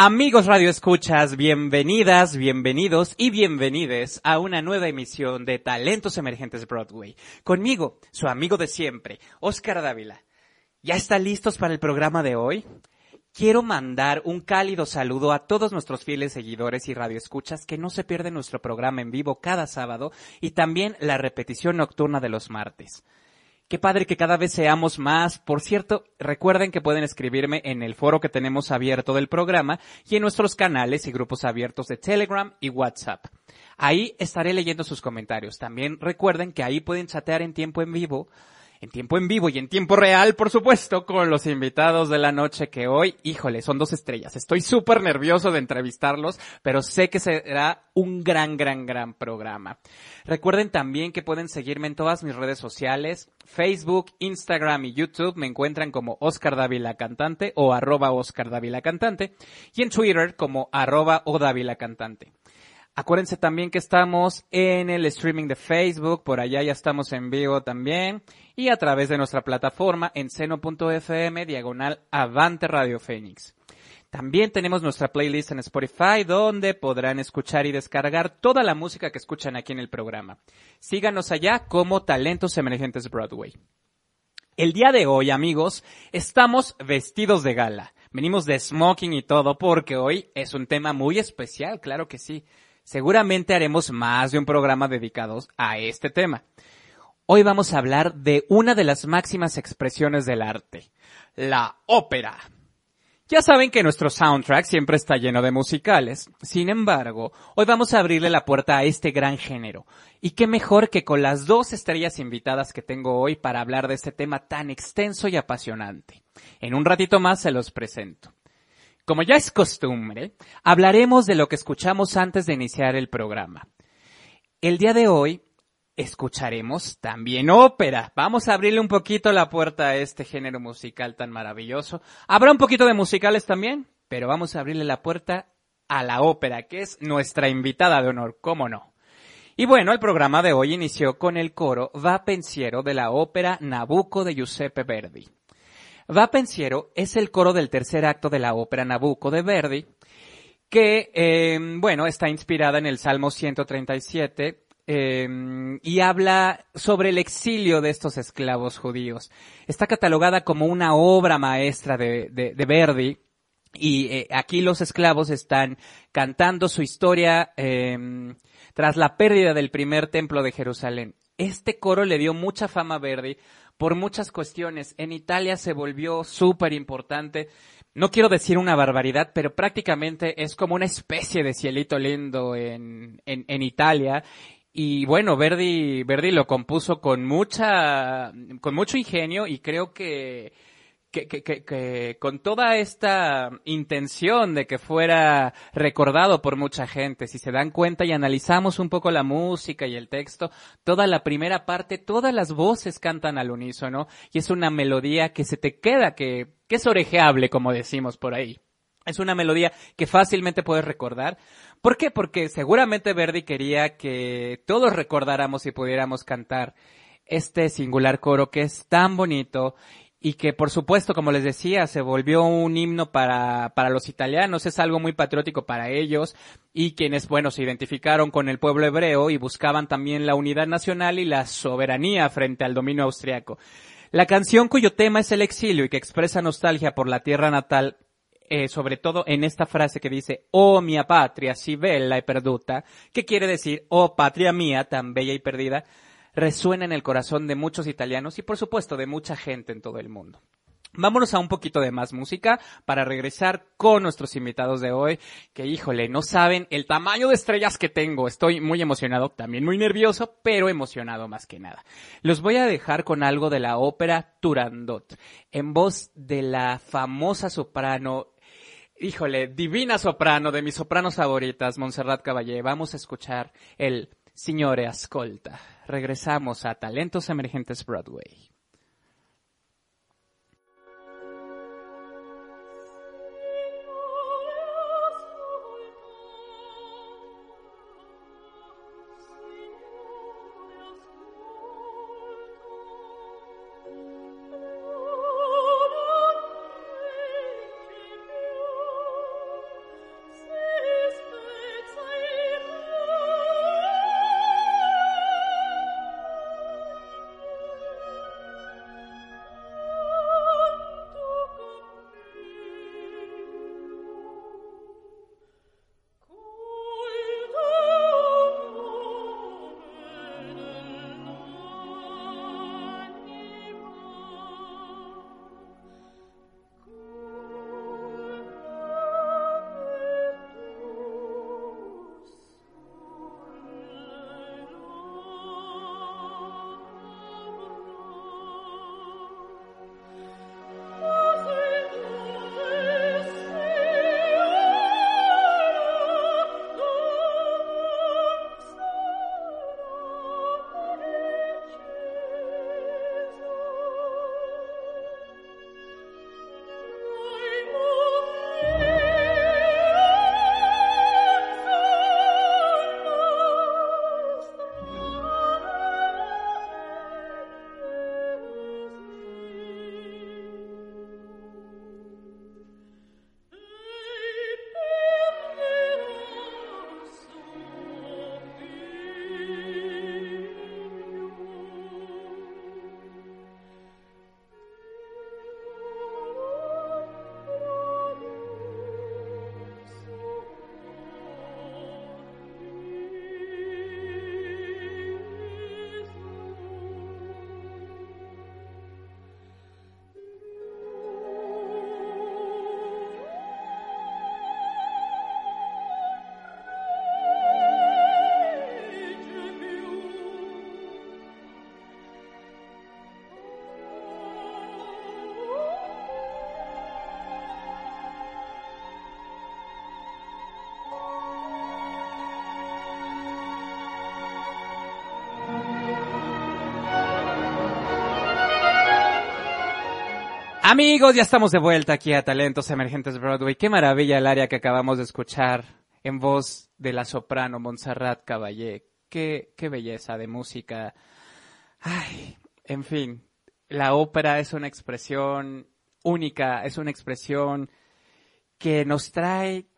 Amigos Radio Escuchas, bienvenidas, bienvenidos y bienvenides a una nueva emisión de Talentos Emergentes Broadway. Conmigo, su amigo de siempre, Oscar Dávila. ¿Ya están listos para el programa de hoy? Quiero mandar un cálido saludo a todos nuestros fieles seguidores y radioescuchas que no se pierden nuestro programa en vivo cada sábado y también la repetición nocturna de los martes. Qué padre que cada vez seamos más. Por cierto, recuerden que pueden escribirme en el foro que tenemos abierto del programa y en nuestros canales y grupos abiertos de Telegram y WhatsApp. Ahí estaré leyendo sus comentarios. También recuerden que ahí pueden chatear en tiempo en vivo en tiempo en vivo y en tiempo real, por supuesto, con los invitados de la noche que hoy, híjole, son dos estrellas. Estoy súper nervioso de entrevistarlos, pero sé que será un gran, gran, gran programa. Recuerden también que pueden seguirme en todas mis redes sociales, Facebook, Instagram y YouTube. Me encuentran como Oscar Dávila Cantante o arroba Oscar y en Twitter como arroba O Cantante. Acuérdense también que estamos en el streaming de Facebook, por allá ya estamos en vivo también, y a través de nuestra plataforma en seno.fm diagonal Avante Radio Fénix. También tenemos nuestra playlist en Spotify donde podrán escuchar y descargar toda la música que escuchan aquí en el programa. Síganos allá como Talentos Emergentes Broadway. El día de hoy, amigos, estamos vestidos de gala. Venimos de smoking y todo porque hoy es un tema muy especial, claro que sí. Seguramente haremos más de un programa dedicado a este tema. Hoy vamos a hablar de una de las máximas expresiones del arte, la ópera. Ya saben que nuestro soundtrack siempre está lleno de musicales. Sin embargo, hoy vamos a abrirle la puerta a este gran género. Y qué mejor que con las dos estrellas invitadas que tengo hoy para hablar de este tema tan extenso y apasionante. En un ratito más se los presento. Como ya es costumbre, hablaremos de lo que escuchamos antes de iniciar el programa. El día de hoy escucharemos también ópera. Vamos a abrirle un poquito la puerta a este género musical tan maravilloso. Habrá un poquito de musicales también, pero vamos a abrirle la puerta a la ópera, que es nuestra invitada de honor, ¿cómo no? Y bueno, el programa de hoy inició con el coro Va Pensiero de la ópera Nabucco de Giuseppe Verdi. Va Pensiero es el coro del tercer acto de la ópera Nabucco de Verdi, que, em, bueno, está inspirada en el Salmo 137 em, y habla sobre el exilio de estos esclavos judíos. Está catalogada como una obra maestra de, Verdi y eh, aquí los esclavos están cantando su historia em, tras la pérdida del primer templo de Jerusalén. Este coro le dio mucha fama a Verdi por muchas cuestiones. En Italia se volvió súper importante. No quiero decir una barbaridad, pero prácticamente es como una especie de cielito lindo en, en Italia. Y bueno, Verdi, Verdi lo compuso con mucha, con mucho ingenio y creo que que, que, que, con toda esta intención de que fuera recordado por mucha gente, si se dan cuenta y analizamos un poco la música y el texto, toda la primera parte, todas las voces cantan al unísono y es una melodía que se te queda, que, que es orejeable, como decimos por ahí. Es una melodía que fácilmente puedes recordar. ¿Por qué? Porque seguramente Verdi quería que todos recordáramos y pudiéramos cantar este singular coro que es tan bonito y que por supuesto, como les decía, se volvió un himno para, para los italianos, es algo muy patriótico para ellos y quienes, bueno, se identificaron con el pueblo hebreo y buscaban también la unidad nacional y la soberanía frente al dominio austriaco. La canción cuyo tema es el exilio y que expresa nostalgia por la tierra natal eh, sobre todo en esta frase que dice, oh mia patria, si bella y perduta, que quiere decir, oh patria mía, tan bella y perdida, resuena en el corazón de muchos italianos y por supuesto de mucha gente en todo el mundo. Vámonos a un poquito de más música para regresar con nuestros invitados de hoy, que híjole, no saben el tamaño de estrellas que tengo. Estoy muy emocionado, también muy nervioso, pero emocionado más que nada. Los voy a dejar con algo de la ópera Turandot, en voz de la famosa soprano híjole, divina soprano, de mis sopranos favoritas, Montserrat Caballé. Vamos a escuchar el Signore Ascolta. Regresamos a Talentos Emergentes Broadway. Amigos, ya estamos de vuelta aquí a Talentos Emergentes Broadway. Qué maravilla el área que acabamos de escuchar en voz de la soprano Montserrat Caballé. Qué, qué belleza de música. Ay, en fin, la ópera es una expresión única, es una expresión que nos trae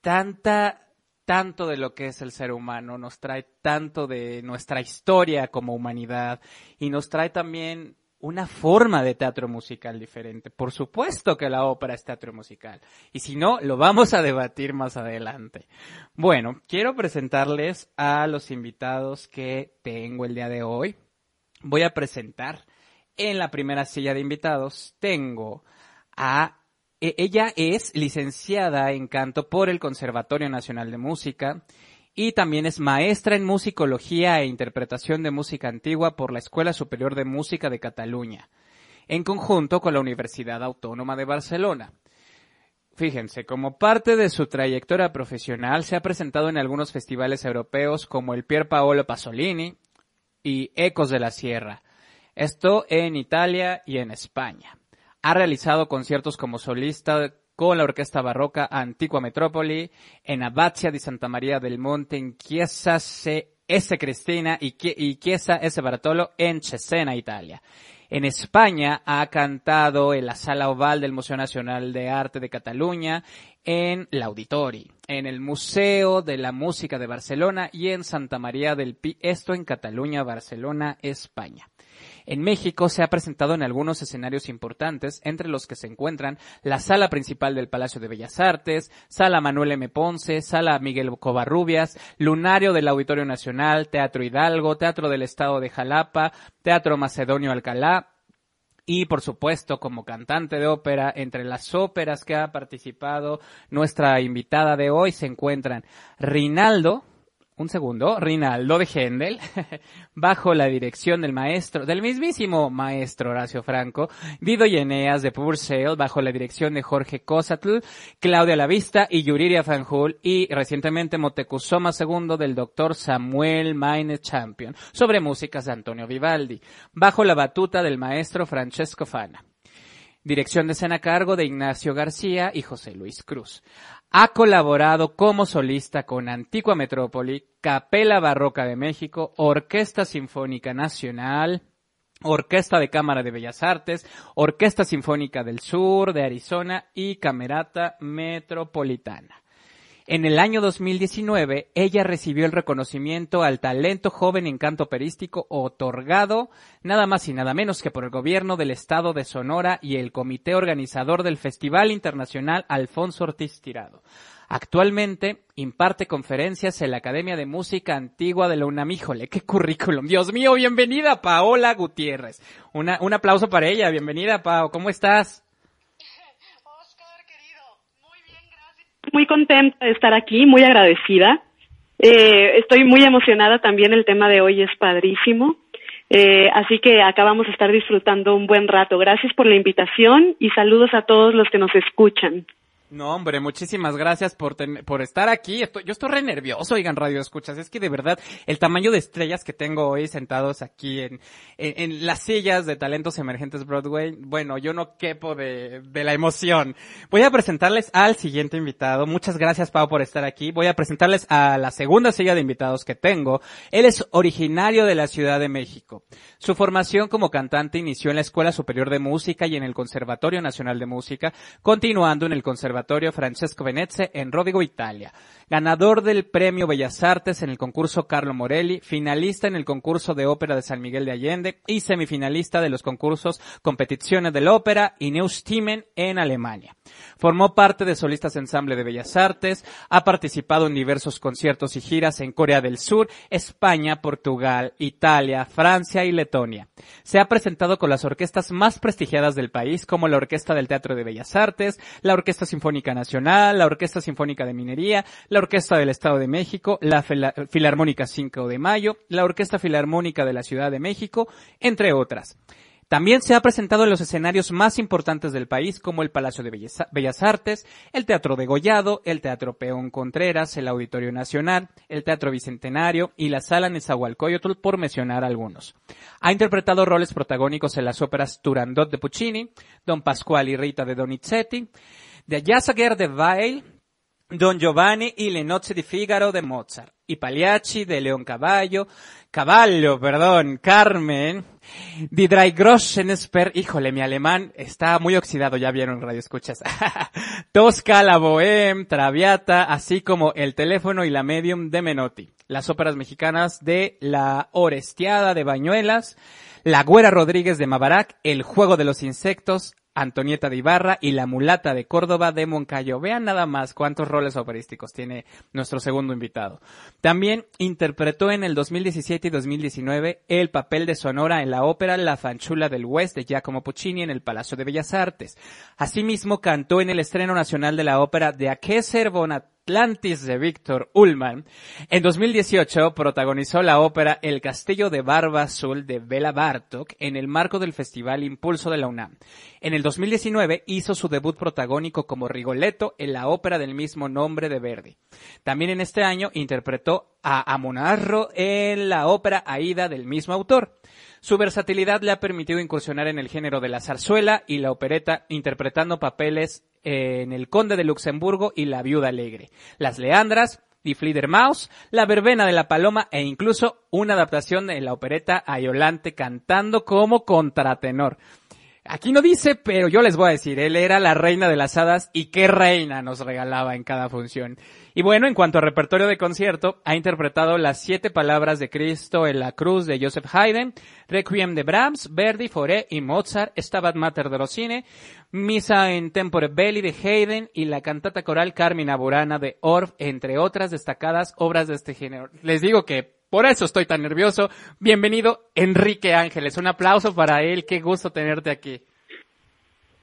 tanta, tanto de lo que es el ser humano, nos trae tanto de nuestra historia como humanidad y nos trae también una forma de teatro musical diferente. Por supuesto que la ópera es teatro musical. Y si no, lo vamos a debatir más adelante. Bueno, quiero presentarles a los invitados que tengo el día de hoy. Voy a presentar en la primera silla de invitados. Tengo a... E, ella es licenciada en canto por el Conservatorio Nacional de Música y también es maestra en musicología e interpretación de música antigua por la Escuela Superior de Música de Cataluña, en conjunto con la Universidad Autónoma de Barcelona. Fíjense, como parte de su trayectoria profesional se ha presentado en algunos festivales europeos como el Pier Paolo Pasolini y Ecos de la Sierra, esto en Italia y en España. Ha realizado conciertos como solista con la Orquesta Barroca Antigua Metrópoli, en Abbazia di Santa María del Monte, en Chiesa S. Cristina y Chiesa S. Bartolo en Cesena, Italia. En España ha cantado en la Sala Oval del Museo Nacional de Arte de Cataluña, en la Auditori, en el Museo de la Música de Barcelona y en Santa María del Pi, esto en Cataluña, Barcelona, España. En México se ha presentado en algunos escenarios importantes, entre los que se encuentran la sala principal del Palacio de Bellas Artes, Sala Manuel M. Ponce, Sala Miguel Covarrubias, Lunario del Auditorio Nacional, Teatro Hidalgo, Teatro del Estado de Jalapa, Teatro Macedonio Alcalá, y por supuesto como cantante de ópera, entre las óperas que ha participado nuestra invitada de hoy se encuentran Rinaldo, un segundo, Rinaldo de Händel, bajo la dirección del maestro, del mismísimo maestro Horacio Franco, Dido y Eneas de Purcell, bajo la dirección de Jorge Cosatl, Claudia Lavista y Yuriria Fanjul, y recientemente Motecuzoma II del doctor Samuel Maine Champion, sobre músicas de Antonio Vivaldi, bajo la batuta del maestro Francesco Fana. Dirección de escena a cargo de Ignacio García y José Luis Cruz. Ha colaborado como solista con Antigua Metrópoli, Capela Barroca de México, Orquesta Sinfónica Nacional, Orquesta de Cámara de Bellas Artes, Orquesta Sinfónica del Sur de Arizona y Camerata Metropolitana. En el año 2019, ella recibió el reconocimiento al talento joven en canto operístico otorgado nada más y nada menos que por el gobierno del estado de Sonora y el comité organizador del Festival Internacional Alfonso Ortiz Tirado. Actualmente imparte conferencias en la Academia de Música Antigua de la UNAM. Híjole, qué currículum. Dios mío, bienvenida Paola Gutiérrez. un aplauso para ella. Bienvenida, Pao. ¿Cómo estás? Muy contenta de estar aquí, muy agradecida. Eh, estoy muy emocionada también, el tema de hoy es padrísimo. Eh, así que acabamos de estar disfrutando un buen rato. Gracias por la invitación y saludos a todos los que nos escuchan. No, hombre, muchísimas gracias por, por estar aquí. Yo estoy re nervioso, oigan, Radio Escuchas. Es que de verdad, el tamaño de estrellas que tengo hoy sentados aquí en, en, las sillas de talentos emergentes Broadway, bueno, yo no quepo de, de la emoción. Voy a presentarles al siguiente invitado. Muchas gracias, Pau, por estar aquí. Voy a presentarles a la segunda silla de invitados que tengo. Él es originario de la Ciudad de México. Su formación como cantante inició en la Escuela Superior de Música y en el Conservatorio Nacional de Música, continuando en el Conservatorio Francesco Venezia en Rovigo, Italia. Ganador del Premio Bellas Artes en el concurso Carlo Morelli, finalista en el concurso de ópera de San Miguel de Allende y semifinalista de los concursos Competiciones del Ópera y Neustimmen en Alemania. Formó parte de Solistas Ensamble de Bellas Artes, ha participado en diversos conciertos y giras en Corea del Sur, España, Portugal, Italia, Francia y Letonia. Se ha presentado con las orquestas más prestigiadas del país como la Orquesta del Teatro de Bellas Artes, la Orquesta Sinfónica Nacional, la Orquesta Sinfónica de Minería, la Orquesta del Estado de México, la Filarmónica 5 de Mayo, la Orquesta Filarmónica de la Ciudad de México, entre otras. También se ha presentado en los escenarios más importantes del país, como el Palacio de Bellas Artes, el Teatro de Gollado, el Teatro Peón Contreras, el Auditorio Nacional, el Teatro Bicentenario y la Sala Nezahualcóyotl, por mencionar algunos. Ha interpretado roles protagónicos en las óperas Turandot de Puccini, Don Pasquale y Rita de Donizetti, de Jasager de Weil, Don Giovanni y Le Nozze di Figaro de Mozart, y Pagliacci de León Caballo, Caballo, perdón, Carmen, Die Drei híjole, mi alemán está muy oxidado, ya vieron radio escuchas. Tosca, La Bohème, Traviata, así como El Teléfono y La Medium de Menotti. Las óperas mexicanas de La Orestiada de Bañuelas, La Güera Rodríguez de Mabarak, El Juego de los Insectos, Antonieta de Ibarra y la mulata de Córdoba de Moncayo. Vean nada más cuántos roles operísticos tiene nuestro segundo invitado. También interpretó en el 2017 y 2019 el papel de Sonora en la ópera La Fanchula del West de Giacomo Puccini en el Palacio de Bellas Artes. Asimismo cantó en el estreno nacional de la ópera de Aqueser Bonat Atlantis de Víctor Ullman. En 2018 protagonizó la ópera El Castillo de Barba Azul de Bela Bartok en el marco del Festival Impulso de la UNAM. En el 2019 hizo su debut protagónico como Rigoletto en la ópera del mismo nombre de Verdi. También en este año interpretó a Amonarro en la ópera Aida del mismo autor. Su versatilidad le ha permitido incursionar en el género de la zarzuela y la opereta, interpretando papeles en El Conde de Luxemburgo y La Viuda Alegre, Las Leandras, Die Fledermaus, La Verbena de la Paloma e incluso una adaptación de la opereta Ayolante cantando como contratenor. Aquí no dice, pero yo les voy a decir, él era la reina de las hadas y qué reina nos regalaba en cada función. Y bueno, en cuanto a repertorio de concierto, ha interpretado las siete palabras de Cristo en la cruz de Joseph Haydn, Requiem de Brahms, Verdi, Fauré y Mozart, Stabat Mater de Rossini, Misa en Tempore Belli de Haydn y la cantata coral Carmina Burana de Orff, entre otras destacadas obras de este género. Les digo que por eso estoy tan nervioso. Bienvenido, Enrique Ángeles. Un aplauso para él. Qué gusto tenerte aquí.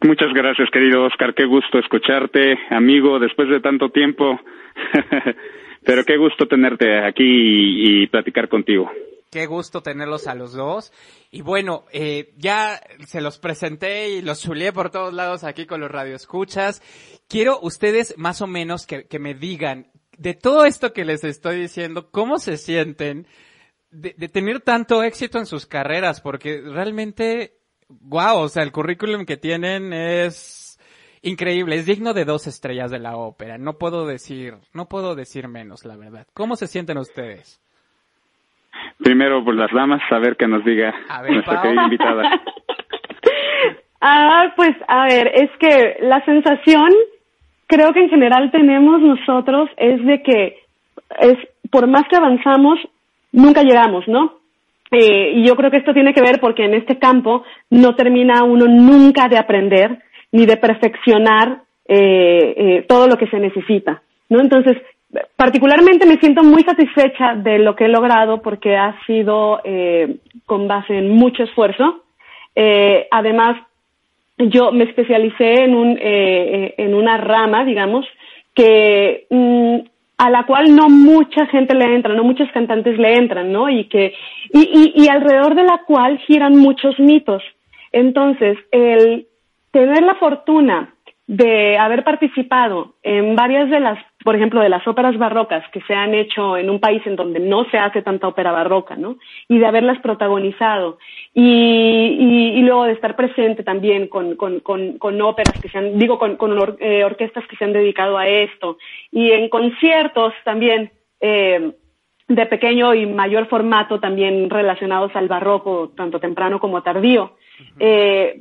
Muchas gracias, querido Oscar. Qué gusto escucharte, amigo, después de tanto tiempo. Pero qué gusto tenerte aquí y, platicar contigo. Qué gusto tenerlos a los dos. Y bueno, eh, ya se los presenté y los chuleé por todos lados aquí con los radioescuchas. Quiero ustedes más o menos que, que me digan de todo esto que les estoy diciendo, ¿cómo se sienten de, tener tanto éxito en sus carreras? Porque realmente, wow, o sea, el currículum que tienen es increíble, es digno de dos estrellas de la ópera. No puedo decir, no puedo decir menos, la verdad. ¿Cómo se sienten ustedes? Primero por las damas, a ver qué nos diga nuestra querida invitada. ah, pues a ver, es que la sensación creo que en general tenemos nosotros es de que es por más que avanzamos nunca llegamos, ¿no? Eh, y yo creo que esto tiene que ver porque en este campo no termina uno nunca de aprender ni de perfeccionar eh, eh, todo lo que se necesita, ¿no? Entonces, particularmente me siento muy satisfecha de lo que he logrado porque ha sido eh, con base en mucho esfuerzo. Además, yo me especialicé en, un, eh, eh, en una rama, digamos, que mm, a la cual no mucha gente le entra, no muchos cantantes le entran, ¿no? Y que y, y, y alrededor de la cual giran muchos mitos. Entonces, el tener la fortuna de haber participado en varias de las, por ejemplo, de las óperas barrocas que se han hecho en un país en donde no se hace tanta ópera barroca, ¿no? Y de haberlas protagonizado. Y, y, luego de estar presente también con, con, con, óperas que se han, digo, con, con eh, orquestas que se han dedicado a esto. Y en conciertos también, eh, de pequeño y mayor formato también relacionados al barroco, tanto temprano como tardío. eh,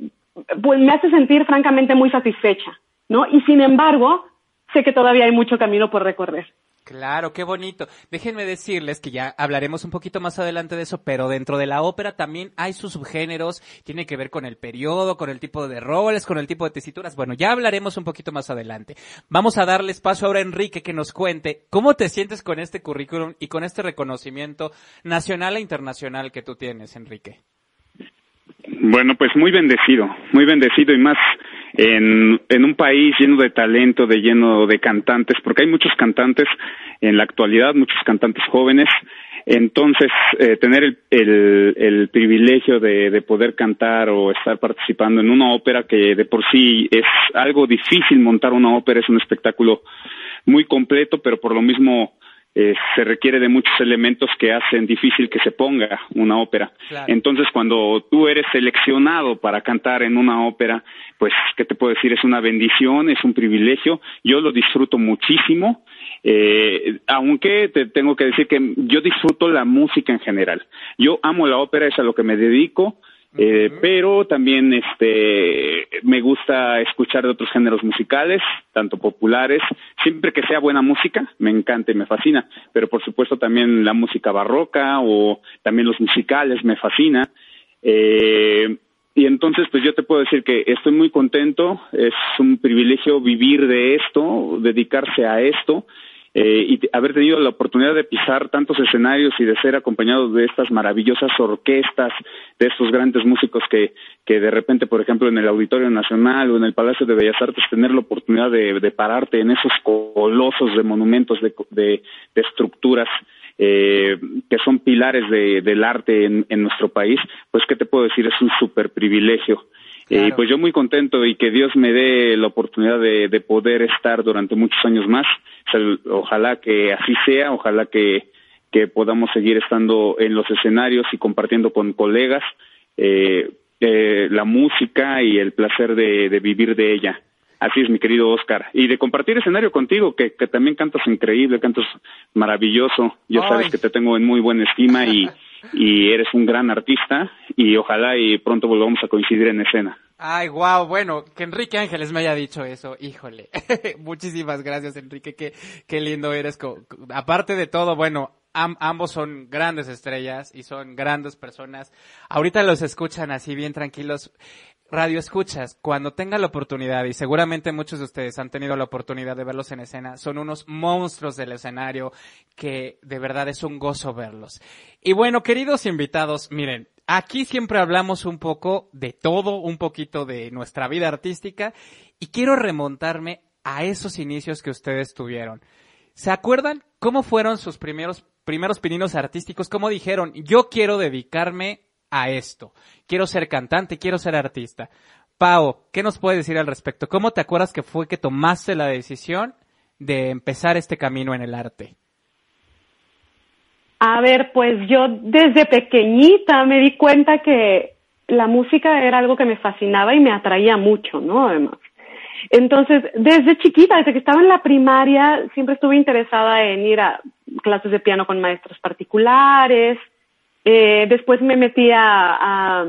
pues me hace sentir francamente muy satisfecha, ¿no? Y sin embargo, sé que todavía hay mucho camino por recorrer. Claro, qué bonito. Déjenme decirles que ya hablaremos un poquito más adelante de eso, pero dentro de la ópera también hay sus subgéneros, tiene que ver con el periodo, con el tipo de roles, con el tipo de tesituras. Bueno, ya hablaremos un poquito más adelante. Vamos a darle espacio ahora a Enrique que nos cuente cómo te sientes con este currículum y con este reconocimiento nacional e internacional que tú tienes, Enrique. Bueno, pues muy bendecido, muy bendecido y más en, un país lleno de talento, de lleno de cantantes, porque hay muchos cantantes en la actualidad, muchos cantantes jóvenes, Entonces, eh, tener el privilegio de, de, poder cantar o estar participando en una ópera que de por sí es algo difícil montar una ópera, es un espectáculo muy completo, pero por lo mismo eh, se requiere de muchos elementos que hacen difícil que se ponga una ópera. Entonces, cuando tú eres seleccionado para cantar en una ópera, pues, ¿qué te puedo decir? Es una bendición, es un privilegio. Yo lo disfruto muchísimo. Eh, aunque te tengo que decir que yo disfruto la música en general. Yo amo la ópera, es a lo que me dedico. Eh, pero también este me gusta escuchar de otros géneros musicales, tanto populares, siempre que sea buena música, me encanta y me fascina, pero por supuesto también la música barroca o también los musicales me fascina. Eh, y entonces, pues yo te puedo decir que estoy muy contento, es un privilegio vivir de esto, dedicarse a esto, eh, y haber tenido la oportunidad de pisar tantos escenarios y de ser acompañado de estas maravillosas orquestas, de estos grandes músicos que, que de repente, por ejemplo, en el Auditorio Nacional o en el Palacio de Bellas Artes, tener la oportunidad de, de pararte en esos colosos de monumentos, de, de, de estructuras, eh, que son pilares de, del arte en, en, nuestro país, pues, ¿qué te puedo decir? Es un super privilegio. Y pues yo muy contento y que Dios me dé la oportunidad de, de poder estar durante muchos años más. ojalá que así sea, ojalá que, que podamos seguir estando en los escenarios y compartiendo con colegas eh, eh, la música y el placer de, de vivir de ella. Así es, mi querido Oscar. Y de compartir escenario contigo, que, que también cantas increíble, cantas maravilloso. Ya sabes que te tengo en muy buena estima y y eres un gran artista y ojalá y pronto volvamos a coincidir en escena. Ay, wow, bueno, que Enrique Ángeles me haya dicho eso, híjole. Muchísimas gracias, Enrique, qué, qué lindo eres. Aparte de todo, bueno, ambos son grandes estrellas y son grandes personas. Ahorita los escuchan así bien tranquilos. Radio escuchas, cuando tenga la oportunidad, y seguramente muchos de ustedes han tenido la oportunidad de verlos en escena, son unos monstruos del escenario que de verdad es un gozo verlos. Y bueno, queridos invitados, miren, aquí siempre hablamos un poco de todo, un poquito de nuestra vida artística, y quiero remontarme a esos inicios que ustedes tuvieron. ¿Se acuerdan cómo fueron sus primeros, primeros pininos artísticos? ¿Cómo dijeron, yo quiero dedicarme a esto. Quiero ser cantante, quiero ser artista. Pau, ¿qué nos puedes decir al respecto? ¿Cómo te acuerdas que fue que tomaste la decisión de empezar este camino en el arte? A ver, pues yo desde pequeñita me di cuenta que la música era algo que me fascinaba y me atraía mucho, ¿no? Además. Entonces, desde chiquita, desde que estaba en la primaria, siempre estuve interesada en ir a clases de piano con maestros particulares, eh, después me metí a,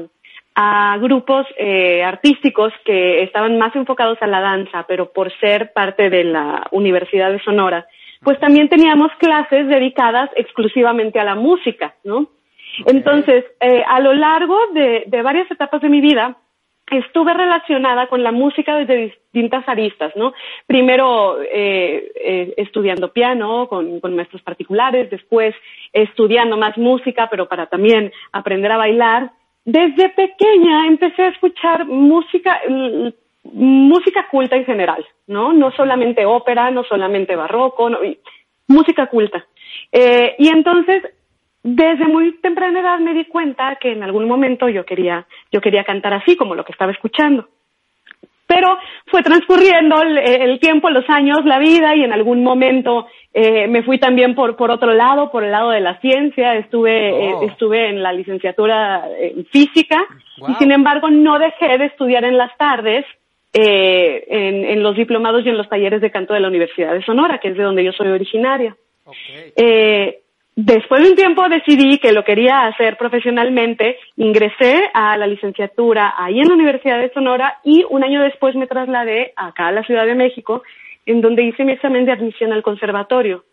a, grupos eh, artísticos que estaban más enfocados a la danza, pero por ser parte de la Universidad de Sonora, pues también teníamos clases dedicadas exclusivamente a la música, ¿no? Entonces, eh, a lo largo de, de varias etapas de mi vida, estuve relacionada con la música desde distintas aristas, ¿no? Primero eh, eh, estudiando piano con, maestros particulares, después estudiando más música, pero para también aprender a bailar. Desde pequeña empecé a escuchar música, música culta en general, ¿no? No solamente ópera, no solamente barroco, no, música culta. Eh, y entonces desde muy temprana edad me di cuenta que en algún momento yo quería, yo quería cantar así como lo que estaba escuchando. Pero fue transcurriendo el, tiempo, los años, la vida y en algún momento eh, me fui también por, por otro lado, por el lado de la ciencia. Estuve, eh, oh. estuve en la licenciatura en física y sin embargo no dejé de estudiar en las tardes eh, en, en, los diplomados y en los talleres de canto de la Universidad de Sonora, que es de donde yo soy originaria. Okay. Eh, Después de un tiempo decidí que lo quería hacer profesionalmente, ingresé a la licenciatura ahí en la Universidad de Sonora y un año después me trasladé acá a la Ciudad de México, en donde hice mi examen de admisión al conservatorio.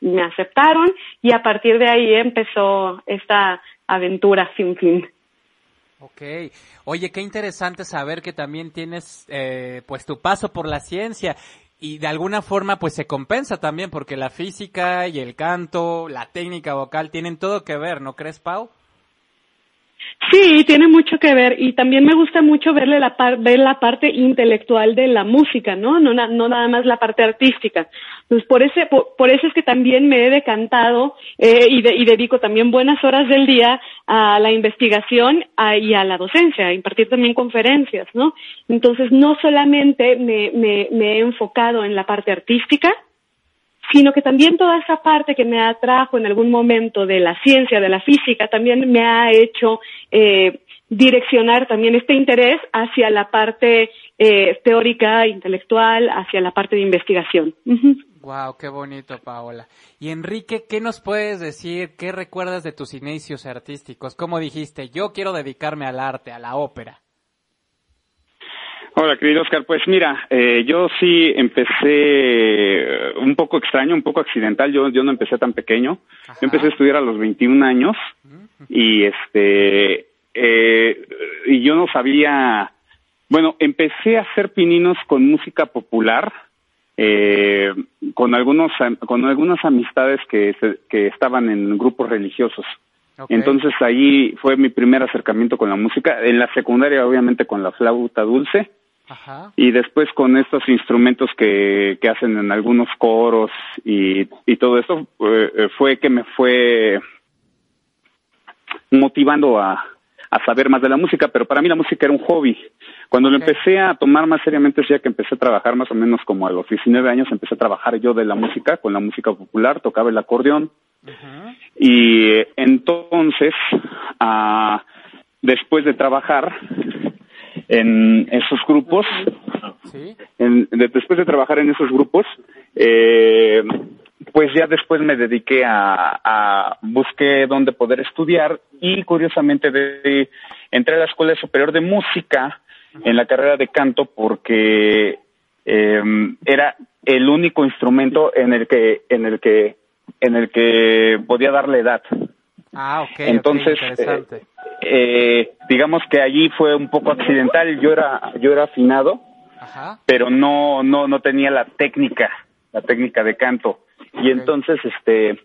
me aceptaron y a partir de ahí empezó esta aventura sin fin. Ok. Oye, qué interesante saber que también tienes eh, pues tu paso por la ciencia y de alguna forma pues se compensa también porque la física y el canto, la técnica vocal tienen todo que ver, ¿no crees, Pau? Sí, tiene mucho que ver y también me gusta mucho verle la ver la parte intelectual de la música, ¿no? No, nada más la parte artística. Entonces, por, ese, por, eso es que también me he decantado eh, y, y, dedico también buenas horas del día a la investigación y a la docencia, a impartir también conferencias, ¿no? Entonces, no solamente me, me, me he enfocado en la parte artística, sino que también toda esa parte que me atrajo en algún momento de la ciencia, de la física, también me ha hecho eh, direccionar también este interés hacia la parte eh, teórica, intelectual, hacia la parte de investigación. Wow, qué bonito, Paola. Y Enrique, ¿qué nos puedes decir? ¿Qué recuerdas de tus inicios artísticos? ¿Cómo dijiste, yo quiero dedicarme al arte, a la ópera? Hola, querido Oscar. Pues mira, eh, yo sí empecé eh, un poco extraño, un poco accidental. Yo, yo no empecé tan pequeño. Yo empecé a estudiar a los 21 años y este eh, y yo no sabía. Bueno, empecé a hacer pininos con música popular, eh, con algunos con algunas amistades que que estaban en grupos religiosos. Entonces ahí fue mi primer acercamiento con la música. En la secundaria, obviamente, con la flauta dulce. Y después con estos instrumentos que, que hacen en algunos coros y, y todo eso eh, fue que me fue motivando a, a saber más de la música, pero para mí la música era un hobby. Cuando lo empecé a tomar más seriamente, ya que empecé a trabajar más o menos como a los 19 años, empecé a trabajar yo de la música, con la música popular, tocaba el acordeón. Y entonces, ah, después de trabajar, en esos grupos, después de trabajar en esos grupos, eh, pues ya después me dediqué a, a busqué dónde poder estudiar y curiosamente de, entré a la Escuela Superior de Música en la carrera de canto porque eh, era el único instrumento en el que en el que en el que podía darle edad. Ah, ok. Entonces, interesante. Eh, digamos que allí fue un poco accidental. Yo era, yo era afinado, pero no, no, no tenía la técnica, la técnica de canto. Y entonces, este,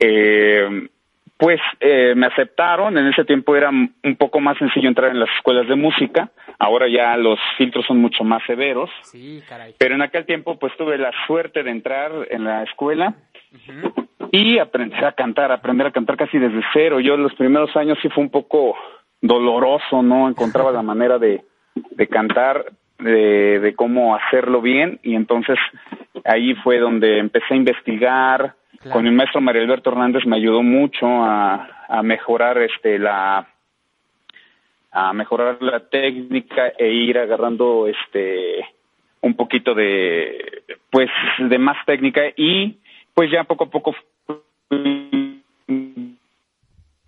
eh, pues eh, me aceptaron. En ese tiempo era un poco más sencillo entrar en las escuelas de música. Ahora ya los filtros son mucho más severos. Sí, caray. Pero en aquel tiempo, pues tuve la suerte de entrar en la escuela y aprender a cantar, aprender a cantar casi desde cero. Yo los primeros años sí fue un poco doloroso, ¿no? Encontraba la manera de, de cantar, de, de cómo hacerlo bien y entonces ahí fue donde empecé a investigar. Con mi maestro María Alberto Hernández me ayudó mucho a, a mejorar este la a mejorar la técnica e ir agarrando este un poquito de pues de más técnica y pues ya poco a poco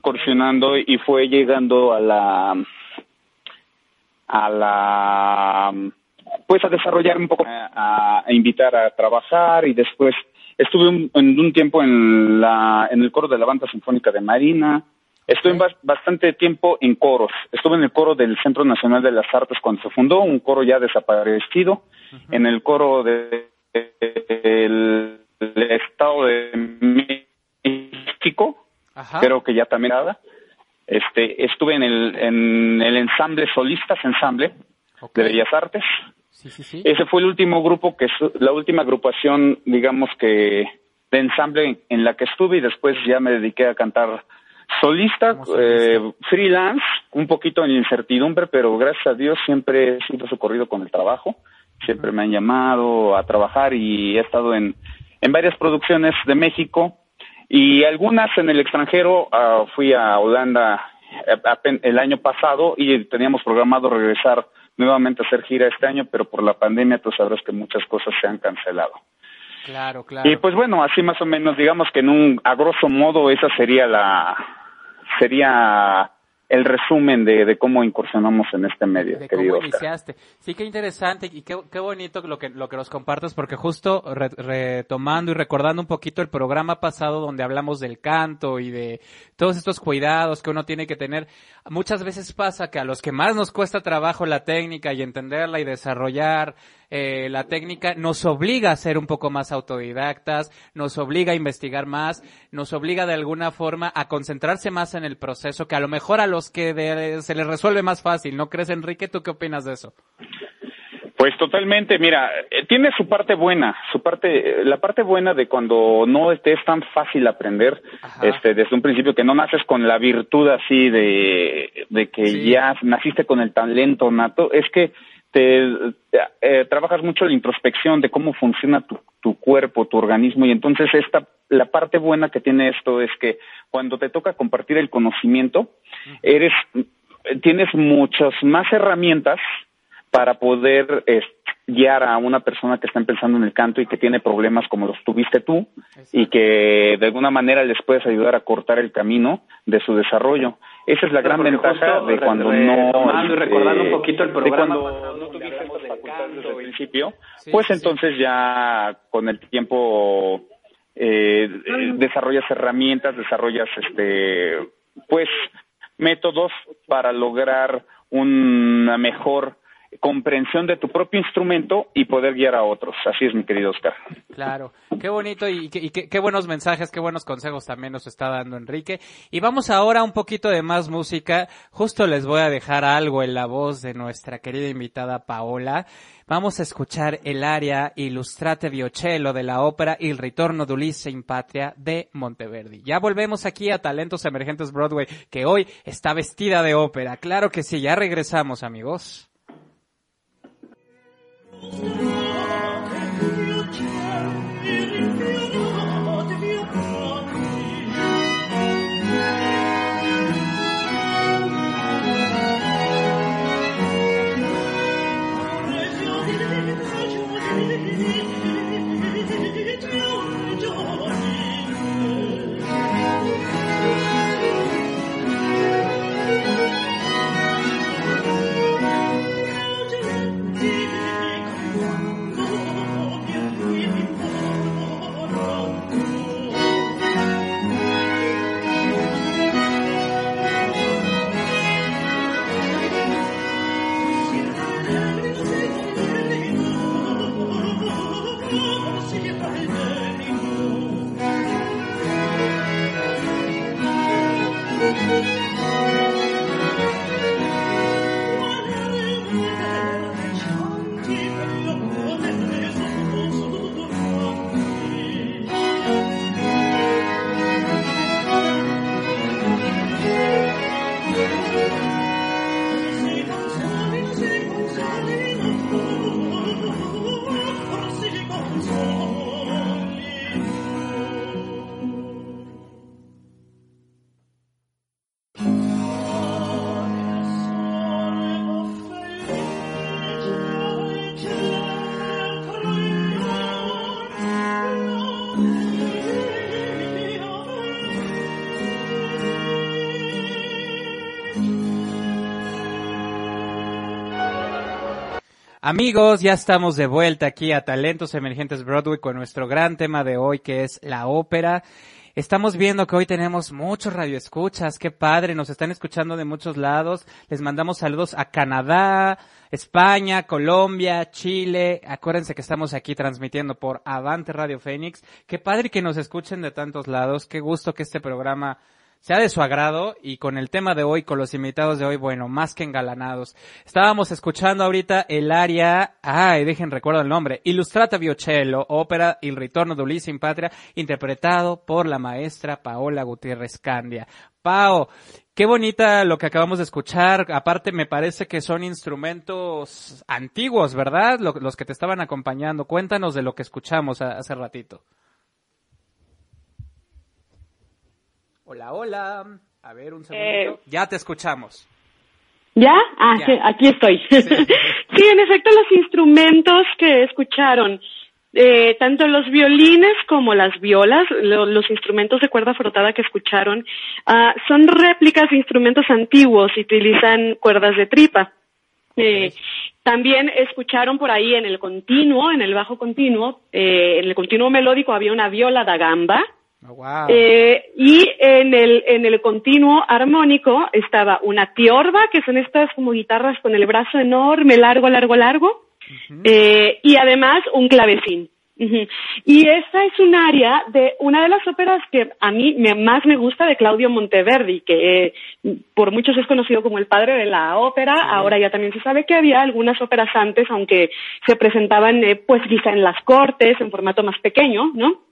incursionando y fue llegando a la a la pues a desarrollar un poco a, invitar a trabajar y después estuve un, en un tiempo en la en el coro de la banda sinfónica de Marina. Estuve bastante tiempo en coros. Estuve en el coro del Centro Nacional de las Artes cuando se fundó un coro ya desaparecido en el coro de, el Estado de México, creo que ya también nada. Este, estuve en el, en el ensamble Solistas Ensamble de Bellas Artes. Ese fue el último grupo que la última agrupación, digamos que de ensamble en la que estuve y después ya me dediqué a cantar solista, eh, freelance, un poquito en incertidumbre, pero gracias a Dios siempre he sido socorrido con el trabajo. Siempre me han llamado a trabajar y he estado en en varias producciones de México y algunas en el extranjero. Ah, fui a Holanda eh, el año pasado y teníamos programado regresar nuevamente a hacer gira este año, pero por la pandemia tú sabrás que muchas cosas se han cancelado. Claro, claro. Y pues bueno, así más o menos, digamos que en un, a grosso modo, esa sería la, sería el resumen de, de, cómo incursionamos en este medio, de querido cómo iniciaste. Sí, qué interesante y qué, qué, bonito lo que, lo que nos compartes, porque justo retomando y recordando un poquito el programa pasado donde hablamos del canto y de todos estos cuidados que uno tiene que tener. Muchas veces pasa que a los que más nos cuesta trabajo la técnica y entenderla y desarrollar eh, la técnica nos obliga a ser un poco más autodidactas, nos obliga a investigar más, nos obliga de alguna forma a concentrarse más en el proceso que a lo mejor a los que se les resuelve más fácil. ¿No crees, Enrique? ¿Tú qué opinas de eso? Pues totalmente, mira, eh, tiene su parte buena, su parte, la parte buena de cuando no es tan fácil aprender, este, desde un principio que no naces con la virtud así de, de que ya naciste con el talento nato, es que te eh, trabajas mucho la introspección de cómo funciona tu, tu cuerpo, tu organismo y entonces esta la parte buena que tiene esto es que cuando te toca compartir el conocimiento, eres tienes muchas más herramientas para poder guiar a una persona que está empezando en el canto y que tiene problemas como los tuviste tú y que de alguna manera les puedes ayudar a cortar el camino de su desarrollo. Esa es la gran ventaja de cuando no este, recordando un poquito el programa de cuando no tuviste estas facultades desde el principio, pues entonces ya con el tiempo eh, desarrollas herramientas, desarrollas este pues métodos para lograr una mejor comprensión de tu propio instrumento y poder guiar a otros. Así es, mi querido Oscar. Claro, qué bonito y, qué, buenos mensajes, qué buenos consejos también nos está dando Enrique. Y vamos ahora un poquito de más música. Justo les voy a dejar algo en la voz de nuestra querida invitada Paola. Vamos a escuchar el aria Illustrate Viocello de la ópera Il ritorno d'Ulisse in Patria de Monteverdi. Ya volvemos aquí a Talentos Emergentes Broadway, que hoy está vestida de ópera. Claro que sí, ya regresamos amigos. 我。Amigos, ya estamos de vuelta aquí a Talentos Emergentes Broadway con nuestro gran tema de hoy que es la ópera. Estamos viendo que hoy tenemos muchos radioescuchas, qué padre, nos están escuchando de muchos lados. Les mandamos saludos a Canadá, España, Colombia, Chile. Acuérdense que estamos aquí transmitiendo por Avante Radio Fénix. Qué padre que nos escuchen de tantos lados, qué gusto que este programa sea de su agrado y con el tema de hoy, con los invitados de hoy, bueno, más que engalanados. Estábamos escuchando ahorita el área, ay, dejen recuerdo el nombre, Illustrata Viocello, ópera Il ritorno de Ulisse in Patria, interpretado por la maestra Paola Gutiérrez Candia. Pao, qué bonita lo que acabamos de escuchar. Aparte, me parece que son instrumentos antiguos, ¿verdad? Los que te estaban acompañando. Cuéntanos de lo que escuchamos hace ratito. Hola, hola. A ver, un segundito. Eh, ya te escuchamos. ¿Ya? Ah, aquí estoy. Sí. en efecto, los instrumentos que escucharon, eh, tanto los violines como las violas, los instrumentos de cuerda frotada que escucharon, ah, son réplicas de instrumentos antiguos y utilizan cuerdas de tripa. Eh, también escucharon por ahí en el continuo, en el bajo continuo, en el continuo melódico había una viola da gamba, Oh, eh, y en el, en el continuo armónico estaba una tiorba, que son estas como guitarras con el brazo enorme, largo, largo, largo, eh, y además un clavecín. Y esa es un área de una de las óperas que a mí más me gusta de Claudio Monteverdi, que eh, por muchos es conocido como el padre de la ópera. Ahora ya también se sabe que había algunas óperas antes, aunque se presentaban pues quizá en las cortes, en formato más pequeño, ¿no?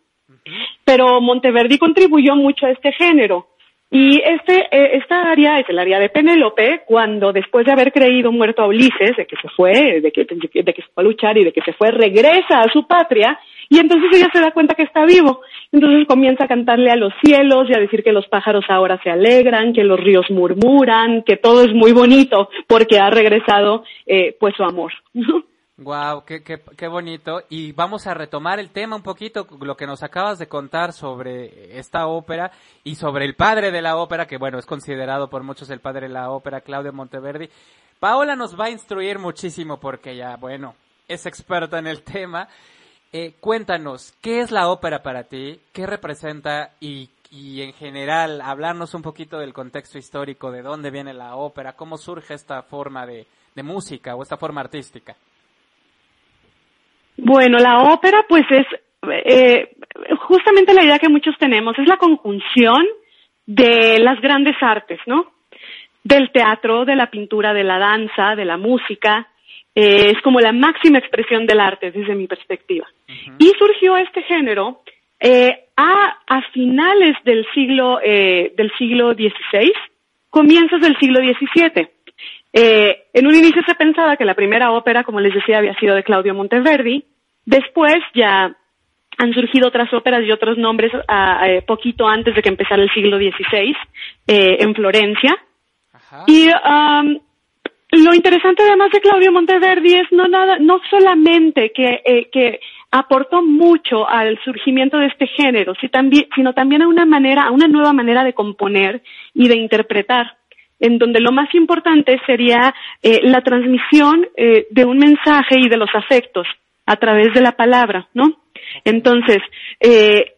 Pero Monteverdi contribuyó mucho a este género. Y este, eh, esta área es el área de Penélope, cuando después de haber creído muerto a Ulises, de que se fue, de que, de que se fue a luchar y de que se fue, regresa a su patria, y entonces ella se da cuenta que está vivo. Entonces comienza a cantarle a los cielos y a decir que los pájaros ahora se alegran, que los ríos murmuran, que todo es muy bonito porque ha regresado eh, pues su amor. Wow, qué, qué, qué, bonito. Y vamos a retomar el tema un poquito, lo que nos acabas de contar sobre esta ópera y sobre el padre de la ópera, que bueno, es considerado por muchos el padre de la ópera, Claudio Monteverdi. Paola nos va a instruir muchísimo porque ya, bueno, es experta en el tema. Eh, cuéntanos, ¿qué es la ópera para ti? ¿Qué representa? Y, y en general, hablarnos un poquito del contexto histórico, de dónde viene la ópera, cómo surge esta forma de, de música o esta forma artística. Bueno, la ópera pues es eh, justamente la idea que muchos tenemos, es la conjunción de las grandes artes, ¿no? Del teatro, de la pintura, de la danza, de la música. Eh, es como la máxima expresión del arte desde mi perspectiva. Y surgió este género eh, a, a finales del siglo, eh, del siglo XVI, comienzos del siglo XVII. Eh, en un inicio se pensaba que la primera ópera, como les decía, había sido de Claudio Monteverdi. Después ya han surgido otras óperas y otros nombres eh, poquito antes de que empezara el siglo XVI eh, en Florencia. Y um, lo interesante además de Claudio Monteverdi es no nada, no solamente que, eh, que aportó mucho al surgimiento de este género, sino también a una manera, a una nueva manera de componer y de interpretar en donde lo más importante sería eh, la transmisión eh, de un mensaje y de los afectos a través de la palabra, ¿no? Entonces, eh,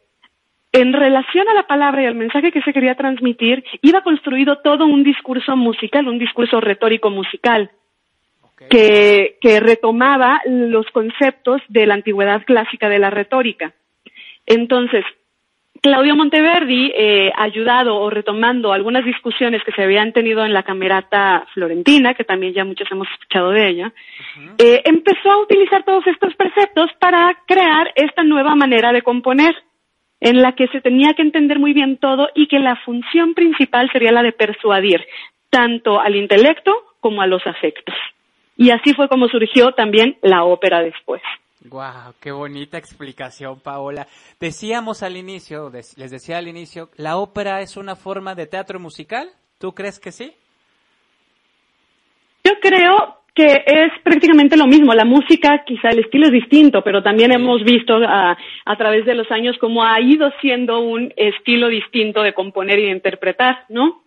en relación a la palabra y al mensaje que se quería transmitir, iba construido todo un discurso musical, un discurso retórico musical, que, que retomaba los conceptos de la antigüedad clásica de la retórica. Entonces, Claudio Monteverdi, eh, ayudado o retomando algunas discusiones que se habían tenido en la camerata florentina, que también ya muchos hemos escuchado de ella, eh, empezó a utilizar todos estos preceptos para crear esta nueva manera de componer, en la que se tenía que entender muy bien todo y que la función principal sería la de persuadir tanto al intelecto como a los afectos. Y así fue como surgió también la ópera después. Wow, qué bonita explicación, Paola. Decíamos al inicio, les decía al inicio, ¿la ópera es una forma de teatro musical? ¿Tú crees que sí? Yo creo que es prácticamente lo mismo. La música, quizá el estilo es distinto, pero también hemos visto a, a través de los años cómo ha ido siendo un estilo distinto de componer y de interpretar, ¿no?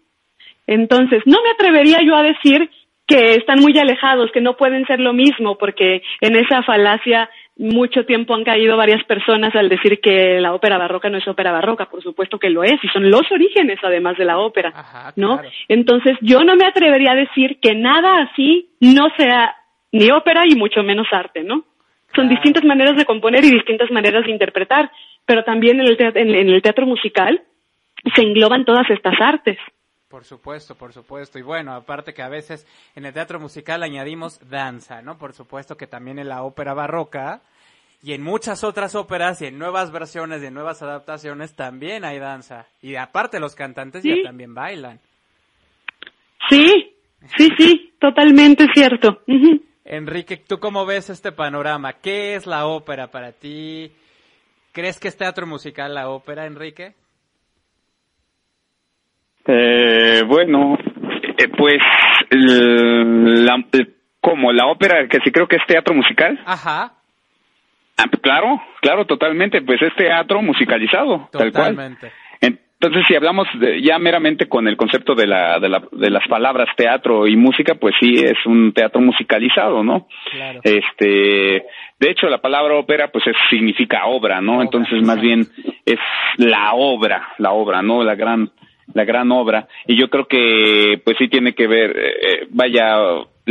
Entonces, no me atrevería yo a decir que están muy alejados, que no pueden ser lo mismo, porque en esa falacia mucho tiempo han caído varias personas al decir que la ópera barroca no es ópera barroca, por supuesto que lo es, y son los orígenes además de la ópera, ¿no? Entonces yo no me atrevería a decir que nada así no sea ni ópera y mucho menos arte, ¿no? Son distintas maneras de componer y distintas maneras de interpretar, pero también en el, en el teatro musical se engloban todas estas artes. Por supuesto, por supuesto. Y bueno, aparte que a veces en el teatro musical añadimos danza, ¿no? Por supuesto que también en la ópera barroca y en muchas otras óperas y en nuevas versiones y en nuevas adaptaciones también hay danza. Y aparte los cantantes ya también bailan. Sí, sí, sí, totalmente cierto. Enrique, ¿tú cómo ves este panorama? ¿Qué es la ópera para ti? ¿Crees que es teatro musical la ópera, Enrique? Eh, bueno, eh, pues, la, como la ópera, que sí creo que es teatro musical. Ajá. Ah, claro, claro, totalmente, pues es teatro musicalizado, tal cual. entonces, si hablamos ya meramente con el concepto de, la, de, la, de las palabras teatro y música, pues sí, es un teatro musicalizado, ¿no? Claro. Este, de hecho, la palabra ópera, pues significa obra, ¿no? Entonces, más bien es la obra, la obra, ¿no? La gran, la gran obra. Y yo creo que, pues sí tiene que ver, eh, eh, vaya,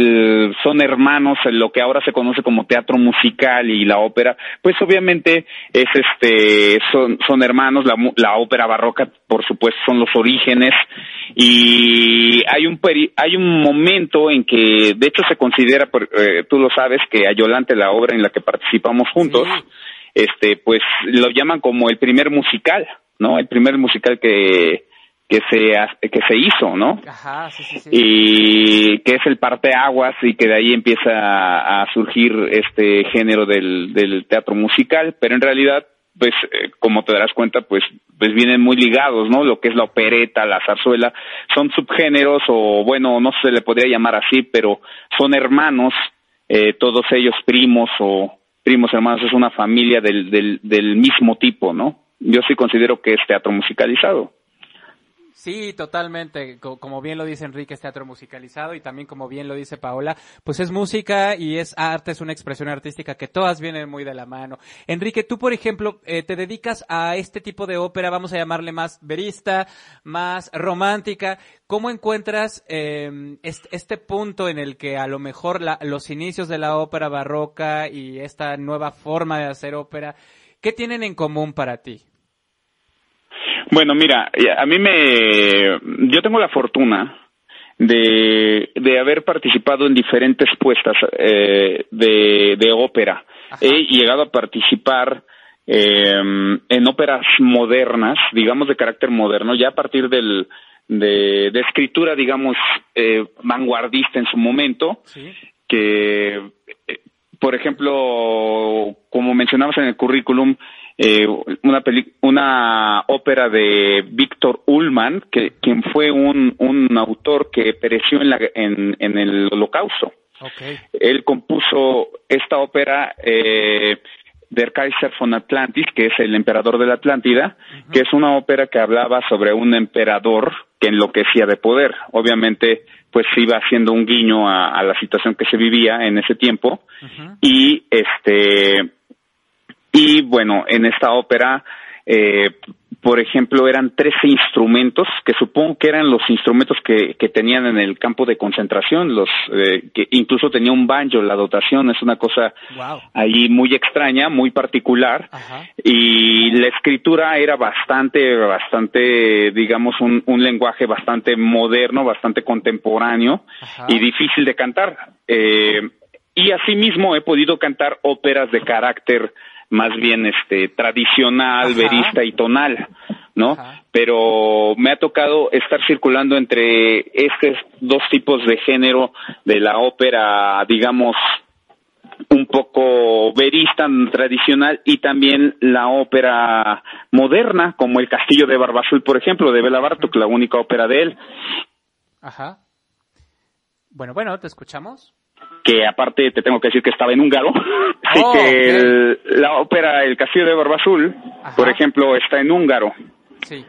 eh, son hermanos en lo que ahora se conoce como teatro musical y la ópera, pues obviamente es este son son hermanos la, la ópera barroca por supuesto son los orígenes y hay un hay un momento en que de hecho se considera eh, tú lo sabes que Ayolante la obra en la que participamos juntos este pues lo llaman como el primer musical no el primer musical que que se que se hizo, ¿no? Ajá, sí, sí, sí. Y que es el parteaguas y que de ahí empieza a, surgir este género del, del teatro musical, pero en realidad pues eh, como te darás cuenta pues pues vienen muy ligados no lo que es la opereta la zarzuela son subgéneros o bueno no se le podría llamar así pero son hermanos eh, todos ellos primos o primos hermanos es una familia del, del del mismo tipo no yo sí considero que es teatro musicalizado Sí, totalmente. Como bien lo dice Enrique, es teatro musicalizado y también como bien lo dice Paola, pues es música y es arte, es una expresión artística que todas vienen muy de la mano. Enrique, tú por ejemplo, eh, te dedicas a este tipo de ópera, vamos a llamarle más verista, más romántica. ¿Cómo encuentras eh, este, punto en el que a lo mejor los inicios de la ópera barroca y esta nueva forma de hacer ópera, ¿qué tienen en común para ti? Bueno, mira, a mí me, yo tengo la fortuna de, de haber participado en diferentes puestas eh, de, de ópera. He llegado a participar eh, en óperas modernas, digamos de carácter moderno, ya a partir del, de, de escritura, digamos, eh, vanguardista en su momento, que, eh, por ejemplo, como mencionamos en el currículum, eh, una, una ópera de Víctor Ullmann, que, quien fue un, un autor que pereció en, la, en, en el holocausto. Él compuso esta ópera eh, Der Kaiser von Atlantis, que es el emperador de la Atlántida, que es una ópera que hablaba sobre un emperador que enloquecía de poder. Obviamente, pues iba haciendo un guiño a, la situación que se vivía en ese tiempo y este y bueno, en esta ópera, eh, por ejemplo, eran 13 instrumentos, que supongo que eran los instrumentos que, que tenían en el campo de concentración, los eh, que incluso tenía un banjo, la dotación es una cosa ahí muy extraña, muy particular, y la escritura era bastante, bastante, digamos, un, un lenguaje bastante moderno, bastante contemporáneo y difícil de cantar. Eh, y asimismo he podido cantar óperas de carácter más bien este tradicional, verista y tonal, ¿no? Pero me ha tocado estar circulando entre estos dos tipos de género de la ópera, digamos, un poco verista tradicional y también la ópera moderna, como El Castillo de Barbazul, por ejemplo, de Bela Bartok, la única ópera de él. Ajá. Bueno, bueno, te escuchamos que aparte te tengo que decir que estaba en húngaro, así oh, que la ópera El Castillo de Barba Azul, por ejemplo, está en húngaro. Sí.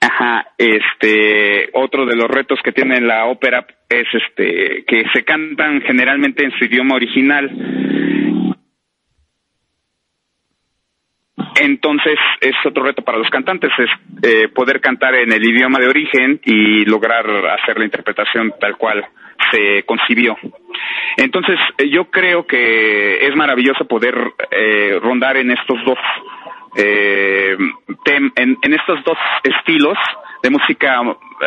Ajá, este, otro de los retos que tiene la ópera es este, que se cantan generalmente en su idioma original. Entonces es otro reto para los cantantes, es eh, poder cantar en el idioma de origen y lograr hacer la interpretación tal cual se concibió. Entonces, eh, yo creo que es maravilloso poder eh, rondar en estos dos eh, en, en, estos dos estilos de música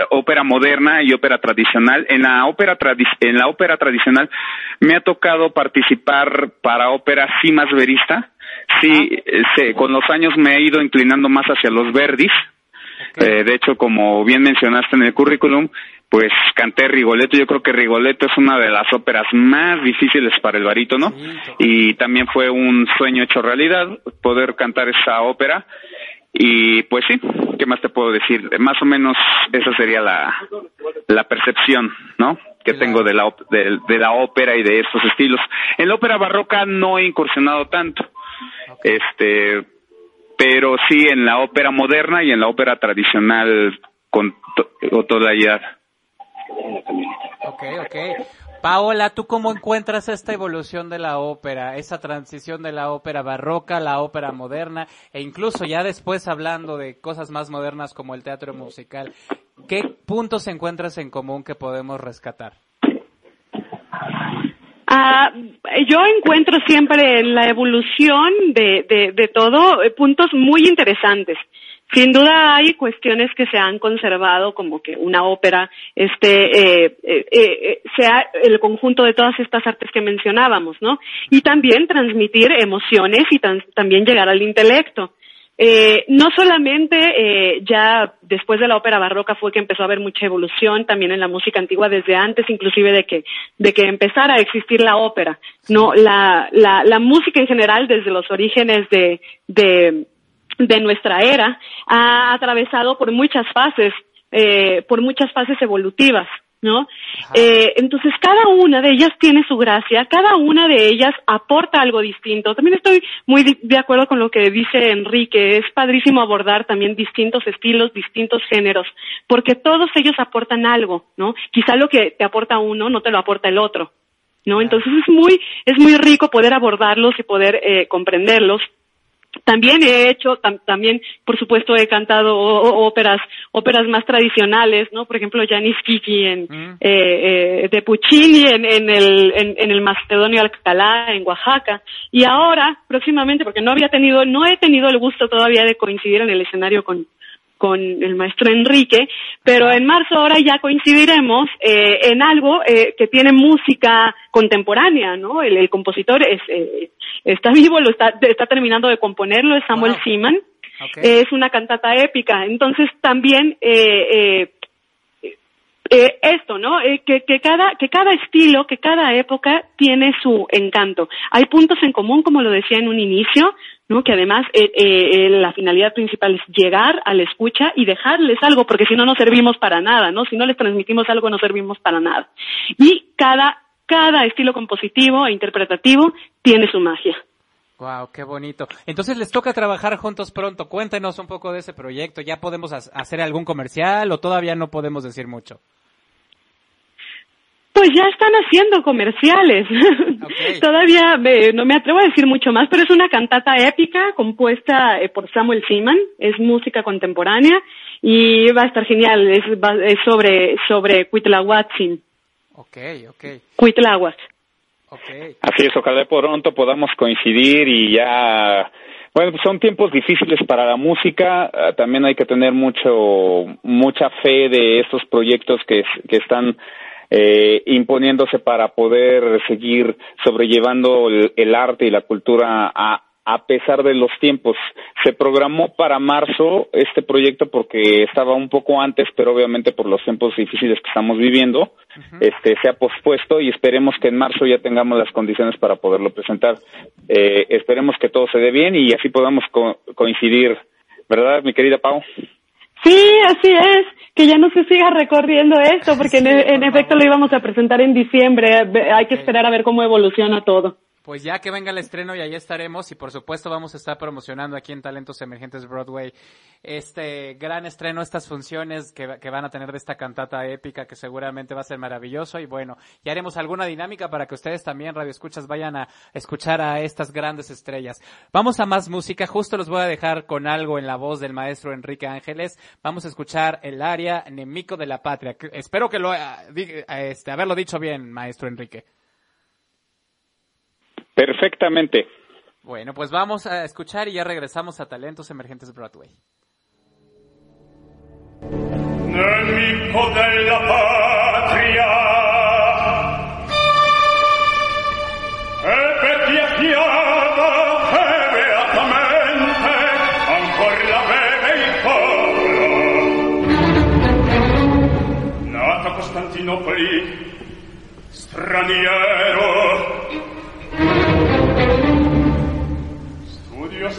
ópera moderna y ópera tradicional. En la ópera en la ópera tradicional me ha tocado participar para ópera sí más verista. Sí, con los años me he ido inclinando más hacia los verdis. de hecho, como bien mencionaste en el currículum, pues canté Rigoletto. Yo creo que Rigoletto es una de las óperas más difíciles para el barítono y también fue un sueño hecho realidad poder cantar esa ópera. Y pues sí, ¿qué más te puedo decir? Más o menos esa sería la, la percepción, ¿no? Que tengo de la, de, de, la ópera y de estos estilos. En la ópera barroca no he incursionado tanto. Este, pero sí en la ópera moderna y en la ópera tradicional con toda la Ok, ok. Paola, ¿tú cómo encuentras esta evolución de la ópera, esa transición de la ópera barroca a la ópera moderna e incluso ya después hablando de cosas más modernas como el teatro musical? ¿Qué puntos encuentras en común que podemos rescatar? Ah, yo encuentro siempre en la evolución de, de, todo eh, puntos muy interesantes. Sin duda hay cuestiones que se han conservado, como que una ópera este, eh, eh, sea el conjunto de todas estas artes que mencionábamos, ¿no? Y también transmitir emociones y también llegar al intelecto. Eh, no solamente eh, ya después de la ópera barroca fue que empezó a haber mucha evolución también en la música antigua desde antes inclusive de que de que empezara a existir la ópera no la la, la música en general desde los orígenes de de de nuestra era ha atravesado por muchas fases, eh, por muchas fases evolutivas, ¿no? Eh, entonces cada una de ellas tiene su gracia, cada una de ellas aporta algo distinto. También estoy muy de acuerdo con lo que dice Enrique, es padrísimo abordar también distintos estilos, distintos géneros, porque todos ellos aportan algo, ¿no? Quizá lo que te aporta uno no te lo aporta el otro. ¿No? Entonces es muy, es muy rico poder abordarlos y poder eh, comprenderlos también he hecho, también, por supuesto, he cantado óperas, óperas más tradicionales, ¿no? Por ejemplo, Janis Kiki en, mm. eh, eh, de Puccini en, en el, en, el Macedonio Alcalá, en Oaxaca. Y ahora, próximamente, porque no había tenido, no he tenido el gusto todavía de coincidir en el escenario con, con el maestro Enrique, pero en marzo ahora ya coincidiremos eh, en algo eh, que tiene música contemporánea, ¿no? El, compositor es, eh, está vivo, lo está, está terminando de componerlo, es Samuel Seaman, es una cantata épica, entonces también eh, eh, esto, ¿no? Eh, que, que, cada, que cada estilo, que cada época tiene su encanto. Hay puntos en común, como lo decía en un inicio, ¿no? Que además eh, eh, la finalidad principal es llegar a la escucha y dejarles algo, porque si no, no servimos para nada, ¿no? Si no les transmitimos algo, no servimos para nada. Y cada, cada estilo compositivo e interpretativo tiene su magia. Wow, qué bonito. Entonces les toca trabajar juntos pronto. Cuéntenos un poco de ese proyecto. ¿Ya podemos hacer algún comercial o todavía no podemos decir mucho? Pues ya están haciendo comerciales. Todavía no me atrevo a decir mucho más, pero es una cantata épica compuesta eh, por Samuel Seaman, es música contemporánea y va a estar genial, es, sobre, sobre Cuitlahuatzin. Ok, ok. Okay. Así es, ojalá pronto podamos coincidir y ya bueno, pues son tiempos difíciles para la música, ah, también hay que tener mucho mucha fe de estos proyectos que, que están eh, imponiéndose para poder seguir sobrellevando el, arte y la cultura a, a pesar de los tiempos. Se programó para marzo este proyecto porque estaba un poco antes, pero obviamente por los tiempos difíciles que estamos viviendo, este se ha pospuesto y esperemos que en marzo ya tengamos las condiciones para poderlo presentar. Eh, esperemos que todo se dé bien y así podamos coincidir, ¿verdad, mi querida Pau? Sí, así es, que ya no se siga recorriendo esto, porque en, en efecto lo íbamos a presentar en diciembre, hay que esperar a ver cómo evoluciona todo. Pues ya que venga el estreno y ahí estaremos y por supuesto vamos a estar promocionando aquí en Talentos Emergentes Broadway este gran estreno, estas funciones que, van a tener de esta cantata épica que seguramente va a ser maravilloso y bueno, ya haremos alguna dinámica para que ustedes también, radio escuchas, vayan a escuchar a estas grandes estrellas. Vamos a más música, justo los voy a dejar con algo en la voz del maestro Enrique Ángeles. Vamos a escuchar el área Nemico de la Patria. Espero que lo, eh, este, haberlo dicho bien, maestro Enrique. Perfectamente. Bueno, pues vamos a escuchar y ya regresamos a Talentos Emergentes Broadway. Nemico della patria E per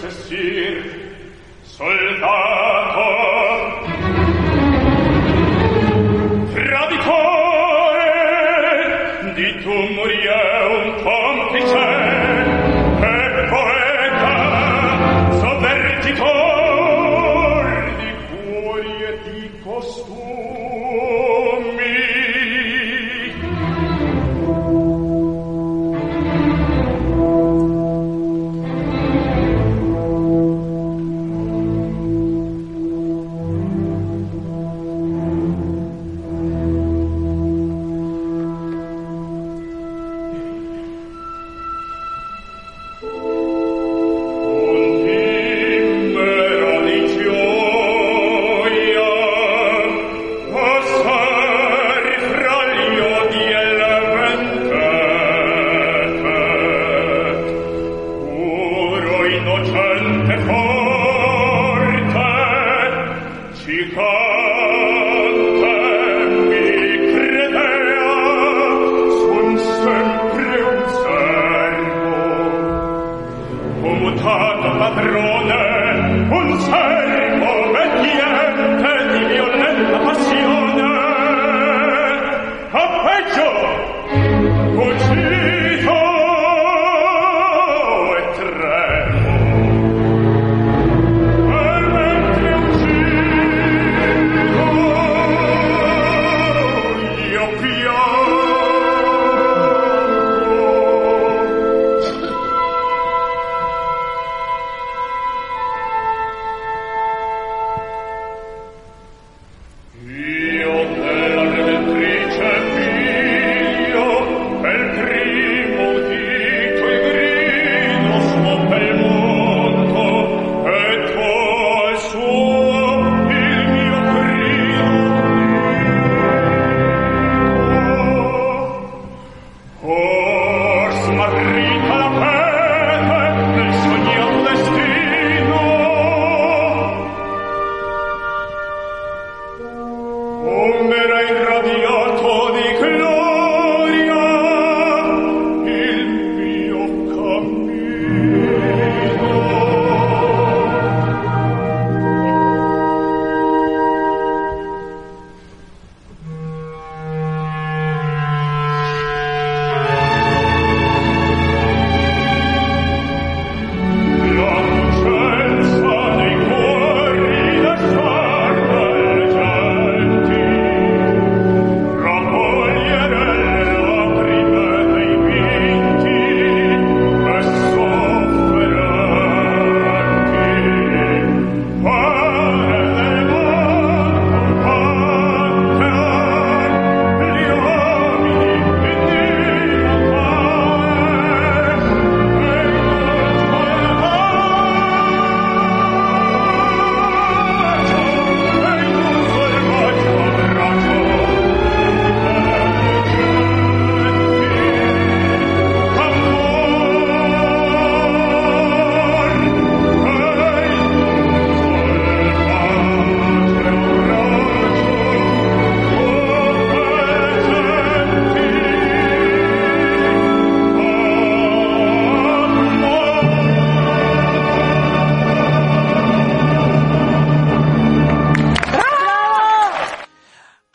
es hier soldato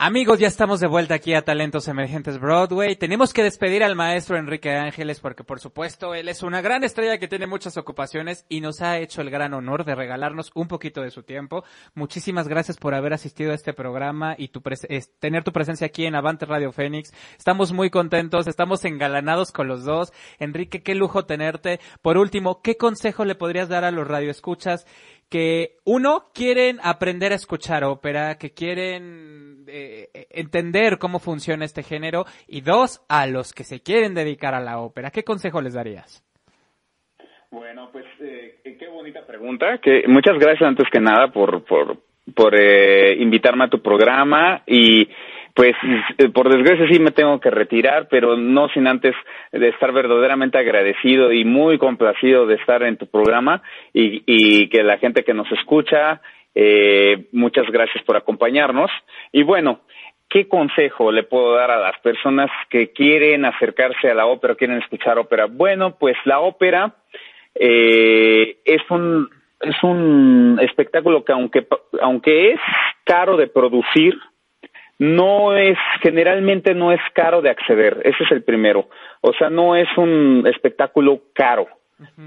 Amigos, ya estamos de vuelta aquí a Talentos Emergentes Broadway. Tenemos que despedir al maestro Enrique Ángeles porque por supuesto él es una gran estrella que tiene muchas ocupaciones y nos ha hecho el gran honor de regalarnos un poquito de su tiempo. Muchísimas gracias por haber asistido a este programa y tu tener tu presencia aquí en Avante Radio Fénix. Estamos muy contentos, estamos engalanados con los dos. Enrique, qué lujo tenerte. Por último, ¿qué consejo le podrías dar a los radioescuchas que uno quieren aprender a escuchar ópera, que quieren eh, entender cómo funciona este género y dos a los que se quieren dedicar a la ópera. ¿Qué consejo les darías? Bueno, pues eh, qué bonita pregunta. Que muchas gracias antes que nada por por por eh, invitarme a tu programa y pues eh, por desgracia sí me tengo que retirar, pero no sin antes de estar verdaderamente agradecido y muy complacido de estar en tu programa y, y que la gente que nos escucha, eh, muchas gracias por acompañarnos. Y bueno, ¿qué consejo le puedo dar a las personas que quieren acercarse a la ópera, quieren escuchar ópera? Bueno, pues la ópera eh, es un es un espectáculo que aunque aunque es caro de producir, no es, generalmente no es caro de acceder, ese es el primero. O sea, no es un espectáculo caro,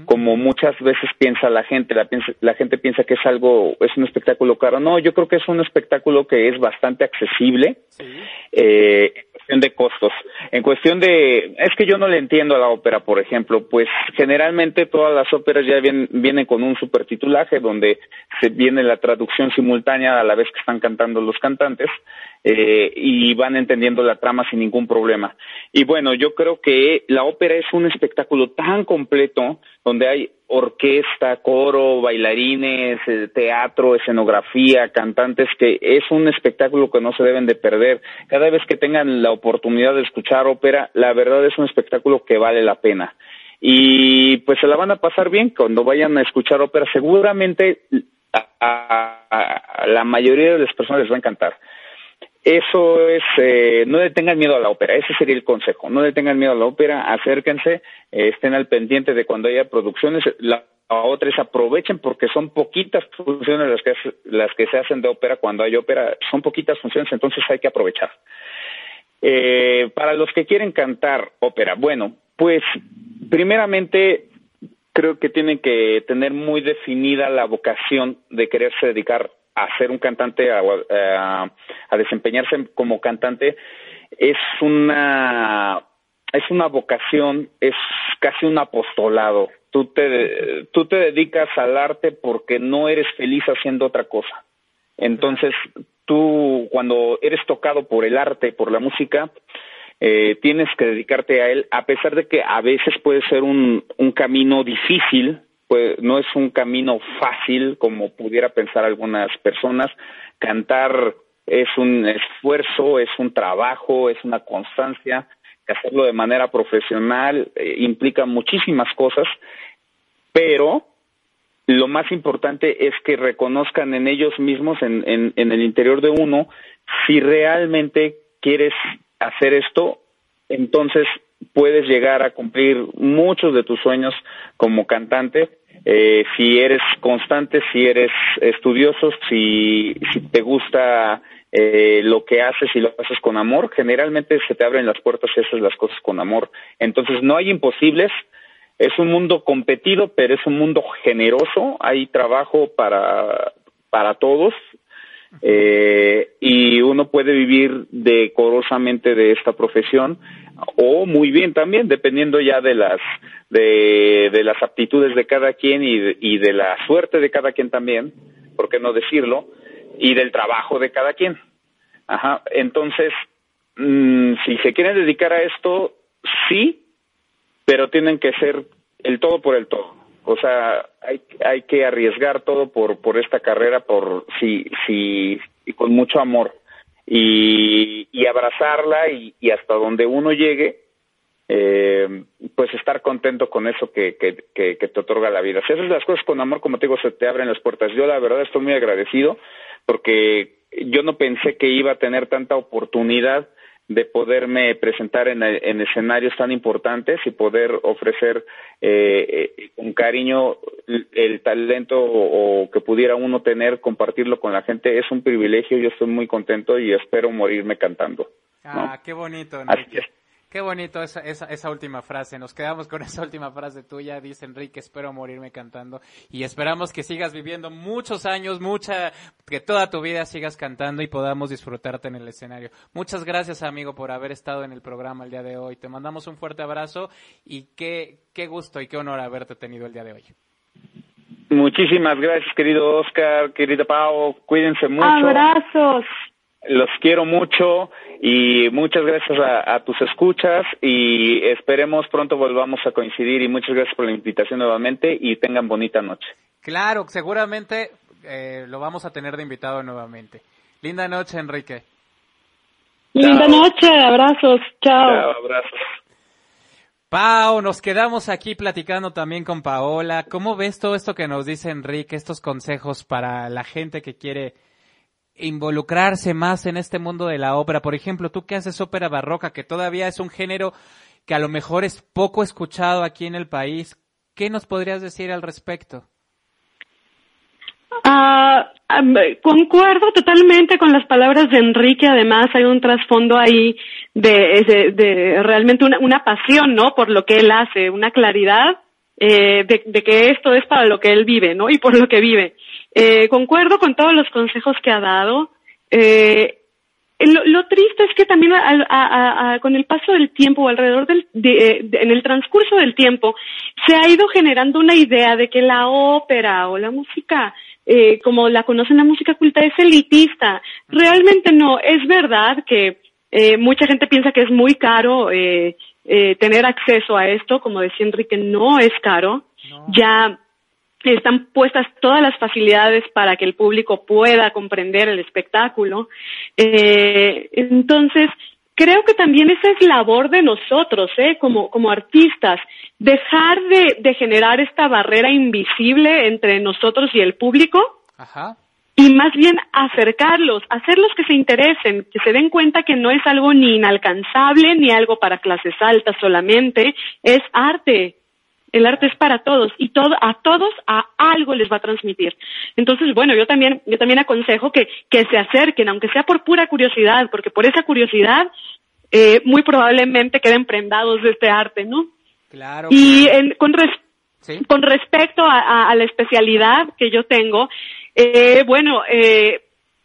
como muchas veces piensa la gente, la, la gente piensa que es algo, es un espectáculo caro. No, yo creo que es un espectáculo que es bastante accesible. Eh, cuestión de costos. En cuestión de, es que yo no le entiendo a la ópera, por ejemplo, pues generalmente todas las óperas ya vienen, vienen con un supertitulaje donde se viene la traducción simultánea a la vez que están cantando los cantantes eh, y van entendiendo la trama sin ningún problema. Y bueno, yo creo que la ópera es un espectáculo tan completo donde hay orquesta, coro, bailarines, eh, teatro, escenografía, cantantes, que es un espectáculo que no se deben de perder. Cada vez que tengan la oportunidad de escuchar ópera, la verdad es un espectáculo que vale la pena. Y pues se la van a pasar bien cuando vayan a escuchar ópera. Seguramente a la mayoría de las personas les va a encantar. Eso es, eh, no le tengan miedo a la ópera, ese sería el consejo, no le tengan miedo a la ópera, acérquense, eh, estén al pendiente de cuando haya producciones, la, otra es aprovechen porque son poquitas funciones las que, las que se hacen de ópera cuando hay ópera, son poquitas funciones, entonces hay que aprovechar. Eh, para los que quieren cantar ópera, bueno, pues primeramente creo que tienen que tener muy definida la vocación de quererse dedicar a ser un cantante, a, desempeñarse como cantante, es una es una vocación, es casi un apostolado. Tú te, tú te dedicas al arte porque no eres feliz haciendo otra cosa. Entonces, tú cuando eres tocado por el arte, por la música, eh, tienes que dedicarte a él, a pesar de que a veces puede ser un, un camino difícil, pues no es un camino fácil como pudiera pensar algunas personas. Cantar es un esfuerzo, es un trabajo, es una constancia. Hacerlo de manera profesional eh, implica muchísimas cosas, pero lo más importante es que reconozcan en ellos mismos, en, en, en el interior de uno, si realmente quieres hacer esto, entonces puedes llegar a cumplir muchos de tus sueños como cantante eh, si eres constante, si eres estudioso, si, si te gusta eh, lo que haces y lo haces con amor, generalmente se te abren las puertas y haces las cosas con amor. Entonces no hay imposibles, es un mundo competido, pero es un mundo generoso, hay trabajo para, para todos, eh, y uno puede vivir decorosamente de esta profesión o muy bien también dependiendo ya de las de, las aptitudes de cada quien y de, la suerte de cada quien también por qué no decirlo y del trabajo de cada quien. Ajá entonces mmm, si se quieren dedicar a esto sí pero tienen que ser el todo por el todo. O sea, hay, hay que arriesgar todo por, por esta carrera, por si, si, con mucho amor. Y, y abrazarla y, hasta donde uno llegue, eh, pues estar contento con eso que, que, que, te otorga la vida. Si haces las cosas con amor, como te digo, se te abren las puertas. Yo la verdad estoy muy agradecido porque yo no pensé que iba a tener tanta oportunidad de poderme presentar en, en, escenarios tan importantes y poder ofrecer eh, eh, cariño el talento o, o, que pudiera uno tener, compartirlo con la gente, es un privilegio, yo estoy muy contento y espero morirme cantando. Ah, qué bonito, Enrique. Qué bonito esa, esa, esa, última frase. Nos quedamos con esa última frase tuya. Dice Enrique, espero morirme cantando. Y esperamos que sigas viviendo muchos años, mucha, que toda tu vida sigas cantando y podamos disfrutarte en el escenario. Muchas gracias, amigo, por haber estado en el programa el día de hoy. Te mandamos un fuerte abrazo y qué, qué gusto y qué honor haberte tenido el día de hoy. Muchísimas gracias, querido Oscar, querida Pau. Cuídense mucho. Abrazos. Los quiero mucho y muchas gracias a, a, tus escuchas y esperemos pronto volvamos a coincidir y muchas gracias por la invitación nuevamente y tengan bonita noche. Claro, seguramente eh, lo vamos a tener de invitado nuevamente. Linda noche, Enrique. Linda Chao. noche, abrazos, chao. Chao, abrazos. Pau, nos quedamos aquí platicando también con Paola. ¿Cómo ves todo esto que nos dice Enrique, estos consejos para la gente que quiere involucrarse más en este mundo de la ópera. Por ejemplo, tú que haces ópera barroca, que todavía es un género que a lo mejor es poco escuchado aquí en el país, ¿qué nos podrías decir al respecto? Uh, um, concuerdo totalmente con las palabras de Enrique. Además, hay un trasfondo ahí de, de, de realmente una, una, pasión, ¿no? Por lo que él hace, una claridad eh, de, de, que esto es para lo que él vive, ¿no? Y por lo que vive. Eh, concuerdo con todos los consejos que ha dado. Eh, lo, triste es que también con el paso del tiempo, alrededor del, de, de, en el transcurso del tiempo, se ha ido generando una idea de que la ópera o la música, eh, como la conocen la música culta, es elitista. Realmente no. Es verdad que eh, mucha gente piensa que es muy caro eh, tener acceso a esto. Como decía Enrique, no es caro. No. Ya están puestas todas las facilidades para que el público pueda comprender el espectáculo. Eh, entonces, creo que también esa es labor de nosotros, ¿eh? como, como artistas, dejar de, de generar esta barrera invisible entre nosotros y el público. Ajá. Y más bien acercarlos, hacerlos que se interesen, que se den cuenta que no es algo ni inalcanzable ni algo para clases altas solamente, es arte, el arte es para todos y todo, a todos a algo les va a transmitir. Entonces, bueno, yo también, yo también aconsejo que, que se acerquen, aunque sea por pura curiosidad, porque por esa curiosidad, eh, muy probablemente queden prendados de este arte, ¿no? Claro. Y en, con, res, ¿Sí? con respecto a, a, a, la especialidad que yo tengo, eh, bueno, eh,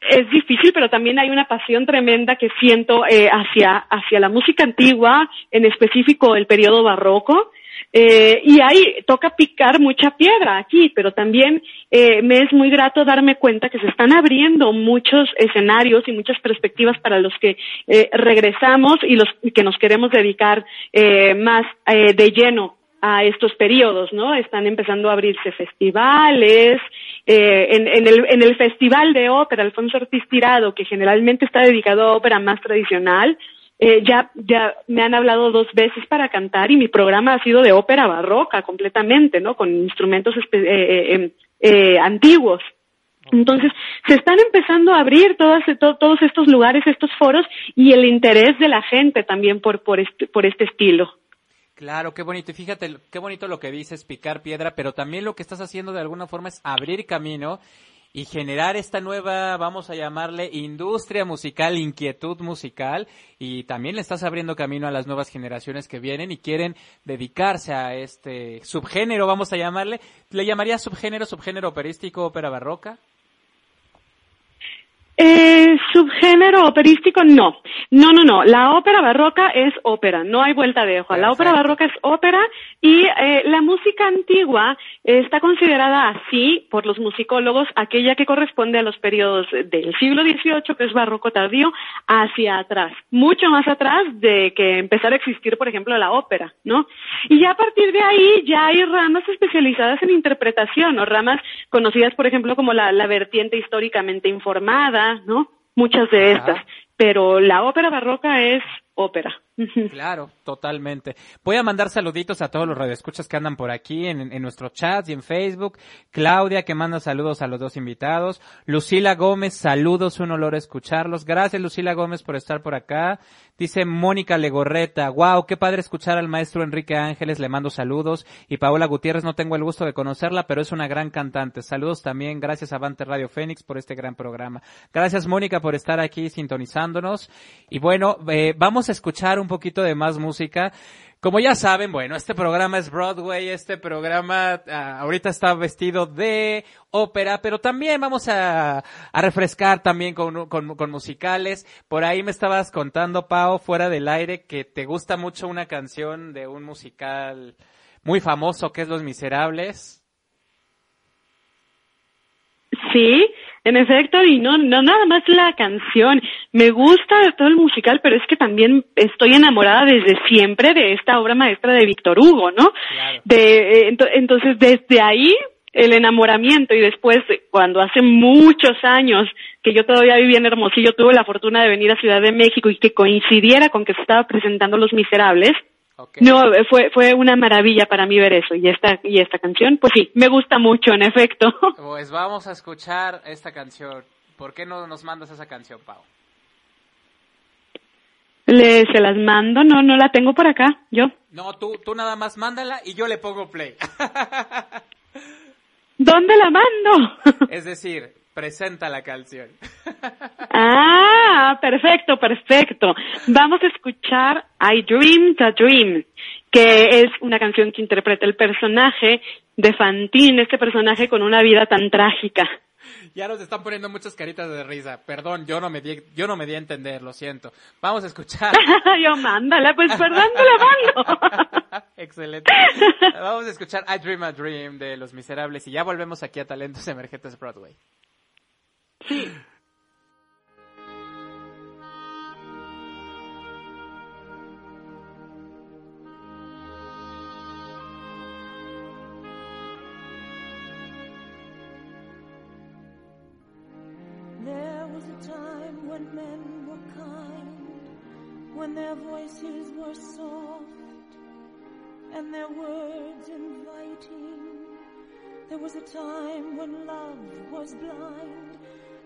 es difícil, pero también hay una pasión tremenda que siento eh, hacia, hacia la música antigua, en específico el periodo barroco. Eh, y ahí toca picar mucha piedra aquí, pero también eh, me es muy grato darme cuenta que se están abriendo muchos escenarios y muchas perspectivas para los que eh, regresamos y los que nos queremos dedicar eh, más eh, de lleno a estos periodos, ¿no? Están empezando a abrirse festivales, eh, en, en, el, en el Festival de Ópera Alfonso Ortiz Tirado, que generalmente está dedicado a ópera más tradicional, eh, ya, ya me han hablado dos veces para cantar y mi programa ha sido de ópera barroca completamente, ¿no? Con instrumentos eh, eh, antiguos. Entonces, se están empezando a abrir todas, todos estos lugares, estos foros y el interés de la gente también por, por, este, por este estilo. Claro, qué bonito. Y fíjate, qué bonito lo que dices, picar piedra, pero también lo que estás haciendo de alguna forma es abrir camino y generar esta nueva, vamos a llamarle, industria musical, inquietud musical, y también le estás abriendo camino a las nuevas generaciones que vienen y quieren dedicarse a este subgénero, vamos a llamarle. ¿Le llamaría subgénero, subgénero operístico, ópera barroca? Eh, subgénero operístico, no. No, no, no. La ópera barroca es ópera, no hay vuelta de hoja. La ópera barroca es ópera y eh, la música antigua está considerada así por los musicólogos aquella que corresponde a los periodos del siglo XVIII, que es barroco tardío, hacia atrás. Mucho más atrás de que empezara a existir, por ejemplo, la ópera, ¿no? Y ya a partir de ahí ya hay ramas especializadas en interpretación o ramas conocidas, por ejemplo, como la, la vertiente históricamente informada, ¿no? Muchas de estas. Pero la ópera barroca es ópera. Claro, totalmente. Voy a mandar saluditos a todos los radioescuchas que andan por aquí en, nuestro chat y en Facebook. Claudia que manda saludos a los dos invitados. Lucila Gómez, saludos, un olor escucharlos. Gracias Lucila Gómez por estar por acá. Dice Mónica Legorreta, wow, qué padre escuchar al maestro Enrique Ángeles, le mando saludos. Y Paola Gutiérrez, no tengo el gusto de conocerla, pero es una gran cantante. Saludos también, gracias a Avante Radio Fénix por este gran programa. Gracias Mónica por estar aquí sintonizándonos. Y bueno, eh, vamos a escuchar un poquito de más música. Como ya saben, bueno, este programa es Broadway, este programa ah, ahorita está vestido de ópera, pero también vamos a, a refrescar también con, con, con, musicales. Por ahí me estabas contando, Pau, fuera del aire, que te gusta mucho una canción de un musical muy famoso que es Los Miserables. Sí, en efecto, y no, no nada más la canción. Me gusta todo el musical, pero es que también estoy enamorada desde siempre de esta obra maestra de Víctor Hugo, ¿no? De, eh, entonces, desde ahí, el enamoramiento y después, cuando hace muchos años que yo todavía vivía en Hermosillo, tuve la fortuna de venir a Ciudad de México y que coincidiera con que se estaba presentando Los Miserables, no, fue, fue una maravilla para mí ver eso. Y esta, y esta canción, pues sí, me gusta mucho, en efecto. Pues vamos a escuchar esta canción. ¿Por qué no nos mandas esa canción, Pau? Le, se las mando, no, no la tengo por acá, yo. No, tú, tú nada más mándala y yo le pongo play. ¿Dónde la mando? es decir, presenta la canción. ah, perfecto, perfecto. Vamos a escuchar I Dreamed a Dream, que es una canción que interpreta el personaje de Fantine, este personaje con una vida tan trágica. Ya nos están poniendo muchas caritas de risa. Perdón, yo no me di, yo no me di a entender, lo siento. Vamos a escuchar. yo mándala, pues perdón, te la mando. Excelente. Vamos a escuchar I Dream a Dream de Los Miserables y ya volvemos aquí a Talentos Emergentes Broadway. There was a time when men were kind, when their voices were soft and their words inviting. There was a time when love was blind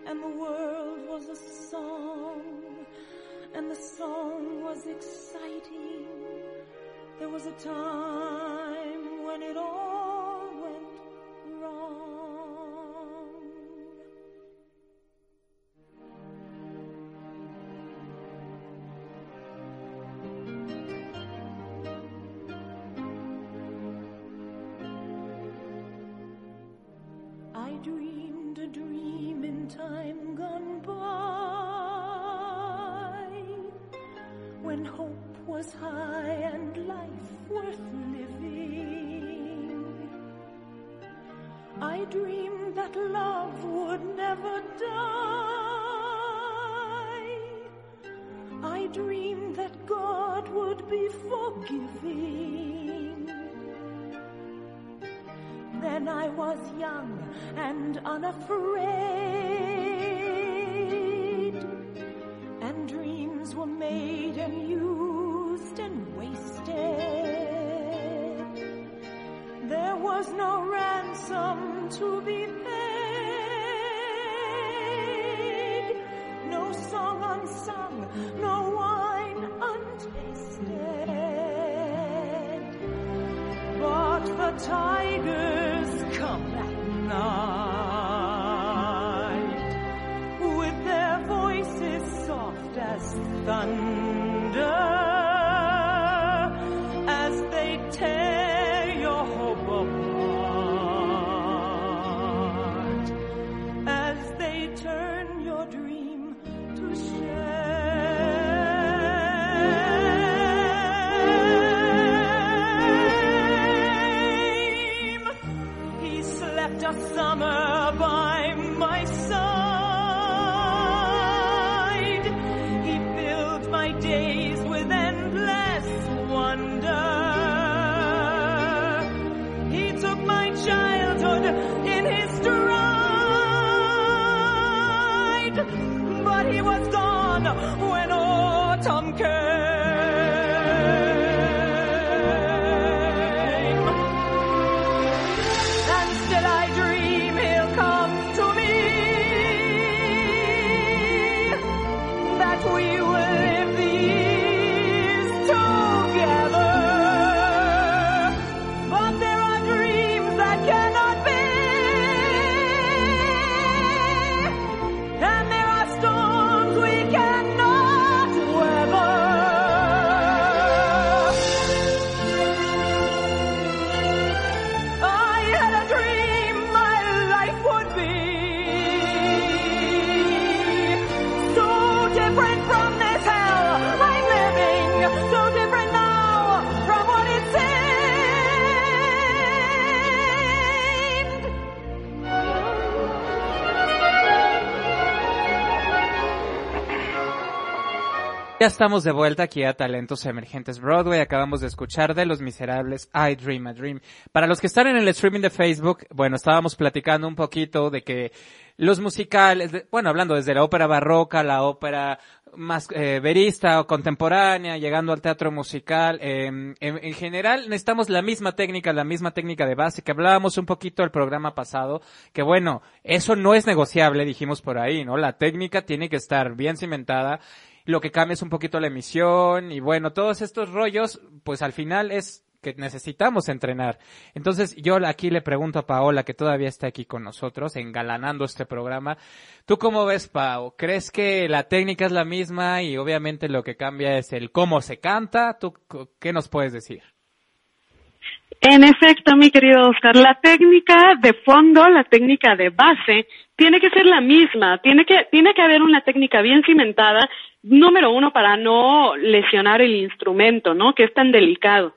and the world was a song, and the song was exciting. There was a time when it all was young and unafraid, and dreams were made and used and wasted. There was no ransom to be sun Ya estamos de vuelta aquí a Talentos Emergentes Broadway. Acabamos de escuchar de Los Miserables I Dream a Dream. Para los que están en el streaming de Facebook, bueno, estábamos platicando un poquito de que los musicales, bueno, hablando desde la ópera barroca, la ópera más eh, verista o contemporánea, llegando al teatro musical, eh, en, en general necesitamos la misma técnica, la misma técnica de base que hablábamos un poquito el programa pasado, que bueno, eso no es negociable, dijimos por ahí, ¿no? La técnica tiene que estar bien cimentada lo que cambia es un poquito la emisión y bueno, todos estos rollos, pues al final es que necesitamos entrenar. Entonces yo aquí le pregunto a Paola, que todavía está aquí con nosotros, engalanando este programa, ¿tú cómo ves, Pao? ¿Crees que la técnica es la misma y obviamente lo que cambia es el cómo se canta? ¿Tú qué nos puedes decir? En efecto, mi querido Oscar, la técnica de fondo, la técnica de base, tiene que ser la misma. Tiene que, tiene que haber una técnica bien cimentada, número uno, para no lesionar el instrumento, ¿no? Que es tan delicado.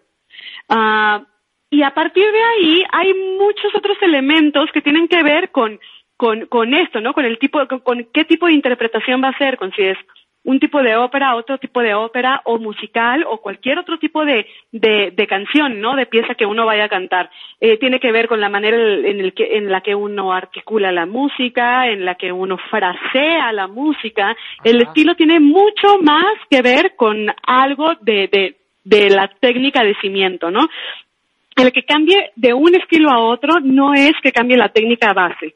Ah, y a partir de ahí hay muchos otros elementos que tienen que ver con, con, con esto, ¿no? Con el tipo, con, con qué tipo de interpretación va a ser, con si es un tipo de ópera, otro tipo de ópera, o musical, o cualquier otro tipo de, de, de canción, ¿no? De pieza que uno vaya a cantar. Eh, tiene que ver con la manera en, el que, en la que uno articula la música, en la que uno frasea la música. El estilo tiene mucho más que ver con algo de, de, de la técnica de cimiento, ¿no? El que cambie de un estilo a otro no es que cambie la técnica base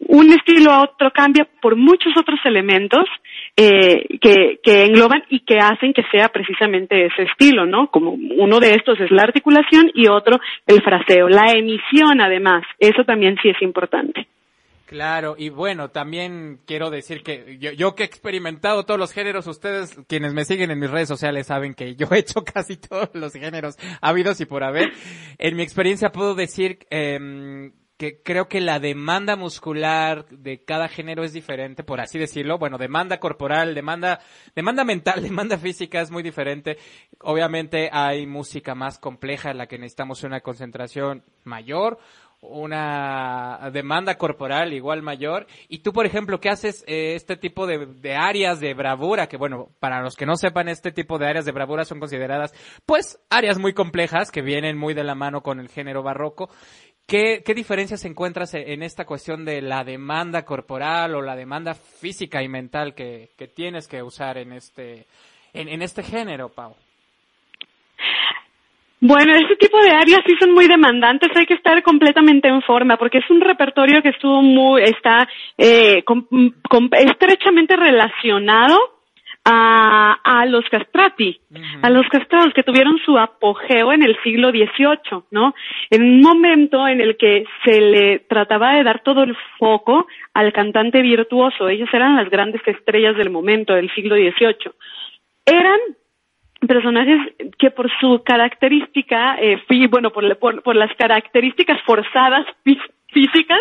un estilo a otro cambia por muchos otros elementos eh, que, que engloban y que hacen que sea precisamente ese estilo, ¿no? Como uno de estos es la articulación y otro el fraseo, la emisión además, eso también sí es importante. Claro, y bueno, también quiero decir que yo, yo que he experimentado todos los géneros, ustedes quienes me siguen en mis redes sociales saben que yo he hecho casi todos los géneros habidos y por haber. En mi experiencia puedo decir em, que creo que la demanda muscular de cada género es diferente, por así decirlo. Bueno, demanda corporal, demanda, demanda mental, demanda física es muy diferente. Obviamente hay música más compleja en la que necesitamos una concentración mayor, una demanda corporal igual mayor. Y tú, por ejemplo, ¿qué haces eh, este tipo de, de áreas de bravura? Que bueno, para los que no sepan, este tipo de áreas de bravura son consideradas, pues, áreas muy complejas que vienen muy de la mano con el género barroco. ¿Qué, qué diferencias encuentras e- en esta cuestión de la demanda corporal o la demanda física y mental que, que tienes que usar en este, en, en este género, Pau? Bueno, este tipo de áreas sí son muy demandantes, hay que estar completamente en forma porque es un repertorio que estuvo muy, está eh, com- com- estrechamente relacionado a, a los castrati, a los castrados que tuvieron su apogeo en el siglo XVIII, ¿no? En un momento en el que se le trataba de dar todo el foco al cantante virtuoso. Ellos eran las grandes estrellas del momento, del siglo XVIII. Eran personajes que por su característica, eh, bueno, por, por, por, las características forzadas físicas,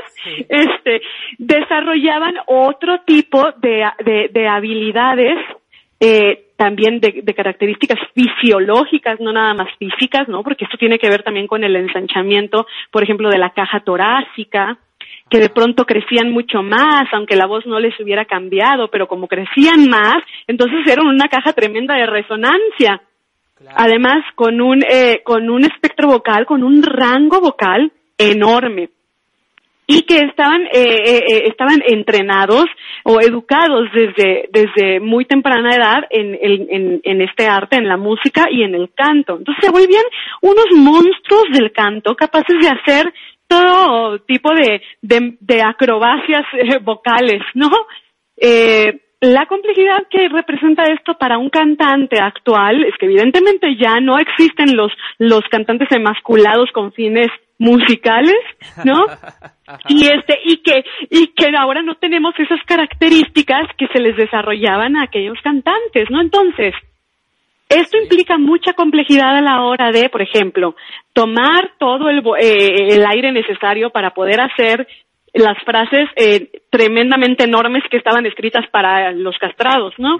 este, desarrollaban otro tipo de, de, de habilidades eh, también de, de, características fisiológicas, no nada más físicas, ¿no? Porque esto tiene que ver también con el ensanchamiento, por ejemplo, de la caja torácica, que de pronto crecían mucho más, aunque la voz no les hubiera cambiado, pero como crecían más, entonces eran una caja tremenda de resonancia. Además, con un, eh, con un espectro vocal, con un rango vocal enorme y que estaban eh, eh, eh, estaban entrenados o educados desde desde muy temprana edad en, en, en este arte, en la música y en el canto. Entonces se volvían unos monstruos del canto capaces de hacer todo tipo de, de, de acrobacias eh, vocales, ¿no? Eh, la complejidad que representa esto para un cantante actual es que evidentemente ya no existen los, los cantantes emasculados con fines musicales, ¿no? y este, y que, y que ahora no tenemos esas características que se les desarrollaban a aquellos cantantes, ¿no? Entonces, esto implica mucha complejidad a la hora de, por ejemplo, tomar todo el, eh, el aire necesario para poder hacer las frases eh, tremendamente enormes que estaban escritas para los castrados, ¿no?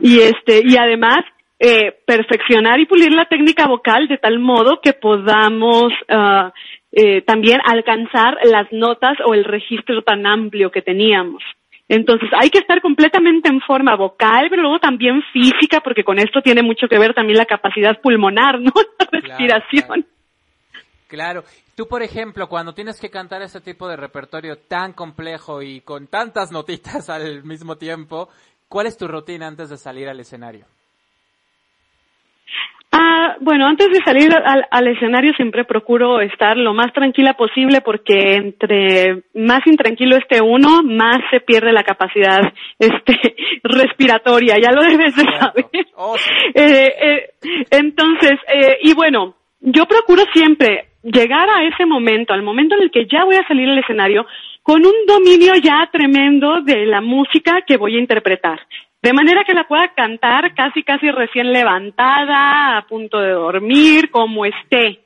Y este, y además, eh, perfeccionar y pulir la técnica vocal de tal modo que podamos uh, eh, también alcanzar las notas o el registro tan amplio que teníamos. Entonces hay que estar completamente en forma vocal, pero luego también física, porque con esto tiene mucho que ver también la capacidad pulmonar, ¿no? La respiración. Claro. Tú, por ejemplo, cuando tienes que cantar ese tipo de repertorio tan complejo y con tantas notitas al mismo tiempo, ¿cuál es tu rutina antes de salir al escenario? Ah, bueno, antes de salir al, al, escenario siempre procuro estar lo más tranquila posible porque entre más intranquilo esté uno, más se pierde la capacidad este respiratoria, ya lo debes de saber. Oh, sí. eh, eh, entonces, eh, y bueno, yo procuro siempre llegar a ese momento, al momento en el que ya voy a salir al escenario, con un dominio ya tremendo de la música que voy a interpretar. De manera que la pueda cantar casi casi recién levantada, a punto de dormir, como esté.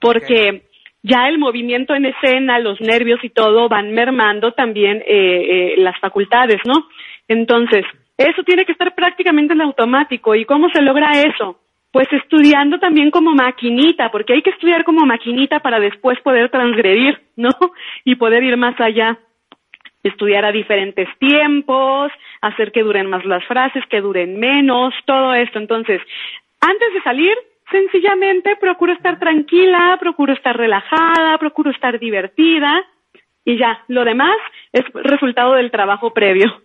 Porque okay. ya el movimiento en escena, los nervios y todo van mermando también eh, eh, las facultades, ¿no? Entonces, eso tiene que estar prácticamente en automático. ¿Y cómo se logra eso? Pues estudiando también como maquinita, porque hay que estudiar como maquinita para después poder transgredir, ¿no? Y poder ir más allá estudiar a diferentes tiempos, hacer que duren más las frases, que duren menos, todo esto. Entonces, antes de salir, sencillamente procuro estar tranquila, procuro estar relajada, procuro estar divertida y ya, lo demás es resultado del trabajo previo.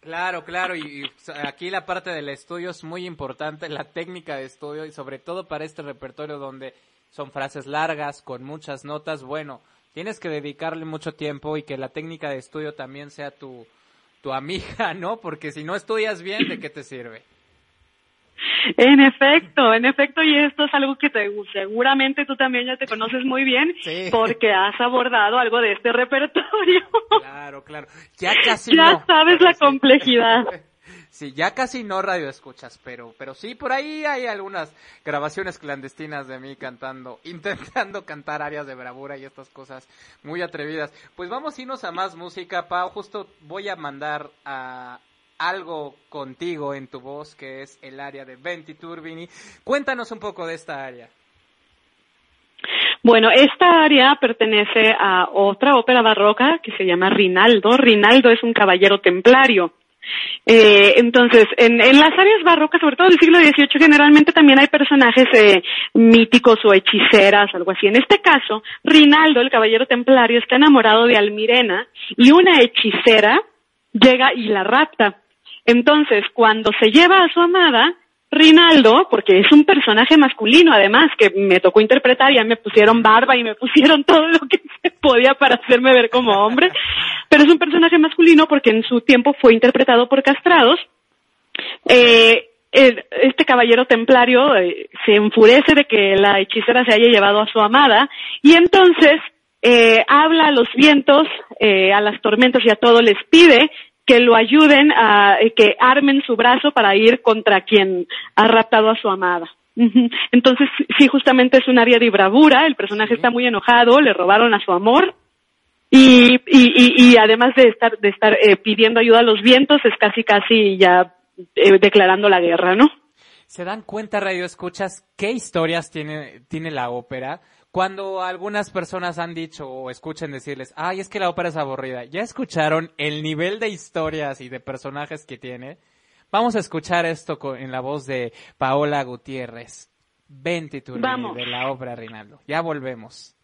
Claro, claro, y, aquí la parte del estudio es muy importante, la técnica de estudio y sobre todo para este repertorio donde son frases largas, con muchas notas, bueno, tienes que dedicarle mucho tiempo y que la técnica de estudio también sea tu, tu amiga, ¿no? Porque si no estudias bien, ¿de qué te sirve? En efecto, en efecto, y esto es algo que te, seguramente tú también ya te conoces muy bien, sí. porque has abordado algo de este repertorio. Claro, claro. Ya casi Ya no, sabes la sí. complejidad. Sí, ya casi no radio escuchas, pero, pero sí, por ahí hay algunas grabaciones clandestinas de mí cantando, intentando cantar áreas de bravura y estas cosas muy atrevidas. Pues vamos a irnos a más música, Pau. Justo voy a mandar a algo contigo en tu voz, que es el área de Venti Turbini. Cuéntanos un poco de esta área. Bueno, esta área pertenece a otra ópera barroca que se llama Rinaldo. Rinaldo es un caballero templario. Eh, entonces, en, en, las áreas barrocas, sobre todo del siglo XVIII, generalmente también hay personajes eh, míticos o hechiceras, algo así. En este caso, Rinaldo, el caballero templario, está enamorado de Almirena y una hechicera llega y la rapta. Entonces, cuando se lleva a su amada, Rinaldo, porque es un personaje masculino además, que me tocó interpretar, ya me pusieron barba y me pusieron todo lo que se podía para hacerme ver como hombre, pero es un personaje masculino porque en su tiempo fue interpretado por castrados, eh, este caballero templario eh, se enfurece de que la hechicera se haya llevado a su amada y entonces eh, habla a los vientos, eh, a las tormentas y a todo, les pide que lo ayuden a eh, que armen su brazo para ir contra quien ha raptado a su amada. Entonces, sí, justamente es un área de bravura, el personaje está muy enojado, le robaron a su amor y, y, y, y además de estar, de estar eh, pidiendo ayuda a los vientos, es casi casi ya eh, declarando la guerra, ¿no? ¿Se dan cuenta, Radio Escuchas, qué historias tiene, tiene la ópera? Cuando algunas personas han dicho o escuchen decirles, ay, es que la ópera es aburrida, ¿ya escucharon el nivel de historias y de personajes que tiene? Vamos a escuchar esto en la voz de Paola Gutiérrez, Vamos. de la ópera Rinaldo. Ya volvemos.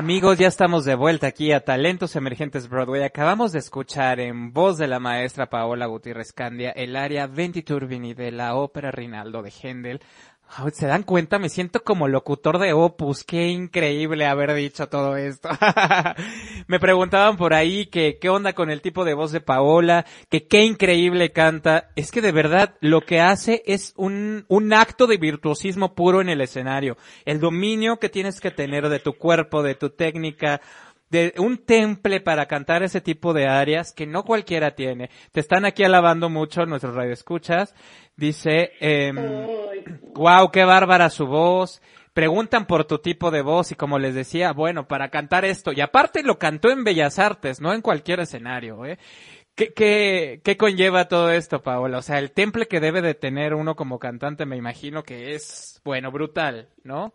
Amigos, ya estamos de vuelta aquí a Talentos Emergentes Broadway. Acabamos de escuchar en voz de la maestra Paola Gutiérrez Candia el área Venti Turbini de la ópera Rinaldo de Händel. ¿Se dan cuenta? Me siento como locutor de Opus. Qué increíble haber dicho todo esto. Me preguntaban por ahí que qué onda con el tipo de voz de Paola, que qué increíble canta. Es que de verdad lo que hace es un, un acto de virtuosismo puro en el escenario. El dominio que tienes que tener de tu cuerpo, de tu técnica, de un temple para cantar ese tipo de áreas que no cualquiera tiene. Te están aquí alabando mucho nuestros radioescuchas. Dice, eh, wow, qué bárbara su voz. Preguntan por tu tipo de voz y como les decía, bueno, para cantar esto, y aparte lo cantó en Bellas Artes, no en cualquier escenario, ¿eh? ¿Qué, qué, qué conlleva todo esto, Paola? O sea, el temple que debe de tener uno como cantante, me imagino que es, bueno, brutal, ¿no?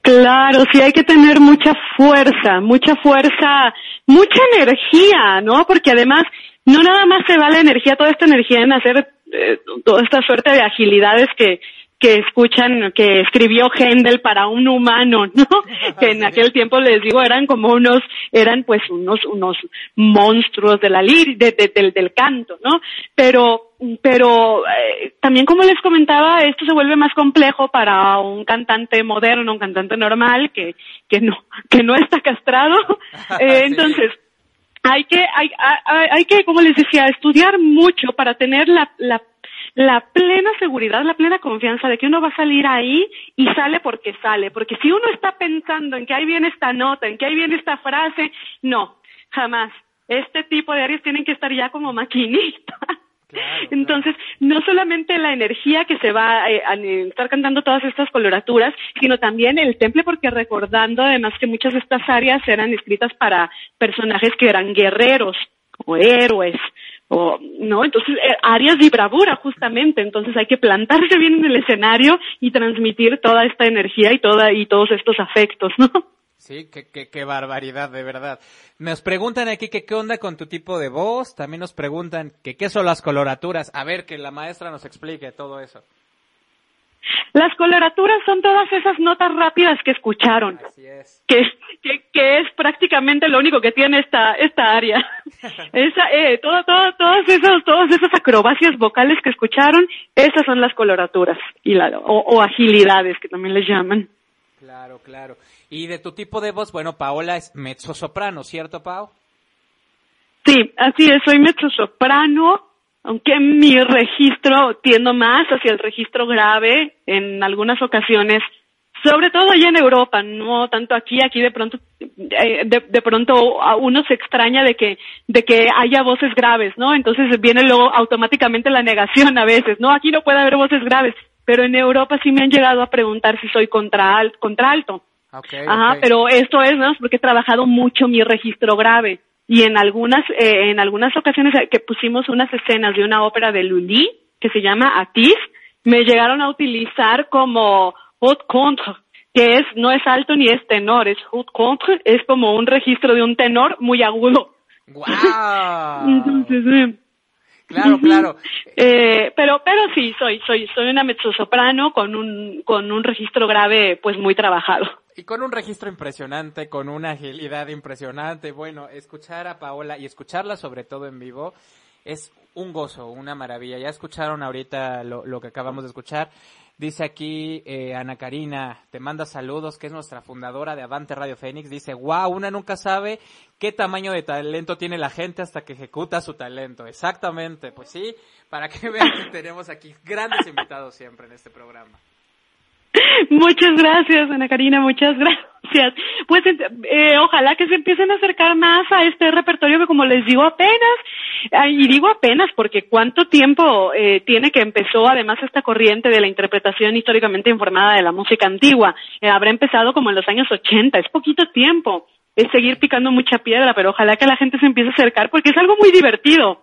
Claro, sí hay que tener mucha fuerza, mucha fuerza, mucha energía, ¿no? Porque además no nada más se va la energía, toda esta energía en hacer eh, toda esta suerte de agilidades que que escuchan que escribió Händel para un humano, ¿no? que en aquel tiempo les digo eran como unos eran pues unos unos monstruos de la lir de, del, del canto, ¿no? Pero pero eh, también como les comentaba esto se vuelve más complejo para un cantante moderno, un cantante normal que que no que no está castrado, eh, entonces hay que hay, hay, hay que como les decía estudiar mucho para tener la la la plena seguridad, la plena confianza de que uno va a salir ahí y sale porque sale. Porque si uno está pensando en que ahí viene esta nota, en que ahí viene esta frase, no, jamás. Este tipo de áreas tienen que estar ya como maquinistas. Entonces, no solamente la energía que se va eh, a estar cantando todas estas coloraturas, sino también el temple, porque recordando además que muchas de estas áreas eran escritas para personajes que eran guerreros o héroes o no entonces eh, áreas de bravura justamente entonces hay que plantarse bien en el escenario y transmitir toda esta energía y toda y todos estos afectos no Sí, qué, qué, qué barbaridad, de verdad. Nos preguntan aquí que qué onda con tu tipo de voz, también nos preguntan que qué son las coloraturas. A ver, que la maestra nos explique todo eso. Las coloraturas son todas esas notas rápidas que escucharon. Así es. Que, que, que es prácticamente lo único que tiene esta, esta área. Esa, eh, todo, todo, todos esos, todas esas acrobacias vocales que escucharon, esas son las coloraturas y la, o, o agilidades que también les llaman. Claro, claro. Y de tu tipo de voz, bueno, Paola es mezzosoprano, ¿cierto, Pau? Sí, así es, soy mezzosoprano, aunque mi registro tiendo más hacia el registro grave en algunas ocasiones, sobre todo allá en Europa, no tanto aquí, aquí de pronto, eh, de, de, pronto a uno se extraña de que, de que haya voces graves, ¿no? Entonces viene luego automáticamente la negación a veces, ¿no? Aquí no puede haber voces graves, pero en Europa sí me han llegado a preguntar si soy contra, contra alto. Okay, Ajá, okay. pero esto es, ¿no? Porque he trabajado mucho mi registro grave y en algunas eh, en algunas ocasiones que pusimos unas escenas de una ópera de Lully que se llama Atis me llegaron a utilizar como haut contre que es no es alto ni es tenor es haut contre es como un registro de un tenor muy agudo ¡Guau! entonces eh, Claro, claro. eh, pero pero sí soy soy soy una mezzosoprano con un con un registro grave pues muy trabajado Y con un registro impresionante, con una agilidad impresionante. Bueno, escuchar a Paola y escucharla sobre todo en vivo es un gozo, una maravilla. Ya escucharon ahorita lo, lo que acabamos de escuchar. Dice aquí eh, Ana Karina, te manda saludos, que es nuestra fundadora de Avante Radio Fénix. Dice, wow, una nunca sabe qué tamaño de talento tiene la gente hasta que ejecuta su talento. Exactamente, pues sí, para que vean que tenemos aquí grandes invitados siempre en este programa. Muchas gracias, Ana Karina, muchas gracias. Pues eh, ojalá que se empiecen a acercar más a este repertorio que como les digo apenas, eh, y digo apenas porque cuánto tiempo eh, tiene que empezó además esta corriente de la interpretación históricamente informada de la música antigua. Eh, habrá empezado como en los años 80, es poquito tiempo. Es seguir picando mucha piedra, pero ojalá que la gente se empiece a acercar porque es algo muy divertido.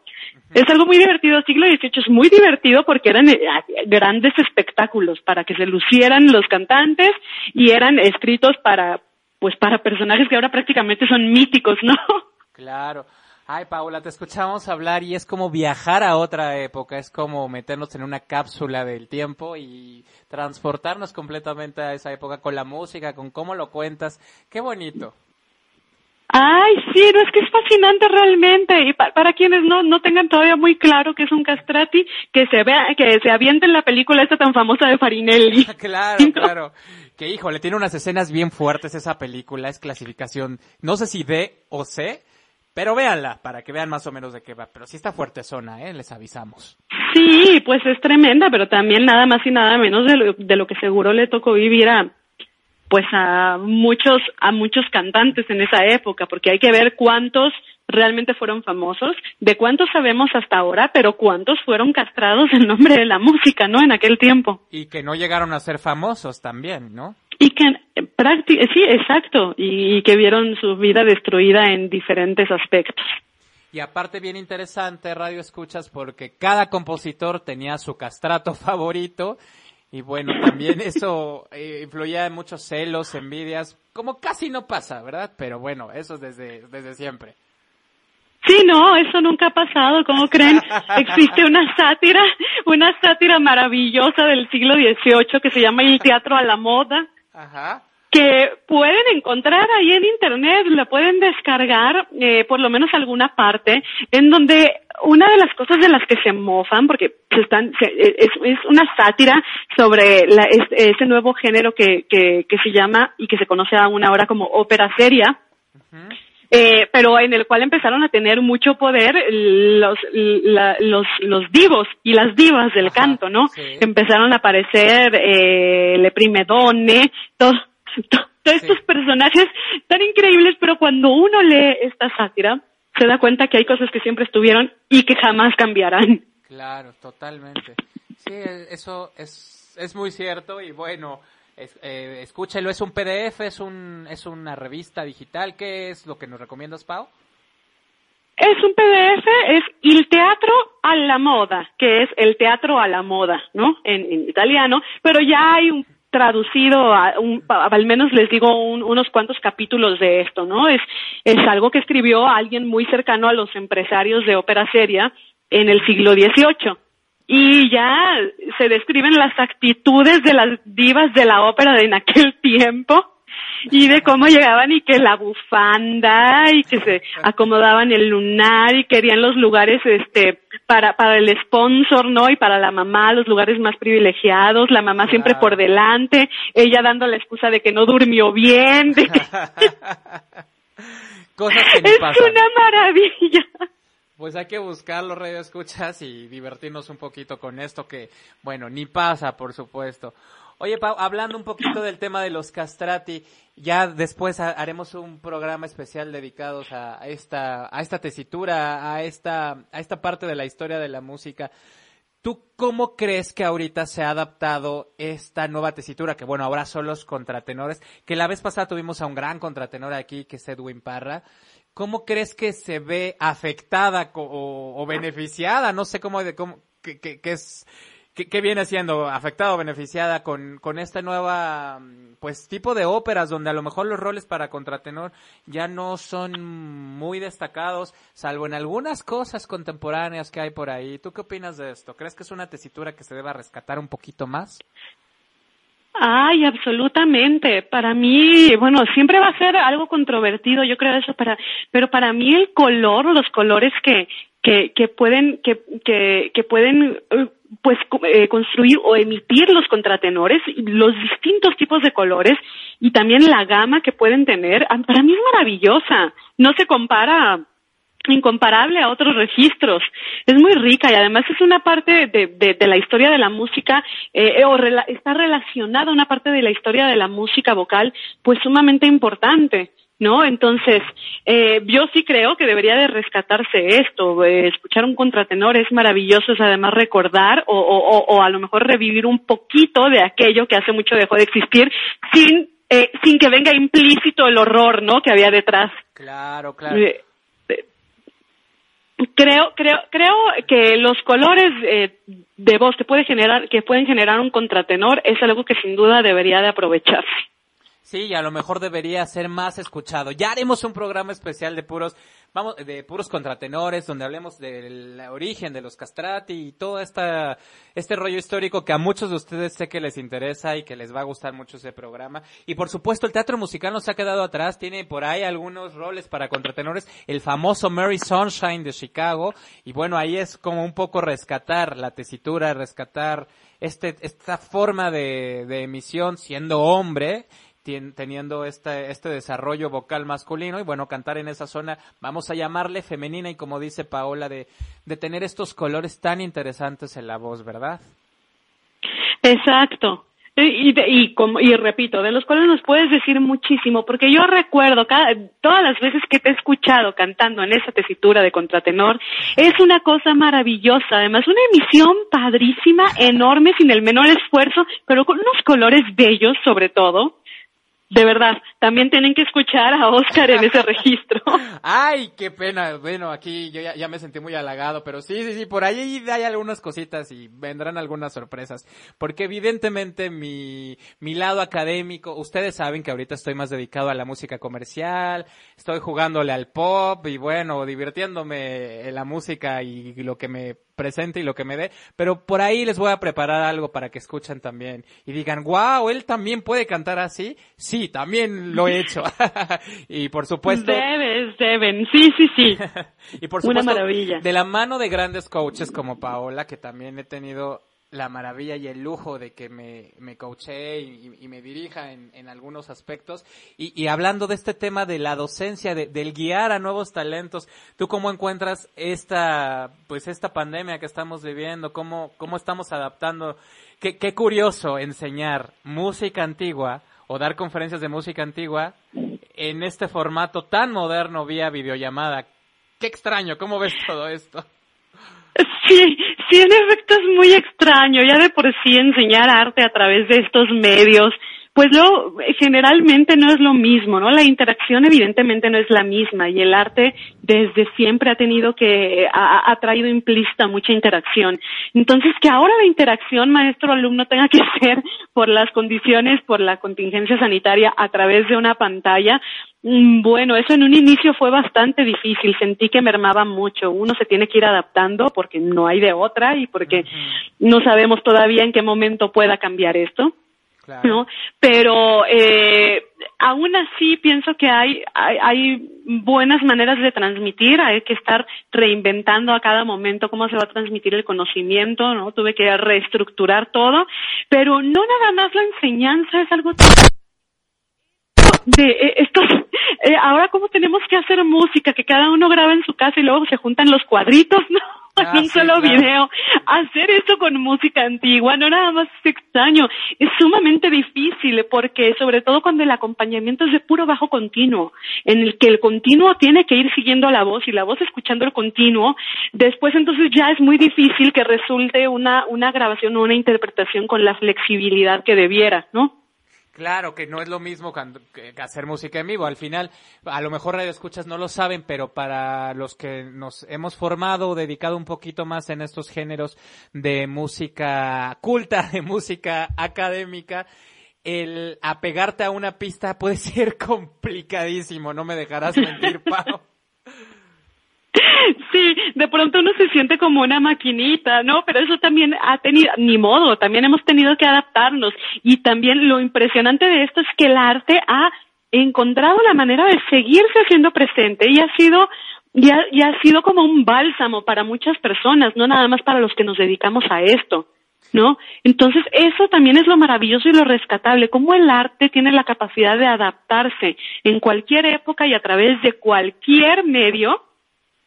Es algo muy divertido, siglo XVIII es muy divertido porque eran eh, grandes espectáculos para que se lucieran los cantantes y eran escritos para, pues para personajes que ahora prácticamente son míticos, ¿no? Claro. Ay, Paula, te escuchamos hablar y es como viajar a otra época, es como meternos en una cápsula del tiempo y transportarnos completamente a esa época con la música, con cómo lo cuentas. Qué bonito. Ay, sí, no es que es fascinante realmente. Y pa- para quienes no, no tengan todavía muy claro que es un castrati, que se vea, que se avienten la película esta tan famosa de Farinelli. claro, ¿No? claro. Que híjole, tiene unas escenas bien fuertes esa película, es clasificación, no sé si D o C, pero véanla para que vean más o menos de qué va. Pero sí está fuerte zona, ¿eh? Les avisamos. Sí, pues es tremenda, pero también nada más y nada menos de lo, de lo que seguro le tocó vivir a pues a muchos a muchos cantantes en esa época, porque hay que ver cuántos realmente fueron famosos, de cuántos sabemos hasta ahora, pero cuántos fueron castrados en nombre de la música, ¿no? En aquel tiempo. Y que no llegaron a ser famosos también, ¿no? Y que eh, sí, exacto, y, y que vieron su vida destruida en diferentes aspectos. Y aparte bien interesante, Radio Escuchas, porque cada compositor tenía su castrato favorito. Y bueno, también eso eh, influía en muchos celos, envidias, como casi no pasa, ¿verdad? Pero bueno, eso es desde, desde siempre. Sí, no, eso nunca ha pasado. ¿Cómo creen? Existe una sátira, una sátira maravillosa del siglo XVIII que se llama El Teatro a la Moda, Ajá. Que pueden encontrar ahí en Internet, la pueden descargar, eh, por lo menos alguna parte, en donde una de las cosas de las que se mofan, porque se están, se- es, es una sátira sobre la, es- ese nuevo género que, que, que se llama y que se conoce aún ahora como ópera seria, eh, pero en el cual empezaron a tener mucho poder los, la- los, los divos y las divas del Ajá, canto, ¿no? sí. Empezaron a aparecer eh, Le Primedone, todo, to- todos estos personajes tan increíbles, pero cuando uno lee esta sátira, se da cuenta que hay cosas que siempre estuvieron y que jamás cambiarán. Claro, totalmente. Sí, eso es, es muy cierto y bueno, es- eh, escúchelo, es un PDF, es un, es una revista digital, ¿qué es lo que nos recomiendas, Pau? Es un PDF, es Il Teatro a la Moda, que es el teatro a la moda, ¿no? En, en italiano, pero ya hay un traducido, a un- al menos les digo un- unos cuantos capítulos de esto, ¿no? Es, es algo que escribió alguien muy cercano a los empresarios de ópera seria en el siglo XVIII. Y ya se describen las actitudes de las divas de la ópera de en aquel tiempo y de cómo llegaban y que la bufanda y que se acomodaban el lunar y querían los lugares este para para el sponsor no y para la mamá los lugares más privilegiados la mamá siempre por delante ella dando la excusa de que no durmió bien de que- Cosas que es pasan. una maravilla Pues hay que buscarlo, radio escuchas, y divertirnos un poquito con esto que, bueno, ni pasa, por supuesto. Oye, Pau, hablando un poquito del tema de los castrati, ya después ha- haremos un programa especial dedicados a, esta, a esta tesitura, a esta, a esta parte de la historia de la música. ¿Tú cómo crees que ahorita se ha adaptado esta nueva tesitura? Que bueno, ahora son los contratenores, que la vez pasada tuvimos a un gran contratenor aquí, que es Edwin Parra. ¿Cómo crees que se ve afectada o, beneficiada? No sé cómo, cómo qué, qué- qué es, qué, viene siendo afectada o beneficiada con, con esta nueva, pues, tipo de óperas donde a lo mejor los roles para contratenor ya no son muy destacados, salvo en algunas cosas contemporáneas que hay por ahí. ¿Tú qué opinas de esto? ¿Crees que es una tesitura que se deba rescatar un poquito más? Ay, absolutamente. Para mí, bueno, siempre va a ser algo controvertido, yo creo eso, para, pero para mí el color, los colores que, que, que pueden, que, que, que pueden, eh, pues, eh, construir o emitir los contratenores, los distintos tipos de colores y también la gama que pueden tener, ah, para mí es maravillosa. No se compara incomparable a otros registros. Es muy rica y además es una parte de, de, de la historia de la música, eh, o rela- está relacionada a una parte de la historia de la música vocal, pues sumamente importante. ¿No? Entonces, eh, yo sí creo que debería de rescatarse esto. Eh, escuchar un contratenor es maravilloso, es además recordar o, o, o, a lo mejor revivir un poquito de aquello que hace mucho dejó de existir sin, eh, sin que venga implícito el horror, ¿no? Que había detrás. Claro, claro. Eh, eh, Creo, creo, creo que los colores eh, de voz que puede generar, que pueden generar un contratenor es algo que sin duda debería de aprovecharse. Sí, y a lo mejor debería ser más escuchado. Ya haremos un programa especial de puros, vamos, de puros contratenores, donde hablemos del origen de los castrati y todo esta, este rollo histórico que a muchos de ustedes sé que les interesa y que les va a gustar mucho ese programa. Y por supuesto, el teatro musical no se ha quedado atrás, tiene por ahí algunos roles para contratenores, el famoso Mary Sunshine de Chicago, y bueno, ahí es como un poco rescatar la tesitura, rescatar este, esta forma de, de emisión siendo hombre, teniendo este, este desarrollo vocal masculino y bueno, cantar en esa zona, vamos a llamarle femenina y como dice Paola, de, de tener estos colores tan interesantes en la voz, ¿verdad? Exacto. Y, y, como, y repito, de los colores nos puedes decir muchísimo, porque yo recuerdo cada, todas las veces que te he escuchado cantando en esa tesitura de contratenor, es una cosa maravillosa, además una emisión padrísima, enorme, sin el menor esfuerzo, pero con unos colores bellos sobre todo, de verdad, también tienen que escuchar a Oscar en ese registro. Ay, qué pena. Bueno, aquí yo ya, me sentí muy halagado, pero sí, sí, sí, por ahí hay algunas cositas y vendrán algunas sorpresas. Porque evidentemente mi, mi lado académico, ustedes saben que ahorita estoy más dedicado a la música comercial, estoy jugándole al pop y bueno, divirtiéndome en la música y lo que me presente y lo que me dé, pero por ahí les voy a preparar algo para que escuchen también y digan, wow, él también puede cantar así. Sí, también lo he hecho. y por supuesto. Debes, deben, sí, sí, sí. y por supuesto, Una maravilla. de la mano de grandes coaches como Paola, que también he tenido la maravilla y el lujo de que me, me coaché y, me dirija en, en algunos aspectos. Y, y, hablando de este tema de la docencia, de, del guiar a nuevos talentos, ¿tú cómo encuentras esta, pues esta pandemia que estamos viviendo? ¿Cómo, cómo estamos adaptando? Qué, qué curioso enseñar música antigua o dar conferencias de música antigua en este formato tan moderno vía videollamada. Qué extraño, ¿cómo ves todo esto? Sí, sí, en efecto es muy extraño. Ya de por sí enseñar arte a través de estos medios, pues lo generalmente no es lo mismo, ¿no? La interacción evidentemente no es la misma y el arte desde siempre ha tenido que ha, ha traído implícita mucha interacción. Entonces que ahora la interacción maestro alumno tenga que ser por las condiciones, por la contingencia sanitaria a través de una pantalla, Mm, bueno, eso en un inicio fue bastante difícil, sentí que mermaba mucho. Uno se tiene que ir adaptando porque no hay de otra y porque no sabemos todavía en qué momento pueda cambiar esto. ¿No? Pero eh, aún así pienso que hay, hay, hay, buenas maneras de transmitir, hay que estar reinventando a cada momento cómo se va a transmitir el conocimiento, ¿no? Tuve que reestructurar todo, pero no nada más la enseñanza es algo de eh, estos, eh, ahora cómo tenemos que hacer música, que cada uno graba en su casa y luego se juntan los cuadritos, ¿no? en un solo video. Hacer eso con música antigua no nada más es extraño, es sumamente difícil porque sobre todo cuando el acompañamiento es de puro bajo continuo, en el que el continuo tiene que ir siguiendo a la voz y la voz escuchando el continuo, después entonces ya es muy difícil que resulte una, una grabación o una interpretación con la flexibilidad que debiera, ¿no? Claro, que no es lo mismo que hacer música en vivo. Al final, a lo mejor radio escuchas no lo saben, pero para los que nos hemos formado o dedicado un poquito más en estos géneros de música culta, de música académica, el apegarte a una pista puede ser complicadísimo, no me dejarás mentir, Pau. Sí, de pronto uno se siente como una maquinita, ¿no? Pero eso también ha tenido, ni modo, también hemos tenido que adaptarnos. Y también lo impresionante de esto es que el arte ha encontrado la manera de seguirse haciendo presente y ha sido y ha, y ha sido como un bálsamo para muchas personas, no nada más para los que nos dedicamos a esto. ¿no? Entonces, eso también es lo maravilloso y lo rescatable, cómo el arte tiene la capacidad de adaptarse en cualquier época y a través de cualquier medio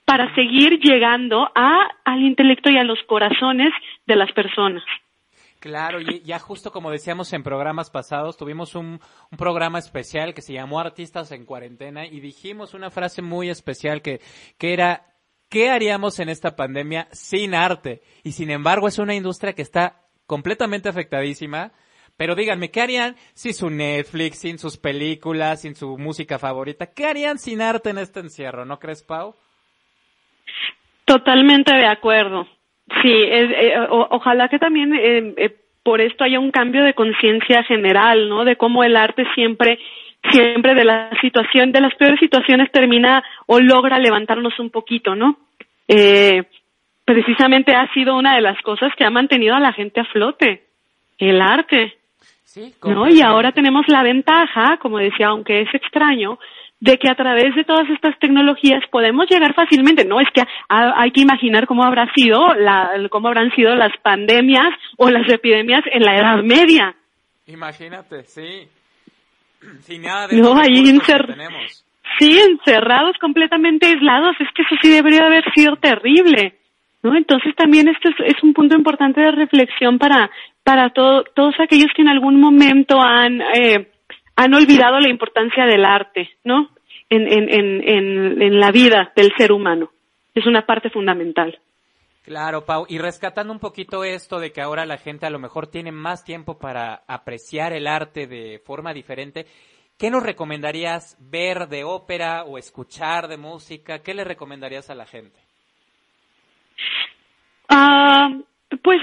para seguir llegando a, al intelecto y a los corazones de las personas. Claro, y ya justo como decíamos en programas pasados, tuvimos un, programa especial que se llamó Artistas en Cuarentena y dijimos una frase muy especial que, que era, ¿qué haríamos en esta pandemia sin arte? Y sin embargo es una industria que está completamente afectadísima. Pero díganme, ¿qué harían si su Netflix, sin sus películas, sin su música favorita? ¿Qué harían sin arte en este encierro? ¿No crees, Pau? Totalmente de acuerdo. Sí, eh, ojalá que también eh, eh, por esto haya un cambio de conciencia general, ¿no? De cómo el arte siempre siempre de la situación, de las peores situaciones termina o logra levantarnos un poquito, ¿no? Eh, precisamente ha sido una de las cosas que ha mantenido a la gente a flote, el arte. Sí, ¿no? Y ahora tenemos la ventaja, como decía, aunque es extraño, de que a través de todas estas tecnologías podemos llegar fácilmente. No es que hay que imaginar cómo habrá sido la, cómo habrán sido las pandemias o las epidemias en la Edad Media. Imagínate, sí. Sin nada de no, ahí tenemos. Sí, encerrados, completamente aislados. Es que eso sí debería haber sido terrible. ¿no? Entonces también esto es, un punto importante de reflexión para, para todo, todos aquellos que en algún momento han, eh, han olvidado la importancia del arte, ¿no? En, en, en, en, la vida del ser humano. Es una parte fundamental. Claro, Pau. Y rescatando un poquito esto de que ahora la gente a lo mejor tiene más tiempo para apreciar el arte de forma diferente, ¿qué nos recomendarías ver de ópera o escuchar de música? ¿Qué le recomendarías a la gente? Ah, pues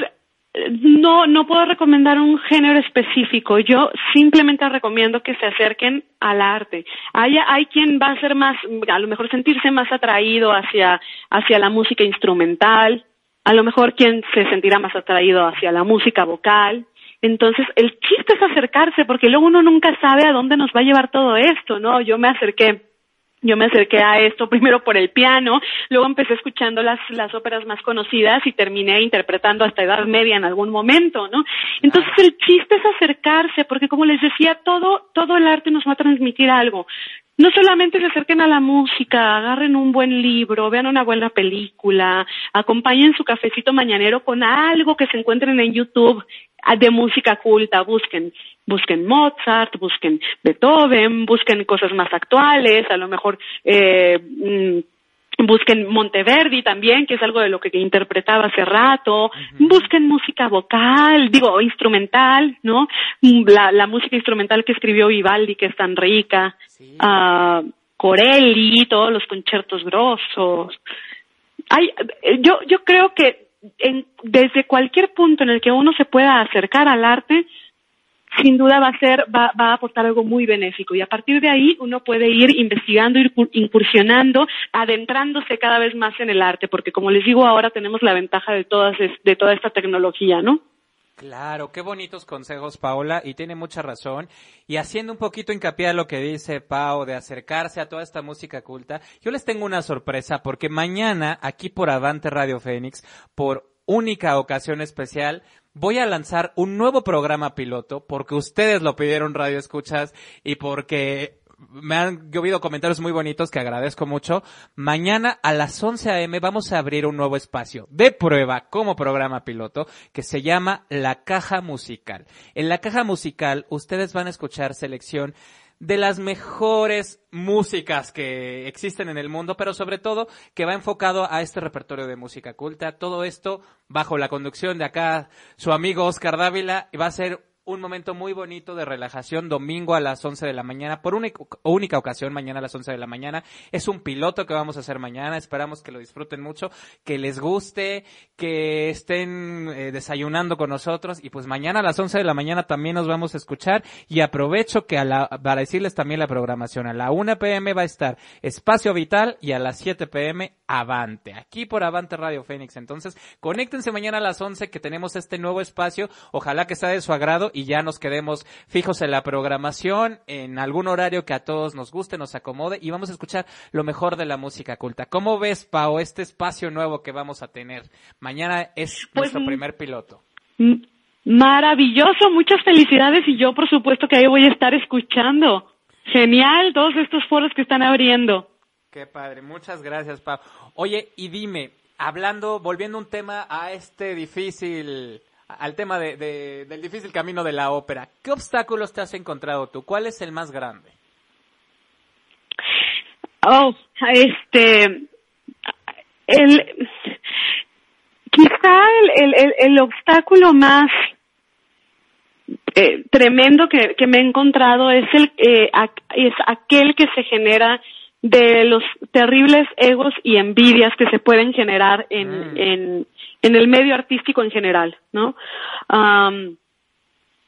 no, no puedo recomendar un género específico. Yo simplemente recomiendo que se acerquen al arte. Hay, hay quien va a ser más, a lo mejor sentirse más atraído hacia, hacia la música instrumental, a lo mejor quien se sentirá más atraído hacia la música vocal. Entonces, el chiste es acercarse, porque luego uno nunca sabe a dónde nos va a llevar todo esto, ¿no? Yo me acerqué yo me acerqué a esto primero por el piano, luego empecé escuchando las, las óperas más conocidas y terminé interpretando hasta edad media en algún momento, ¿no? Entonces el chiste es acercarse, porque como les decía, todo, todo el arte nos va a transmitir algo. No solamente se acerquen a la música, agarren un buen libro, vean una buena película, acompañen su cafecito mañanero con algo que se encuentren en YouTube de música culta, busquen busquen Mozart, busquen Beethoven, busquen cosas más actuales, a lo mejor eh, mm, busquen Monteverdi también, que es algo de lo que interpretaba hace rato, busquen música vocal, digo, instrumental, ¿no? La, la, música instrumental que escribió Vivaldi, que es tan rica, uh, Corelli, todos los conciertos grosos. Hay, yo, yo creo que en, desde cualquier punto en el que uno se pueda acercar al arte, sin duda va a ser, va, va a aportar algo muy benéfico. Y a partir de ahí uno puede ir investigando, ir incursionando, adentrándose cada vez más en el arte, porque como les digo, ahora tenemos la ventaja de todas, de toda esta tecnología, ¿no? Claro, qué bonitos consejos, Paola, y tiene mucha razón. Y haciendo un poquito hincapié a lo que dice Pau de acercarse a toda esta música culta, yo les tengo una sorpresa porque mañana, aquí por Avante Radio Fénix, por única ocasión especial, voy a lanzar un nuevo programa piloto porque ustedes lo pidieron Radio Escuchas y porque me han llovido comentarios muy bonitos que agradezco mucho. Mañana a las 11 a.m. vamos a abrir un nuevo espacio de prueba como programa piloto que se llama La Caja Musical. En La Caja Musical ustedes van a escuchar selección de las mejores músicas que existen en el mundo, pero sobre todo que va enfocado a este repertorio de música culta. Todo esto bajo la conducción de acá su amigo Oscar Dávila y va a ser un momento muy bonito de relajación domingo a las 11 de la mañana, por única, única ocasión mañana a las 11 de la mañana. Es un piloto que vamos a hacer mañana, esperamos que lo disfruten mucho, que les guste, que estén eh, desayunando con nosotros y pues mañana a las 11 de la mañana también nos vamos a escuchar y aprovecho que a la, para decirles también la programación, a la 1 pm va a estar Espacio Vital y a las 7 pm Avante, aquí por Avante Radio Fénix. Entonces, conéctense mañana a las 11 que tenemos este nuevo espacio, ojalá que sea de su agrado y ya nos quedemos fijos en la programación, en algún horario que a todos nos guste, nos acomode y vamos a escuchar lo mejor de la música culta. ¿Cómo ves, Pau, este espacio nuevo que vamos a tener? Mañana es pues, nuestro primer piloto. Maravilloso, muchas felicidades y yo por supuesto que ahí voy a estar escuchando. Genial todos estos foros que están abriendo. Qué padre, muchas gracias, Pau. Oye, y dime, hablando, volviendo un tema a este difícil al tema de, del difícil camino de la ópera. ¿Qué obstáculos te has encontrado tú? ¿Cuál es el más grande? Oh, este, el, quizá el, el, el obstáculo más eh, tremendo que, que, me he encontrado es el eh, es aquel que se genera de los terribles egos y envidias que se pueden generar en, mm. en, en el medio artístico en general, ¿no?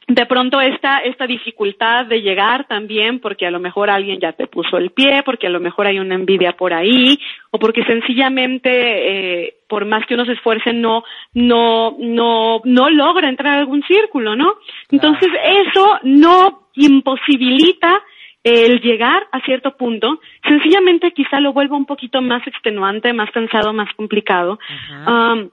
de pronto esta, esta dificultad de llegar también porque a lo mejor alguien ya te puso el pie, porque a lo mejor hay una envidia por ahí, o porque sencillamente, eh, por más que uno se esfuerce, no, no, no, no logra entrar a algún círculo, ¿no? Entonces eso no imposibilita el llegar a cierto punto, sencillamente quizá lo vuelva un poquito más extenuante, más cansado, más complicado. Um,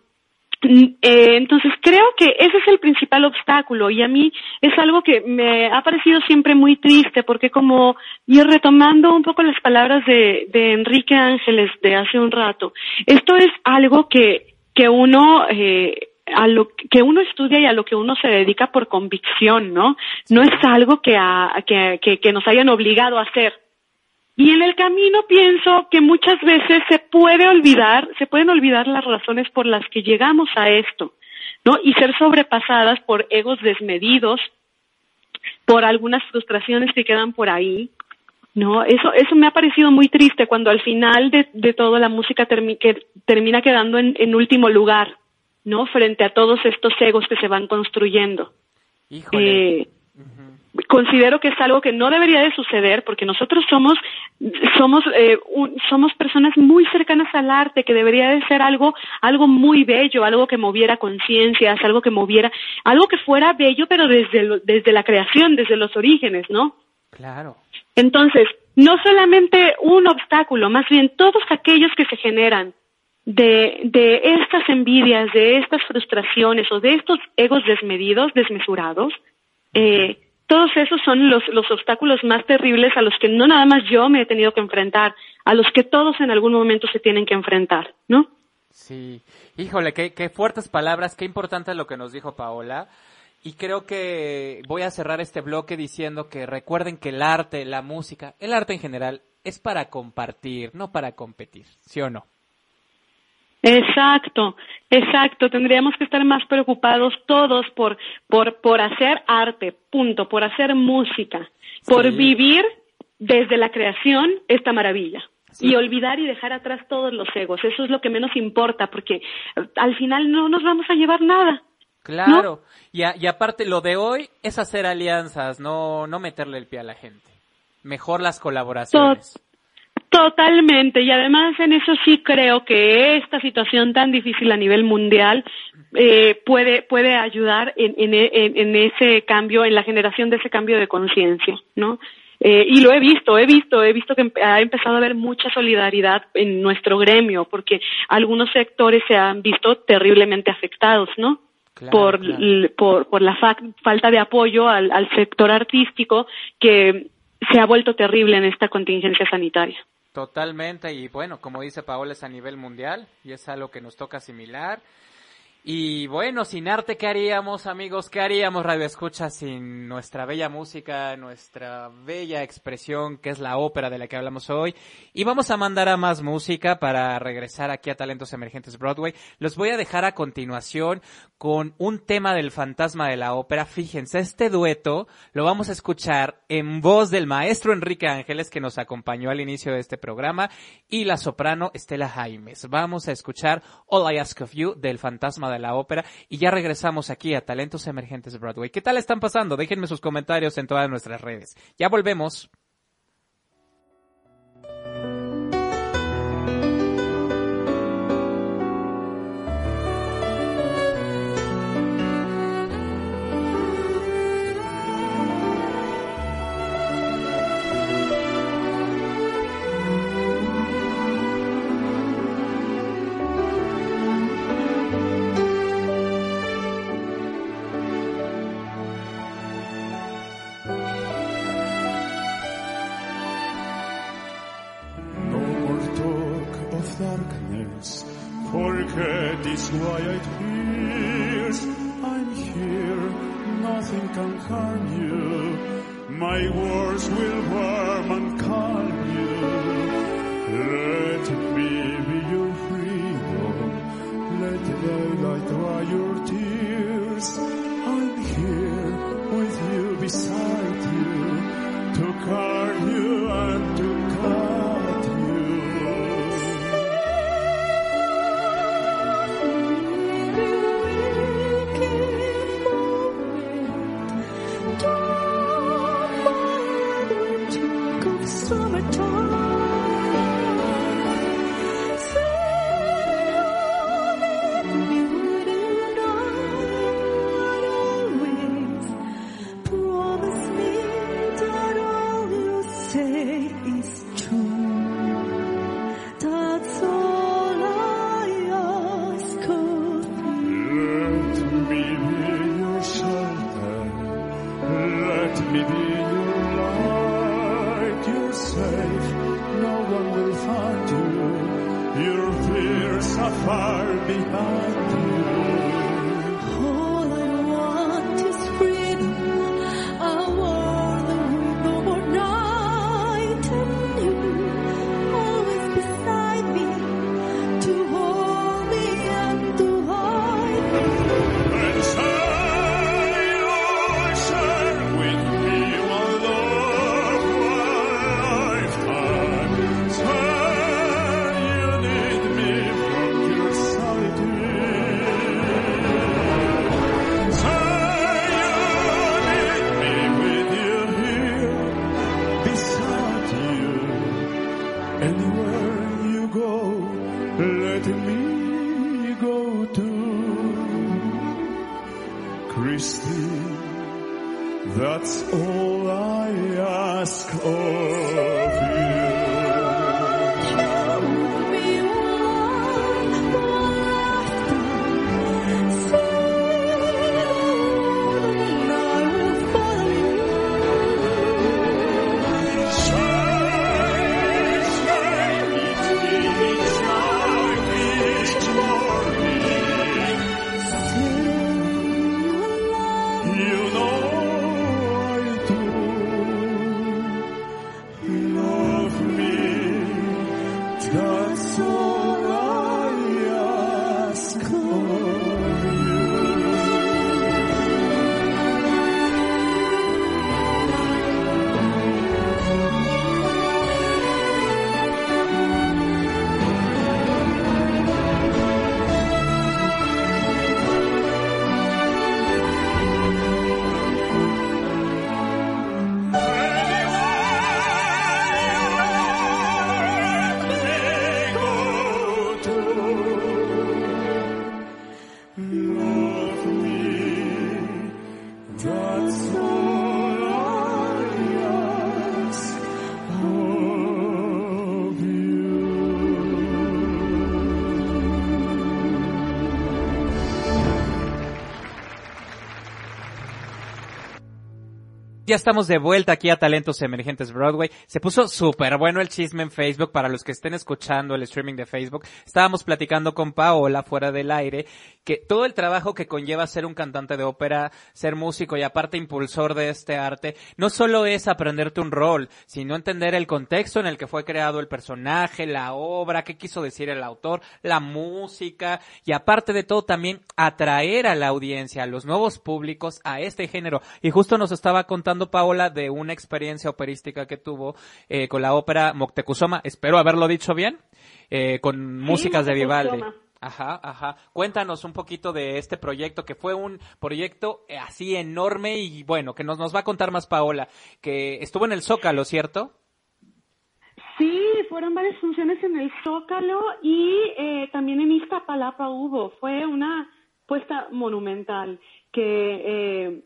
eh, entonces creo que ese es el principal obstáculo y a mí es algo que me ha parecido siempre muy triste porque como y retomando un poco las palabras de, de Enrique Ángeles de hace un rato, esto es algo que, que uno eh, a lo que uno estudia y a lo que uno se dedica por convicción, ¿no? No es algo que, a, que, que, que nos hayan obligado a hacer. Y en el camino pienso que muchas veces se puede olvidar, se pueden olvidar las razones por las que llegamos a esto, ¿no? Y ser sobrepasadas por egos desmedidos, por algunas frustraciones que quedan por ahí, ¿no? Eso, eso me ha parecido muy triste cuando al final de, de todo la música que termina quedando en, en, último lugar, ¿no? Frente a todos estos egos que se van construyendo. Híjole. Eh, considero que es algo que no debería de suceder porque nosotros somos somos eh, un, somos personas muy cercanas al arte que debería de ser algo algo muy bello algo que moviera conciencias algo que moviera algo que fuera bello pero desde lo, desde la creación desde los orígenes no claro entonces no solamente un obstáculo más bien todos aquellos que se generan de, estas envidias, de estas frustraciones o de estos egos desmedidos, desmesurados, eh, todos esos son los, los obstáculos más terribles a los que no nada más yo me he tenido que enfrentar, a los que todos en algún momento se tienen que enfrentar, ¿no? Sí, híjole, qué, qué fuertes palabras, qué importante lo que nos dijo Paola. Y creo que voy a cerrar este bloque diciendo que recuerden que el arte, la música, el arte en general, es para compartir, no para competir, ¿sí o no? Exacto, exacto. Tendríamos que estar más preocupados todos por, por, por hacer arte, punto, por hacer música, por vivir desde la creación esta maravilla. Sí. Y olvidar y dejar atrás todos los egos. Eso es lo que menos importa, porque al final no nos vamos a llevar nada. Claro. Y, a- y aparte, lo de hoy es hacer alianzas, no, no meterle el pie a la gente. Mejor las colaboraciones. Totalmente, y además en eso sí creo que esta situación tan difícil a nivel mundial eh, puede puede ayudar en, en, en- ese cambio, en la generación de ese cambio de conciencia, ¿no? Eh, y lo he visto, he visto, he visto que ha empezado a haber mucha solidaridad en nuestro gremio, porque algunos sectores se han visto terriblemente afectados, ¿no? Claro, por, claro. por, por la fa- falta de apoyo al, al sector artístico que se ha vuelto terrible en esta contingencia sanitaria. Totalmente, y bueno, como dice Paola, es a nivel mundial y es algo que nos toca asimilar. Y bueno, sin arte, ¿qué haríamos, amigos? ¿Qué haríamos, Radio Escucha, sin nuestra bella música, nuestra bella expresión, que es la ópera de la que hablamos hoy? Y vamos a mandar a más música para regresar aquí a Talentos Emergentes Broadway. Los voy a dejar a continuación con un tema del fantasma de la ópera. Fíjense, este dueto lo vamos a escuchar en voz del maestro Enrique Ángeles, que nos acompañó al inicio de este programa, y la soprano Estela Jaimes. Vamos a escuchar All I Ask of You del fantasma de la ópera y ya regresamos aquí a Talentos Emergentes Broadway. ¿Qué tal están pasando? Déjenme sus comentarios en todas nuestras redes. Ya volvemos. Forget these quiet fears. I'm here, nothing can harm you. My words will warm and Ya estamos de vuelta aquí a Talentos Emergentes Broadway. Se puso súper bueno el chisme en Facebook para los que estén escuchando el streaming de Facebook. Estábamos platicando con Paola fuera del aire que todo el trabajo que conlleva ser un cantante de ópera, ser músico y aparte impulsor de este arte, no solo es aprenderte un rol, sino entender el contexto en el que fue creado el personaje, la obra, qué quiso decir el autor, la música y aparte de todo también atraer a la audiencia, a los nuevos públicos a este género. Y justo nos estaba contando Paola de una experiencia operística que tuvo eh, con la ópera Moctezuma, espero haberlo dicho bien, eh, con músicas de Vivaldi. Ajá, ajá. Cuéntanos un poquito de este proyecto, que fue un proyecto eh, así enorme y bueno, que nos, nos va a contar más Paola, que estuvo en el Zócalo, ¿cierto? Sí, fueron varias funciones en el Zócalo y eh, también en Iztapalapa hubo. Fue una puesta monumental que eh,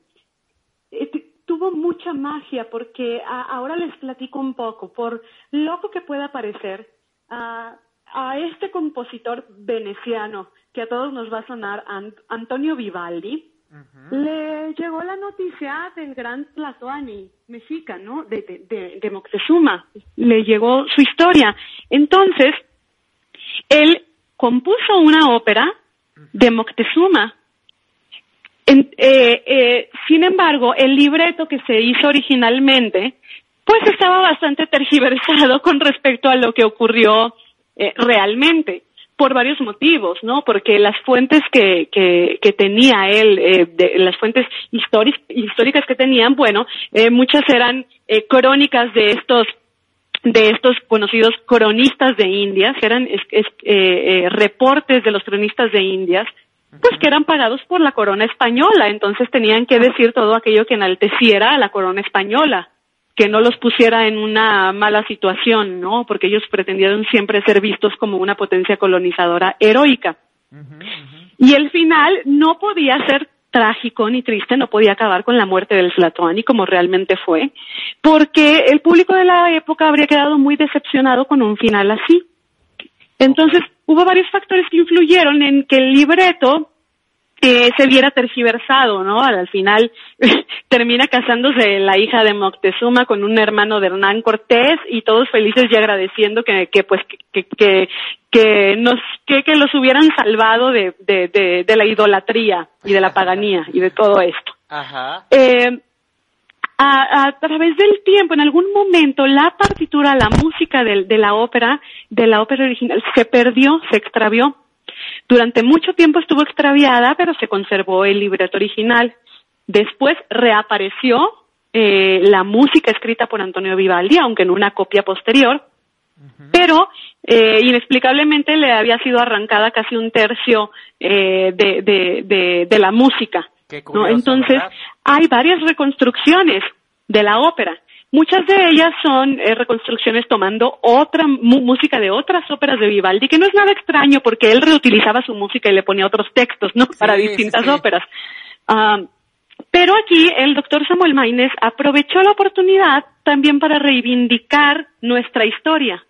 eh, tuvo mucha magia porque a- ahora les platico un poco, por loco que pueda parecer, a, a este compositor veneciano que a todos nos va a sonar, Ant- Antonio Vivaldi, le llegó la noticia del gran Tlatoani mexica, ¿no? De- de Moctezuma. Le llegó su historia. Entonces, él compuso una ópera de Moctezuma. En- eh, eh, sin embargo, el libreto que se hizo originalmente, pues estaba bastante tergiversado con respecto a lo que ocurrió eh, realmente, por varios motivos, ¿no? Porque las fuentes que, que, que tenía él, eh, de, las fuentes históric- históricas que tenían, bueno, eh, muchas eran eh, crónicas de estos de estos conocidos cronistas de Indias, eran es- eh, eh, reportes de los cronistas de Indias, pues que eran pagados por la corona española, entonces tenían que decir todo aquello que enalteciera a la corona española, que no los pusiera en una mala situación, ¿no? Porque ellos pretendieron siempre ser vistos como una potencia colonizadora heroica. Y el final no podía ser trágico ni triste, no podía acabar con la muerte del Flatoani como realmente fue, porque el público de la época habría quedado muy decepcionado con un final así. Entonces, hubo varios factores que influyeron en que el libreto que se viera tergiversado, ¿no? Al, final termina casándose la hija de Moctezuma con un hermano de Hernán Cortés y todos felices y agradeciendo que, que pues que, que, que nos que, que los hubieran salvado de, de, de, de la idolatría y de la paganía y de todo esto. Ajá. Eh, a, a, través del tiempo, en algún momento, la partitura, la música de, de, la ópera, de la ópera original, se perdió, se extravió. Durante mucho tiempo estuvo extraviada, pero se conservó el libreto original. Después reapareció eh, la música escrita por Antonio Vivaldi, aunque en una copia posterior, pero eh, inexplicablemente le había sido arrancada casi un tercio eh, de, de, de, de la música. Curioso, ¿no? Entonces, ¿verdad? hay varias reconstrucciones de la ópera. Muchas de ellas son eh, reconstrucciones tomando otra música de otras óperas de Vivaldi, que no es nada extraño porque él reutilizaba su música y le ponía otros textos, ¿no? Sí, Para distintas sí, óperas. Pero aquí el doctor Samuel Maines aprovechó la oportunidad también para reivindicar nuestra historia.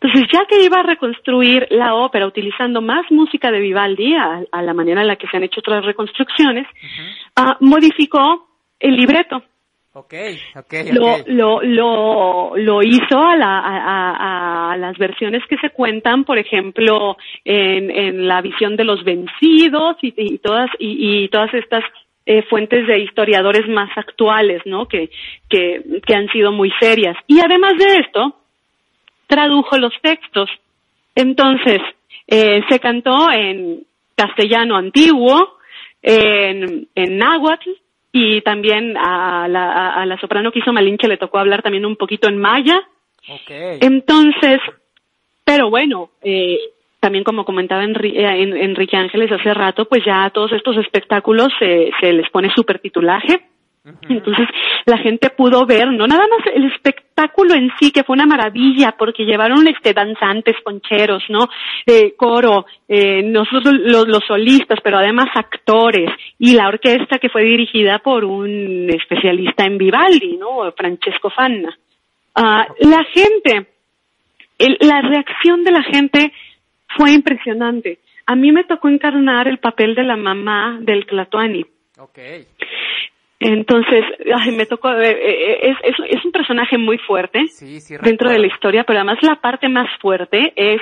Entonces, ya que iba a reconstruir la ópera utilizando más música de Vivaldi, a, a la manera en la que se han hecho otras reconstrucciones, uh -huh. uh, modificó el libreto. Okay, okay, lo, okay. Lo, lo, lo hizo a, la, a, a, las versiones que se cuentan, por ejemplo, en, en la visión de los vencidos y, y todas, y, y todas estas eh, fuentes de historiadores más actuales, ¿no? Que, que, que han sido muy serias. Y además de esto, tradujo los textos. Entonces, eh, se cantó en castellano antiguo, en, en náhuatl, y también a la, a, a la soprano que hizo Malinche le tocó hablar también un poquito en maya. Okay. Entonces, pero bueno, eh, también como comentaba Enri en, Enrique Ángeles hace rato, pues ya a todos estos espectáculos se, se les pone supertitulaje. Entonces la gente pudo ver, no nada más el espectáculo en sí, que fue una maravilla, porque llevaron este danzantes, poncheros, ¿no? Eh, coro, eh, nosotros los, los, solistas, pero además actores, y la orquesta que fue dirigida por un especialista en Vivaldi, ¿no? Francesco Fanna. Uh, la gente, el, la reacción de la gente fue impresionante. A mí me tocó encarnar el papel de la mamá del Tlatoani. Okay. Entonces, ay, me tocó, eh, es, es, es, un personaje muy fuerte sí, sí, dentro de la historia, pero además la parte más fuerte es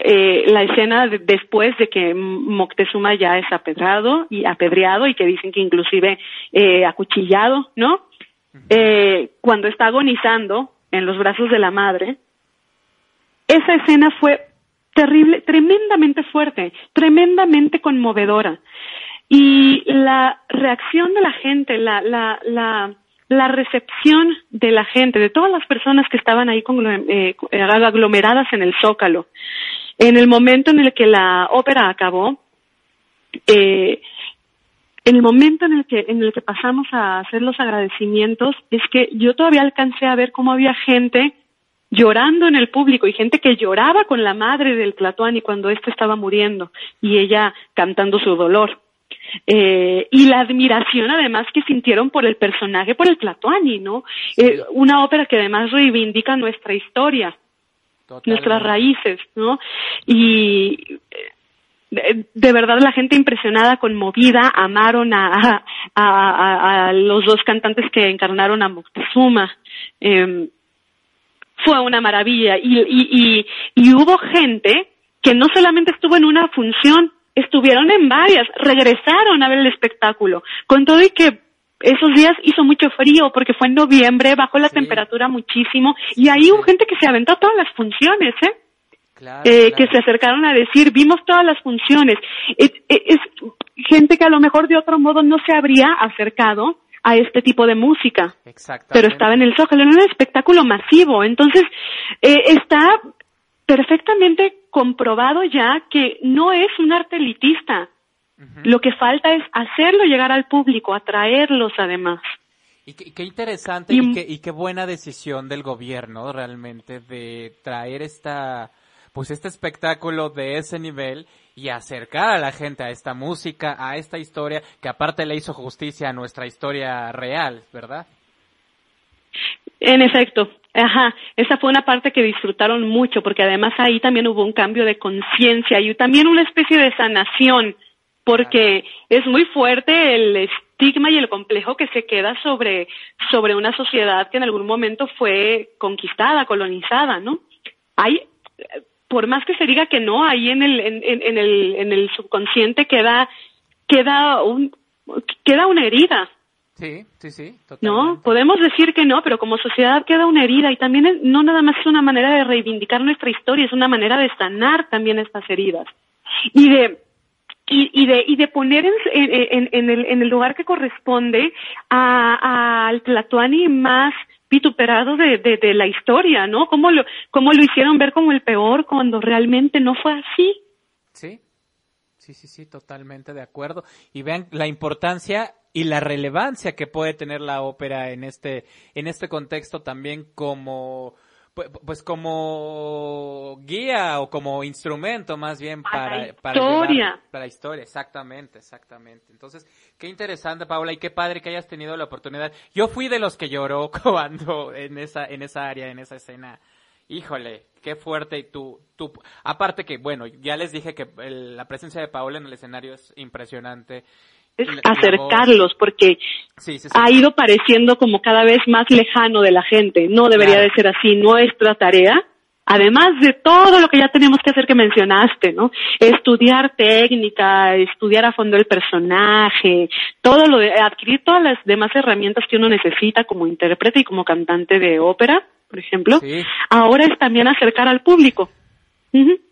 eh, la escena de, después de que Moctezuma ya es apedrado y apedreado y que dicen que inclusive eh, acuchillado, ¿no? Uh -huh. cuando está agonizando en los brazos de la madre, esa escena fue terrible, tremendamente fuerte, tremendamente conmovedora. Y la reacción de la gente, la, la, la, la recepción de la gente, de todas las personas que estaban ahí con, eh, aglomeradas en el Zócalo, en el momento en el que la ópera acabó, eh, en el momento en el que en el que pasamos a hacer los agradecimientos es que yo todavía alcancé a ver cómo había gente llorando en el público y gente que lloraba con la madre del Tlatoani cuando éste estaba muriendo y ella cantando su dolor. Eh, y la admiración además que sintieron por el personaje, por el Tlatoani, ¿no? Eh, una ópera que además reivindica nuestra historia, Totalmente. nuestras raíces, ¿no? Y de, de, verdad la gente impresionada, conmovida, amaron a, a, a, a, los dos cantantes que encarnaron a Moctezuma. Eh, fue una maravilla y, y, y, y hubo gente que no solamente estuvo en una función, estuvieron en varias, regresaron a ver el espectáculo, con todo y que esos días hizo mucho frío porque fue en noviembre, bajó la sí. temperatura muchísimo y ahí sí. hubo gente que se aventó todas las funciones, ¿eh? Claro, eh, claro. que se acercaron a decir, vimos todas las funciones. Es, es, gente que a lo mejor de otro modo no se habría acercado a este tipo de música. Pero estaba en el Zócalo, en un espectáculo masivo. Entonces, eh, está perfectamente comprobado ya que no es un arte elitista. Uh -huh. Lo que falta es hacerlo llegar al público, atraerlos además. Y qué, qué interesante y, y, qué, y, qué, buena decisión del gobierno realmente de traer esta, pues este espectáculo de ese nivel y acercar a la gente a esta música, a esta historia, que aparte le hizo justicia a nuestra historia real, ¿verdad? En efecto, ajá, esa fue una parte que disfrutaron mucho, porque además ahí también hubo un cambio de conciencia y también una especie de sanación porque es muy fuerte el estigma y el complejo que se queda sobre, sobre una sociedad que en algún momento fue conquistada, colonizada, ¿no? Hay, por más que se diga que no, ahí en el, en, en el, en el subconsciente queda, queda un, queda una herida. Sí, sí, sí. No, podemos decir que no, pero como sociedad queda una herida y también no nada más es una manera de reivindicar nuestra historia, es una manera de sanar también estas heridas y de y, y de y de poner en, en, en, el, en el lugar que corresponde al Tlatuani más vituperado de, de, de, la historia, ¿no? ¿Cómo lo, cómo lo hicieron ver como el peor cuando realmente no fue así? Sí, sí, sí, sí, totalmente de acuerdo. Y vean la importancia y la relevancia que puede tener la ópera en este, en este contexto también como, pues como guía o como instrumento más bien para, para, historia. para la historia, exactamente, exactamente. Entonces, qué interesante, Paula, y qué padre que hayas tenido la oportunidad. Yo fui de los que lloró cuando en esa, en esa área, en esa escena. Híjole, qué fuerte y tú, tú, aparte que, bueno, ya les dije que la presencia de Paula en el escenario es impresionante es acercarlos porque ha ido pareciendo como cada vez más lejano de la gente. No debería de ser así. Nuestra tarea, además de todo lo que ya tenemos que hacer que mencionaste, ¿no? Estudiar técnica, estudiar a fondo el personaje, todo lo de, adquirir todas las demás herramientas que uno necesita como intérprete y como cantante de ópera, por ejemplo. Ahora es también acercar al público.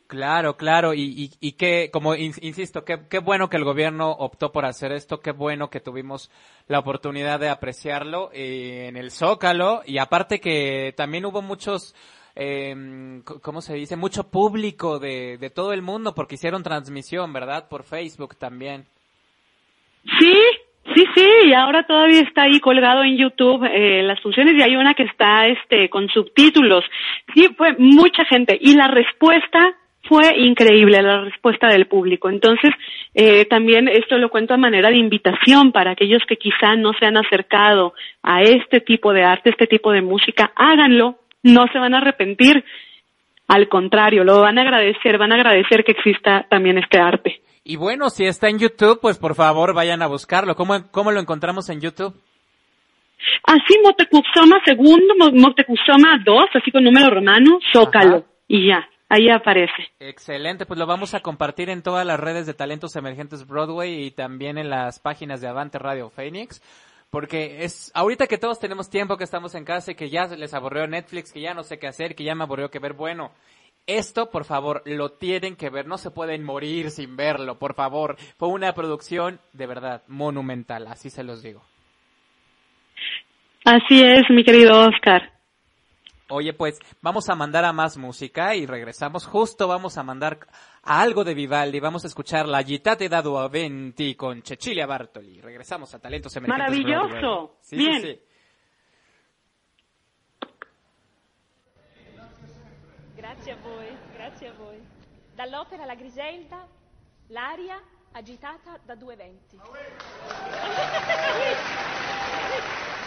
Claro, claro, y, y, y que, como insisto, qué, qué bueno que el gobierno optó por hacer esto, qué bueno que tuvimos la oportunidad de apreciarlo eh, en el Zócalo, y aparte que también hubo muchos, eh, ¿cómo se dice? Mucho público de, de todo el mundo, porque hicieron transmisión, ¿verdad? Por Facebook también. Sí, Sí, sí, y ahora todavía está ahí colgado en YouTube eh, las funciones y hay una que está este con subtítulos. Sí, fue mucha gente y la respuesta fue increíble la respuesta del público. Entonces, eh, también esto lo cuento a manera de invitación para aquellos que quizá no se han acercado a este tipo de arte, este tipo de música, háganlo, no se van a arrepentir. Al contrario, lo van a agradecer, van a agradecer que exista también este arte. Y bueno, si está en YouTube, pues por favor vayan a buscarlo. ¿Cómo, cómo lo encontramos en YouTube? Así, Motecuzoma segundo, Motecuzoma dos, así con número romano, Zócalo. Y ya, Ahí aparece. Excelente, pues lo vamos a compartir en todas las redes de talentos emergentes Broadway y también en las páginas de Avante Radio Phoenix. Porque es, ahorita que todos tenemos tiempo, que estamos en casa y que ya les aburrió Netflix, que ya no sé qué hacer, que ya me aburrió que ver, bueno, esto, por favor, lo tienen que ver, no se pueden morir sin verlo, por favor. Fue una producción de verdad monumental, así se los digo. Así es, mi querido Oscar. Oye, pues vamos a mandar a más música y regresamos. Justo vamos a mandar a algo de Vivaldi. Vamos a escuchar La Gitate dado a Venti con Cecilia Bartoli. Regresamos a Talentos Emergentes. Maravilloso. Sí, Bien. Sí, sí. Grazie a voi, grazie a voi. Dall'opera La Griselda, l'aria agitata da due venti.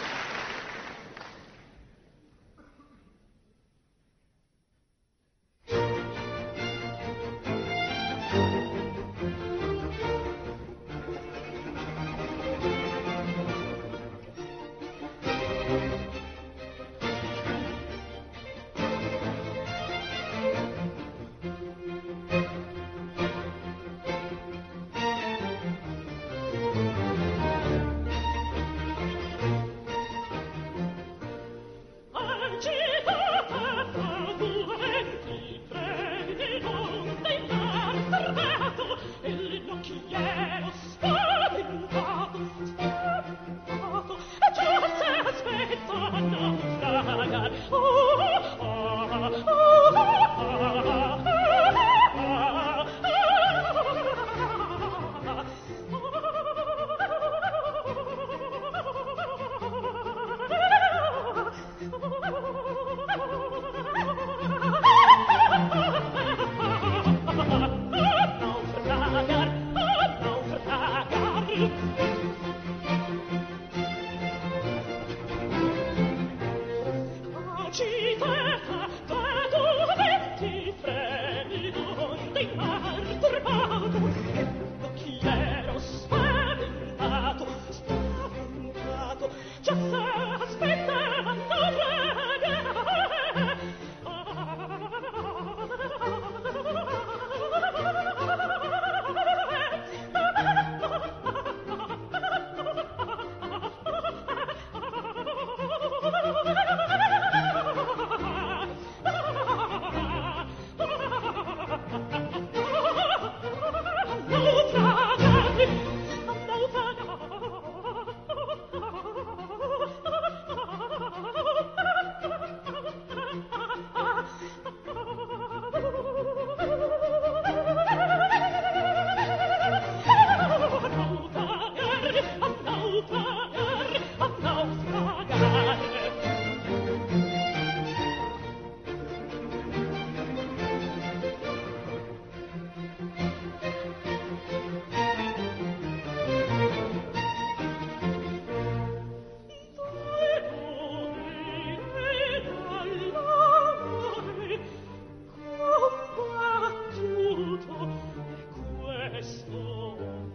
de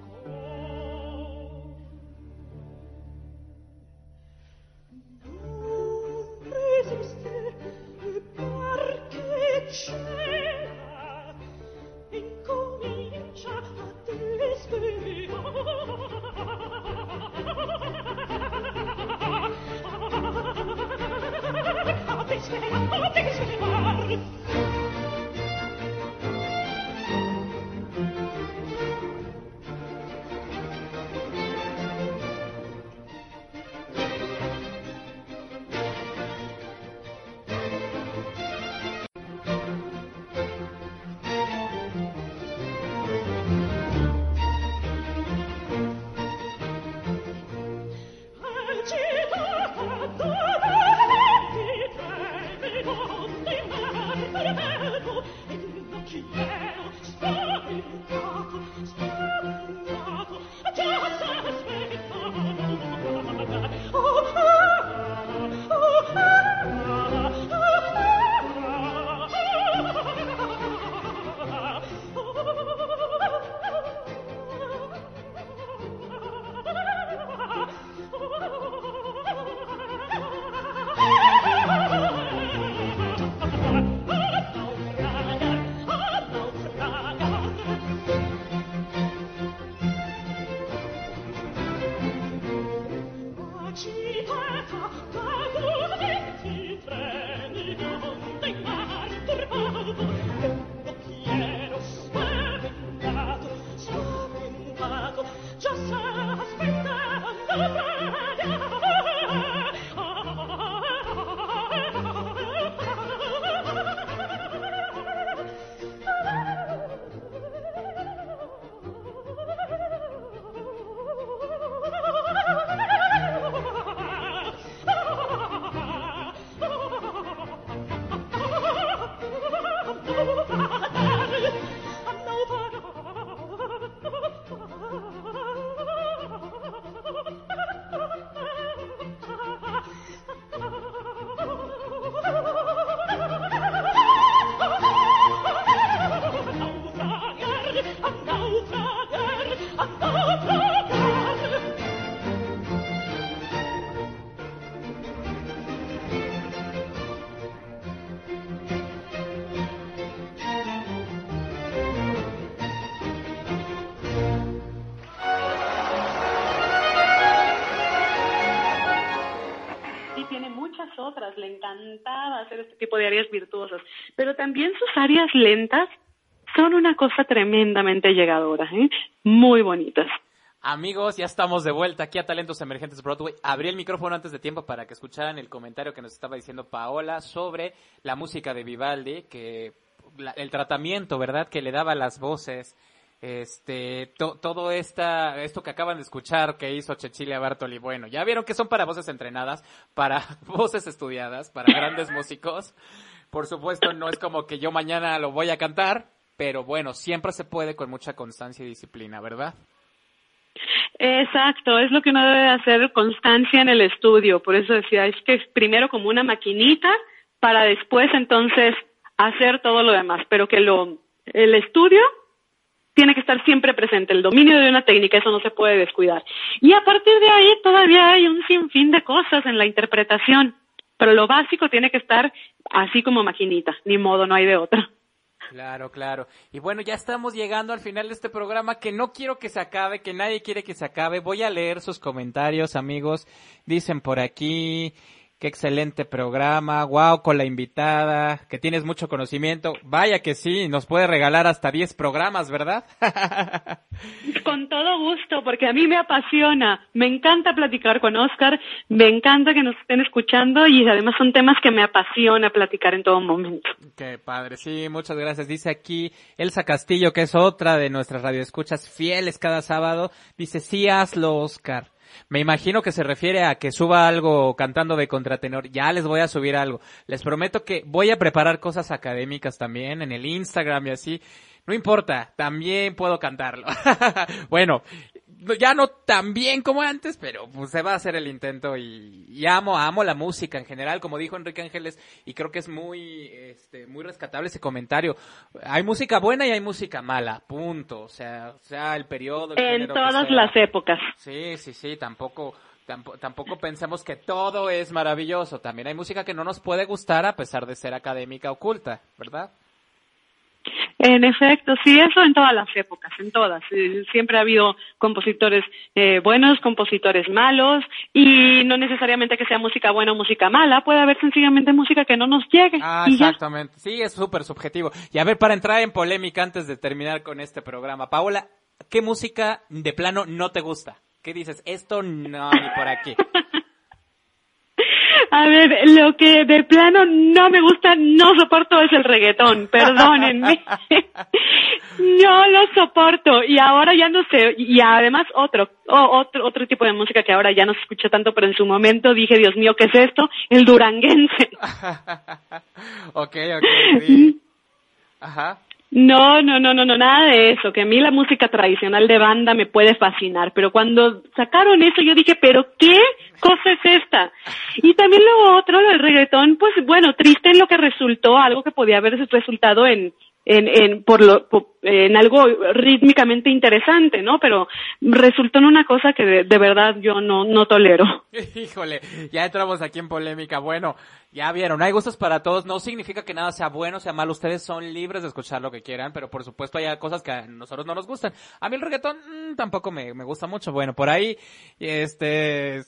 lentas son una cosa tremendamente llegadora, ¿eh? muy bonitas. Amigos, ya estamos de vuelta aquí a Talentos Emergentes Broadway. Abrí el micrófono antes de tiempo para que escucharan el comentario que nos estaba diciendo Paola sobre la música de Vivaldi, que el tratamiento, ¿verdad?, que le daba las voces, este, todo esta, esto que acaban de escuchar que hizo Cecilia Bartoli, bueno, ya vieron que son para voces entrenadas, para voces estudiadas, para grandes músicos. Por supuesto, no es como que yo mañana lo voy a cantar, pero bueno, siempre se puede con mucha constancia y disciplina, ¿verdad? Exacto, es lo que uno debe hacer constancia en el estudio. Por eso decía, es que primero como una maquinita para después entonces hacer todo lo demás, pero que lo, el estudio tiene que estar siempre presente, el dominio de una técnica, eso no se puede descuidar. Y a partir de ahí todavía hay un sinfín de cosas en la interpretación, pero lo básico tiene que estar así como maquinita, ni modo, no hay de otra. Claro, claro. Y bueno, ya estamos llegando al final de este programa que no quiero que se acabe, que nadie quiere que se acabe. Voy a leer sus comentarios, amigos. Dicen por aquí, Qué excelente programa, wow, con la invitada, que tienes mucho conocimiento. Vaya que sí, nos puede regalar hasta 10 programas, ¿verdad? con todo gusto, porque a mí me apasiona, me encanta platicar con Oscar, me encanta que nos estén escuchando y además son temas que me apasiona platicar en todo momento. Qué padre, sí, muchas gracias. Dice aquí Elsa Castillo, que es otra de nuestras radioescuchas fieles cada sábado, dice, sí, hazlo, Oscar. Me imagino que se refiere a que suba algo cantando de contratenor. Ya les voy a subir algo. Les prometo que voy a preparar cosas académicas también en el Instagram y así. No importa, también puedo cantarlo. bueno, ya no tan bien como antes, pero pues se va a hacer el intento y, y amo, amo la música en general, como dijo Enrique Ángeles, y creo que es muy, este, muy rescatable ese comentario. Hay música buena y hay música mala, punto. O sea, sea el periodo. el En todas las épocas. Sí, sí, sí, tampoco, tampoco, tampoco pensemos que todo es maravilloso. También hay música que no nos puede gustar a pesar de ser académica oculta, ¿verdad? En efecto, sí, eso en todas las épocas, en todas. Eh, Siempre ha habido compositores eh, buenos, compositores malos, y no necesariamente que sea música buena o música mala, puede haber sencillamente música que no nos llegue. Ah, ya. exactamente. Sí, es súper subjetivo. Y a ver, para entrar en polémica antes de terminar con este programa, Paola, ¿qué música de plano no te gusta? ¿Qué dices? Esto no, ni por aquí. A ver, lo que de plano no me gusta, no soporto es el reggaetón, perdónenme. no lo soporto y ahora ya no sé, y además otro, o- otro, otro tipo de música que ahora ya no se escucha tanto, pero en su momento dije, Dios mío, ¿qué es esto? El duranguense. ok, ok, sí. Ajá. No, no, no, no, no, nada de eso, que a mí la música tradicional de banda me puede fascinar, pero cuando sacaron eso yo dije, pero ¿qué cosa es esta? Y también lo otro, lo del reggaetón, pues bueno, triste en lo que resultó, algo que podía haber resultado en, en, en, por lo, en algo rítmicamente interesante, ¿no? Pero resultó en una cosa que de, verdad yo no, no tolero. Híjole, ya entramos aquí en polémica. Bueno, ya vieron, hay gustos para todos. No significa que nada sea bueno, sea malo. Ustedes son libres de escuchar lo que quieran, pero por supuesto hay cosas que a nosotros no nos gustan. A mí el reggaetón mm, tampoco me, me gusta mucho. Bueno, por ahí, este,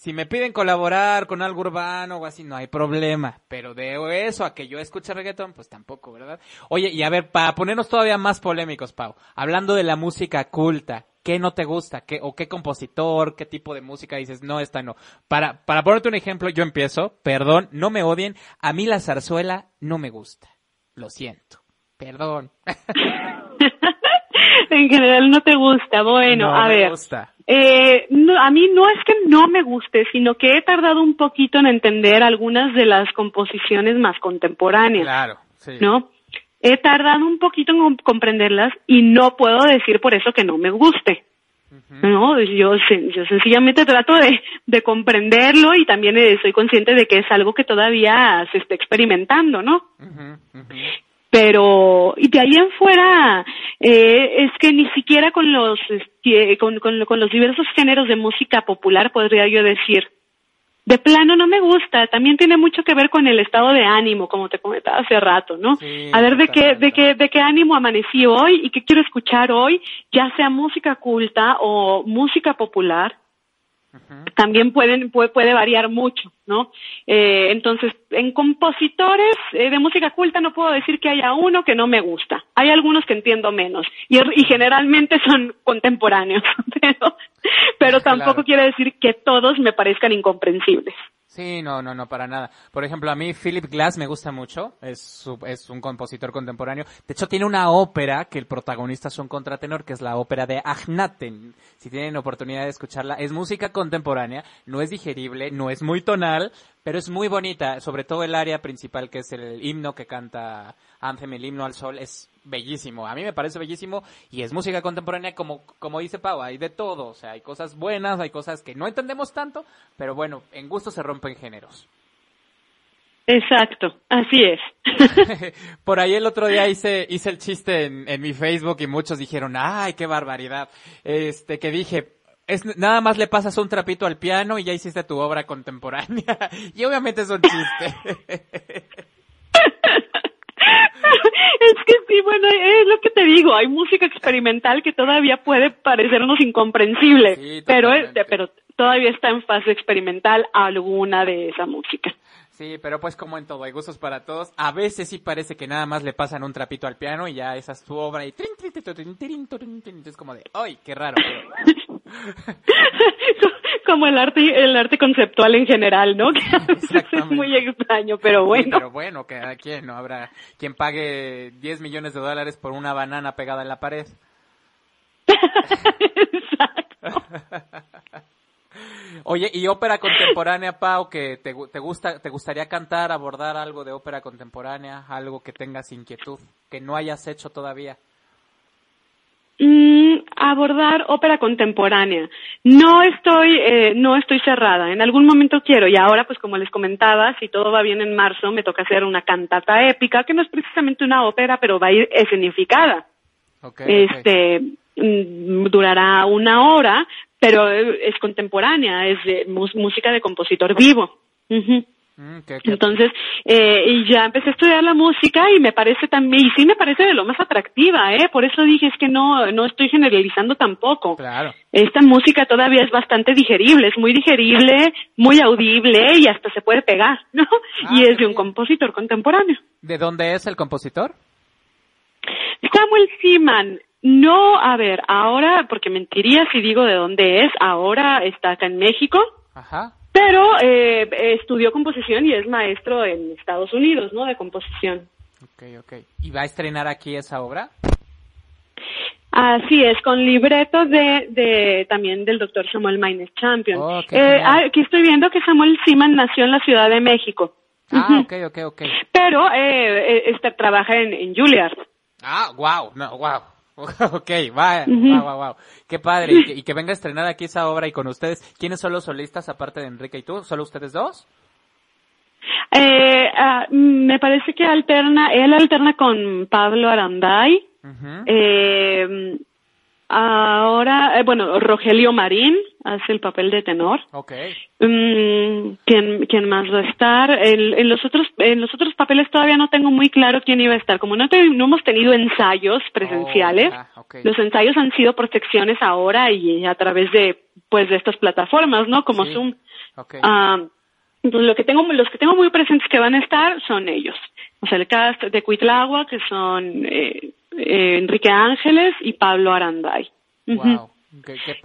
si me piden colaborar con algo urbano o así, no hay problema. Pero de eso a que yo escuche reggaetón, pues tampoco, ¿verdad? Oye, y a ver, para ponernos todavía más polémicos, Pau, hablando de la música culta, ¿qué no te gusta? ¿Qué, o qué compositor? ¿Qué tipo de música dices? No, esta no. Para, para ponerte un ejemplo, yo empiezo, perdón, no me odien, a mí la zarzuela no me gusta. Lo siento. Perdón. en general no te gusta, bueno, no a me ver. gusta. Eh, no, a mí no es que no me guste, sino que he tardado un poquito en entender algunas de las composiciones más contemporáneas, Claro, sí. ¿no? He tardado un poquito en com- comprenderlas y no puedo decir por eso que no me guste. No, yo, sen- yo sencillamente trato de, de comprenderlo y también eh, soy consciente de que es algo que todavía se está experimentando, ¿no? Pero y de ahí en fuera eh, es que ni siquiera con los este, con, con, con los diversos géneros de música popular podría yo decir. De plano no me gusta también tiene mucho que ver con el estado de ánimo como te comentaba hace rato no Sí, a ver de qué de qué de qué ánimo amanecí hoy y qué quiero escuchar hoy ya sea música culta o música popular también pueden puede, puede variar mucho, ¿no? Eh, entonces, en compositores eh, de música culta no puedo decir que haya uno que no me gusta. Hay algunos que entiendo menos y, y generalmente son contemporáneos, pero, pero tampoco Claro. quiere decir que todos me parezcan incomprensibles. Sí, no, no, no, para nada. Por ejemplo, a mí Philip Glass me gusta mucho, es, es un compositor contemporáneo. De hecho, tiene una ópera que el protagonista es un contratenor, que es la ópera de Agnaten. Si tienen oportunidad de escucharla, es música contemporánea, no es digerible, no es muy tonal, pero es muy bonita, sobre todo el área principal que es el himno que canta Anthem, el himno al sol, es bellísimo. A mí me parece bellísimo y es música contemporánea como, como dice Pau, hay de todo. O sea, hay cosas buenas, hay cosas que no entendemos tanto, pero bueno, en gusto se rompen géneros. Exacto, así es. Por ahí el otro día hice, hice el chiste en, en mi Facebook y muchos dijeron, ay, qué barbaridad. Este, que dije, es, nada más le pasas un trapito al piano y ya hiciste tu obra contemporánea. y obviamente es un chiste. Es que sí, bueno, es lo que te digo, hay música experimental que todavía puede parecernos incomprensible, Sí, pero, pero todavía está en fase experimental alguna de esa música. Sí, pero pues como en todo, hay gustos para todos. A veces sí parece que nada más le pasan un trapito al piano y ya esa es tu obra y es como de, ¡ay, qué raro! Como el arte, el arte conceptual en general, ¿no? Que a veces es muy extraño, pero Sí, bueno. pero bueno, cada quien, ¿no? Habrá quien pague 10 millones de dólares por una banana pegada en la pared. Exacto. Oye, y ópera contemporánea, Pau, que te, te gusta, te gustaría cantar, abordar algo de ópera contemporánea, algo que tengas inquietud, que no hayas hecho todavía. Mm, abordar ópera contemporánea. No estoy, eh, no estoy cerrada. En algún momento quiero y ahora, pues como les comentaba, si todo va bien en marzo, me toca hacer una cantata épica que no es precisamente una ópera, pero va a ir escenificada. Okay, este mm, durará una hora, pero es contemporánea, es de música de compositor vivo. Uh Entonces, eh, y ya empecé a estudiar la música y me parece también, y sí me parece de lo más atractiva, ¿eh? Por eso dije, es que no, no estoy generalizando tampoco. Claro. Esta música todavía es bastante digerible, es muy digerible, muy audible y hasta se puede pegar, ¿no? Ah, y es de un compositor contemporáneo. ¿De dónde es el compositor? Samuel Seaman. No, a ver, ahora, porque mentiría si digo de dónde es, ahora está acá en México. Ajá. Pero eh, estudió composición y es maestro en Estados Unidos, ¿no? De composición. Ok, ok. ¿Y va a estrenar aquí esa obra? Así es, con libreto de, de también del doctor Samuel Maynes Champion. Oh, eh, aquí estoy viendo que Samuel Siman nació en la Ciudad de México. Ah, ok, ok, ok. Pero eh, eh este, trabaja en, en Juilliard. Ah, wow, no, wow. ok, va, wow, wow, wow. Qué padre. Y que, venga a estrenar aquí esa obra y con ustedes. ¿Quiénes son los solistas aparte de Enrique y tú? ¿Solo ustedes dos? Eh, ah, me parece que alterna, él alterna con Pablo Aranday. eh, ahora, eh, bueno, Rogelio Marín hace el papel de tenor. Okay. Mm, ¿quién, ¿Quién más va a estar? En, en, los otros en los otros papeles todavía no tengo muy claro quién iba a estar. Como no, no hemos tenido ensayos presenciales, oh, los ensayos han sido por secciones ahora y a través de pues de estas plataformas, ¿no? Como Zoom. Okay. Ah, entonces lo que tengo los que tengo muy presentes que van a estar son ellos. O sea, el cast de Cuitlagua, que son eh, eh, Enrique Ángeles y Pablo Aranday. Wow.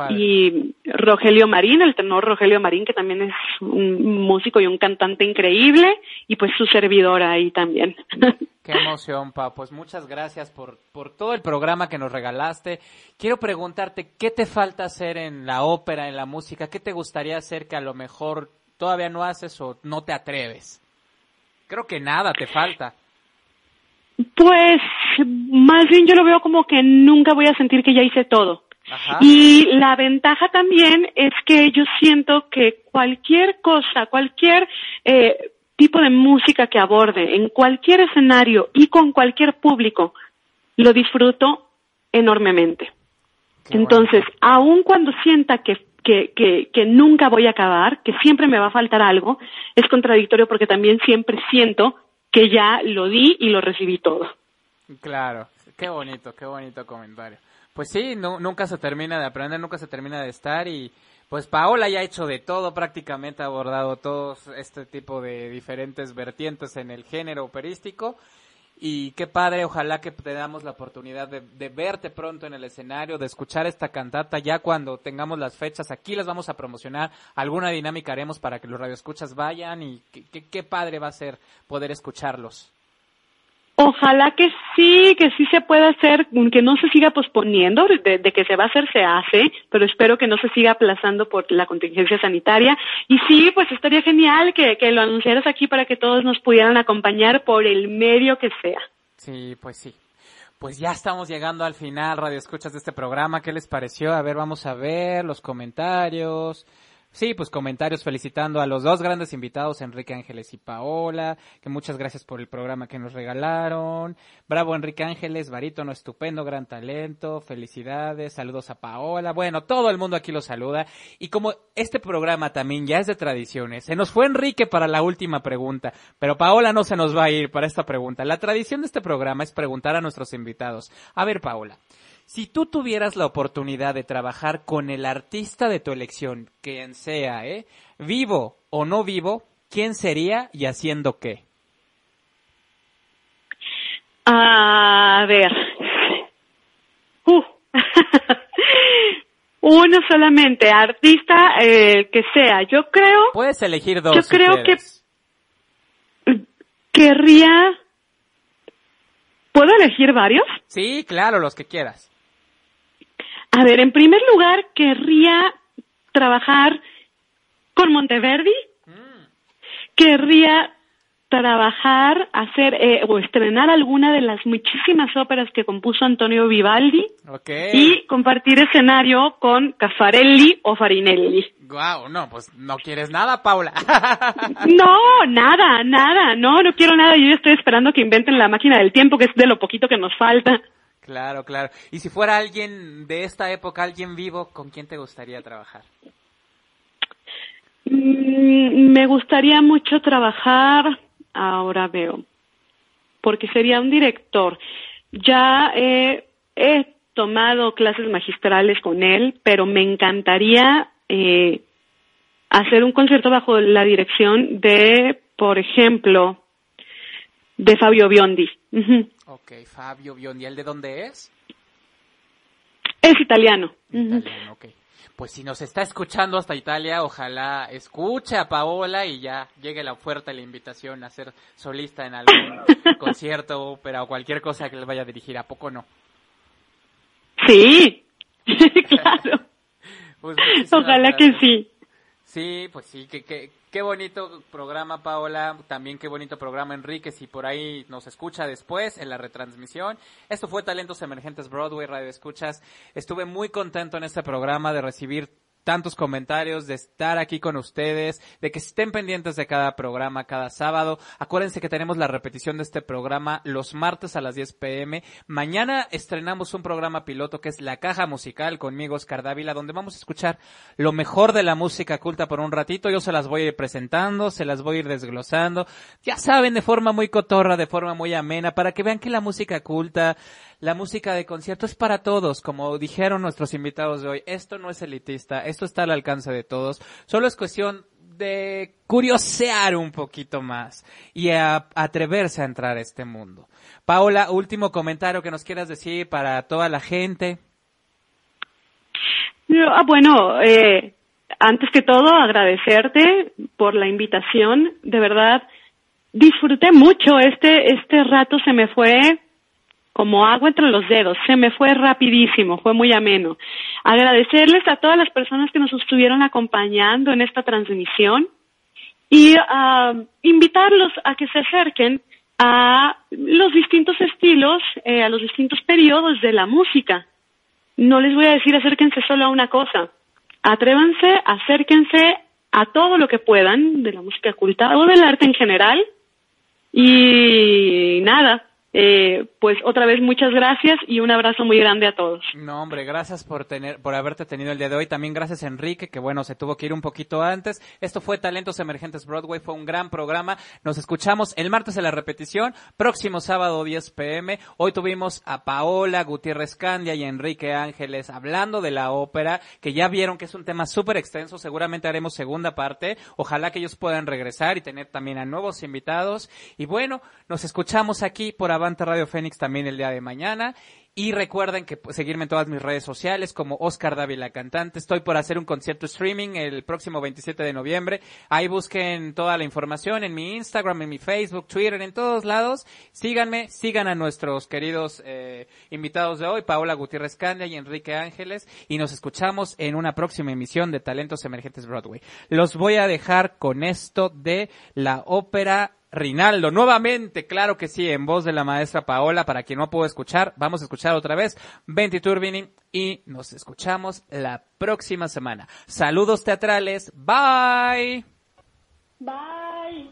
Y Rogelio Marín, el tenor Rogelio Marín, que también es un músico y un cantante increíble, y pues su servidora ahí también. Qué emoción, Pa. Pues muchas gracias por, por todo el programa que nos regalaste. Quiero preguntarte, ¿qué te falta hacer en la ópera, en la música? ¿Qué te gustaría hacer que a lo mejor todavía no haces o no te atreves? Creo que nada te falta. Pues más bien yo lo veo como que nunca voy a sentir que ya hice todo. Y la ventaja también es que yo siento que cualquier cosa, cualquier eh, tipo de música que aborde en cualquier escenario y con cualquier público, lo disfruto enormemente. Entonces, aun cuando sienta que, que, que, que nunca voy a acabar, que siempre me va a faltar algo, es contradictorio porque también siempre siento que ya lo di y lo recibí todo. Claro, qué bonito, qué bonito comentario. Pues sí, nunca se termina de aprender, nunca se termina de estar y pues Paola ya ha hecho de todo, prácticamente ha abordado todos este tipo de diferentes vertientes en el género operístico y qué padre, ojalá que te damos la oportunidad de, verte pronto en el escenario, de escuchar esta cantata ya cuando tengamos las fechas, aquí las vamos a promocionar, alguna dinámica haremos para que los radioescuchas vayan y qué padre va a ser poder escucharlos. Ojalá que sí, que sí se pueda hacer, que no se siga posponiendo, de, que se va a hacer, se hace, pero espero que no se siga aplazando por la contingencia sanitaria. Y sí, pues estaría genial que, que lo anunciaras aquí para que todos nos pudieran acompañar por el medio que sea. Sí, pues sí. Pues ya estamos llegando al final, Radio Escuchas, de este programa. ¿Qué les pareció? A ver, vamos a ver los comentarios. Sí, pues comentarios felicitando a los dos grandes invitados, Enrique Ángeles y Paola, que muchas gracias por el programa que nos regalaron. Bravo Enrique Ángeles, barítono estupendo, gran talento, felicidades, saludos a Paola. Bueno, todo el mundo aquí lo saluda. Y como este programa también ya es de tradiciones, se nos fue Enrique para la última pregunta, pero Paola no se nos va a ir para esta pregunta. La tradición de este programa es preguntar a nuestros invitados. A ver, Paola. Si tú tuvieras la oportunidad de trabajar con el artista de tu elección, quien sea, ¿eh? Vivo o no vivo, ¿quién sería y haciendo qué? A ver. Uh. Uno solamente, artista eh, que sea. Yo creo. Puedes elegir dos. Yo creo que querría. ¿Puedo elegir varios? Sí, claro, los que quieras. A ver, en primer lugar, querría trabajar con Monteverdi. Mm. Querría trabajar, hacer eh, o estrenar alguna de las muchísimas óperas que compuso Antonio Vivaldi Ok. y compartir escenario con Caffarelli o Farinelli. Guau, no, pues no quieres nada, Paula. No, nada, nada, no, no quiero nada. Yo ya estoy esperando que inventen la máquina del tiempo, que es de lo poquito que nos falta. Claro, claro. Y si fuera alguien de esta época, alguien vivo, ¿con quién te gustaría trabajar? Mm, me gustaría mucho trabajar, ahora veo, porque sería un director. Ya he, tomado clases magistrales con él, pero me encantaría eh, hacer un concierto bajo la dirección de, por ejemplo, de Fabio Biondi. Ujú. Ok, Fabio Biondi, ¿el de dónde es? Es italiano. Italiano, ok. Pues si nos está escuchando hasta Italia, ojalá escuche a Paola y ya llegue la oferta y la invitación a ser solista en algún concierto, ópera o cualquier cosa que les vaya a dirigir. ¿A poco no? Sí, claro. Pues Ojalá que sí. Sí, pues sí, que, que, qué bonito programa, Paola. También qué bonito programa, Enrique, si por ahí nos escucha después en la retransmisión. Esto fue Talentos Emergentes Broadway Radio Escuchas. Estuve muy contento en este programa de recibir tantos comentarios, de estar aquí con ustedes, de que estén pendientes de cada programa, cada sábado. Acuérdense que tenemos la repetición de este programa los martes a las 10 pm. Mañana estrenamos un programa piloto que es La Caja Musical conmigo, Oscar Dávila, donde vamos a escuchar lo mejor de la música culta por un ratito. Yo se las voy a ir presentando, se las voy a ir desglosando. Ya saben, de forma muy cotorra, de forma muy amena, para que vean que la música culta, la música de concierto es para todos, como dijeron nuestros invitados de hoy. Esto no es elitista, esto está al alcance de todos. Solo es cuestión de curiosear un poquito más y atreverse a entrar a este mundo. Paola, último comentario que nos quieras decir para toda la gente. Ah, bueno, eh, antes que todo, agradecerte por la invitación. De verdad, disfruté mucho. Este, este rato se me fue como agua entre los dedos. Se me fue rapidísimo, fue muy ameno. Agradecerles a todas las personas que nos estuvieron acompañando en esta transmisión y ah, invitarlos a que se acerquen a los distintos estilos, eh, a los distintos periodos de la música no les voy a decir acérquense solo a una cosa. Atrévanse, acérquense a todo lo que puedan de la música culta o del arte en general. Y nada, eh, pues otra vez muchas gracias y un abrazo muy grande a todos. No, hombre, gracias por tener, por haberte tenido el día de hoy. También gracias Enrique, que bueno, se tuvo que ir un poquito antes. Esto fue Talentos Emergentes Broadway, fue un gran programa. Nos escuchamos el martes en la repetición, próximo sábado 10 pm. Hoy tuvimos a Paola Gutiérrez Candia y Enrique Ángeles hablando de la ópera, que ya vieron que es un tema súper extenso. Seguramente haremos segunda parte. Ojalá que ellos puedan regresar y tener también a nuevos invitados. Y bueno, nos escuchamos aquí por Avante Radio Fénix también el día de mañana. Y recuerden que pues, seguirme en todas mis redes sociales como Oscar Dávila Cantante. Estoy por hacer un concierto streaming el próximo 27 de noviembre. Ahí busquen toda la información en mi Instagram, en mi Facebook, Twitter, en todos lados. Síganme, sigan a nuestros queridos eh, invitados de hoy, Paola Gutiérrez Candia y Enrique Ángeles. Y nos escuchamos en una próxima emisión de Talentos Emergentes Broadway. Los voy a dejar con esto de la ópera Rinaldo, nuevamente, claro que sí, en voz de la maestra Paola, para quien no pudo escuchar, vamos a escuchar otra vez Venti Turbini y nos escuchamos la próxima semana. Saludos teatrales, bye. Bye.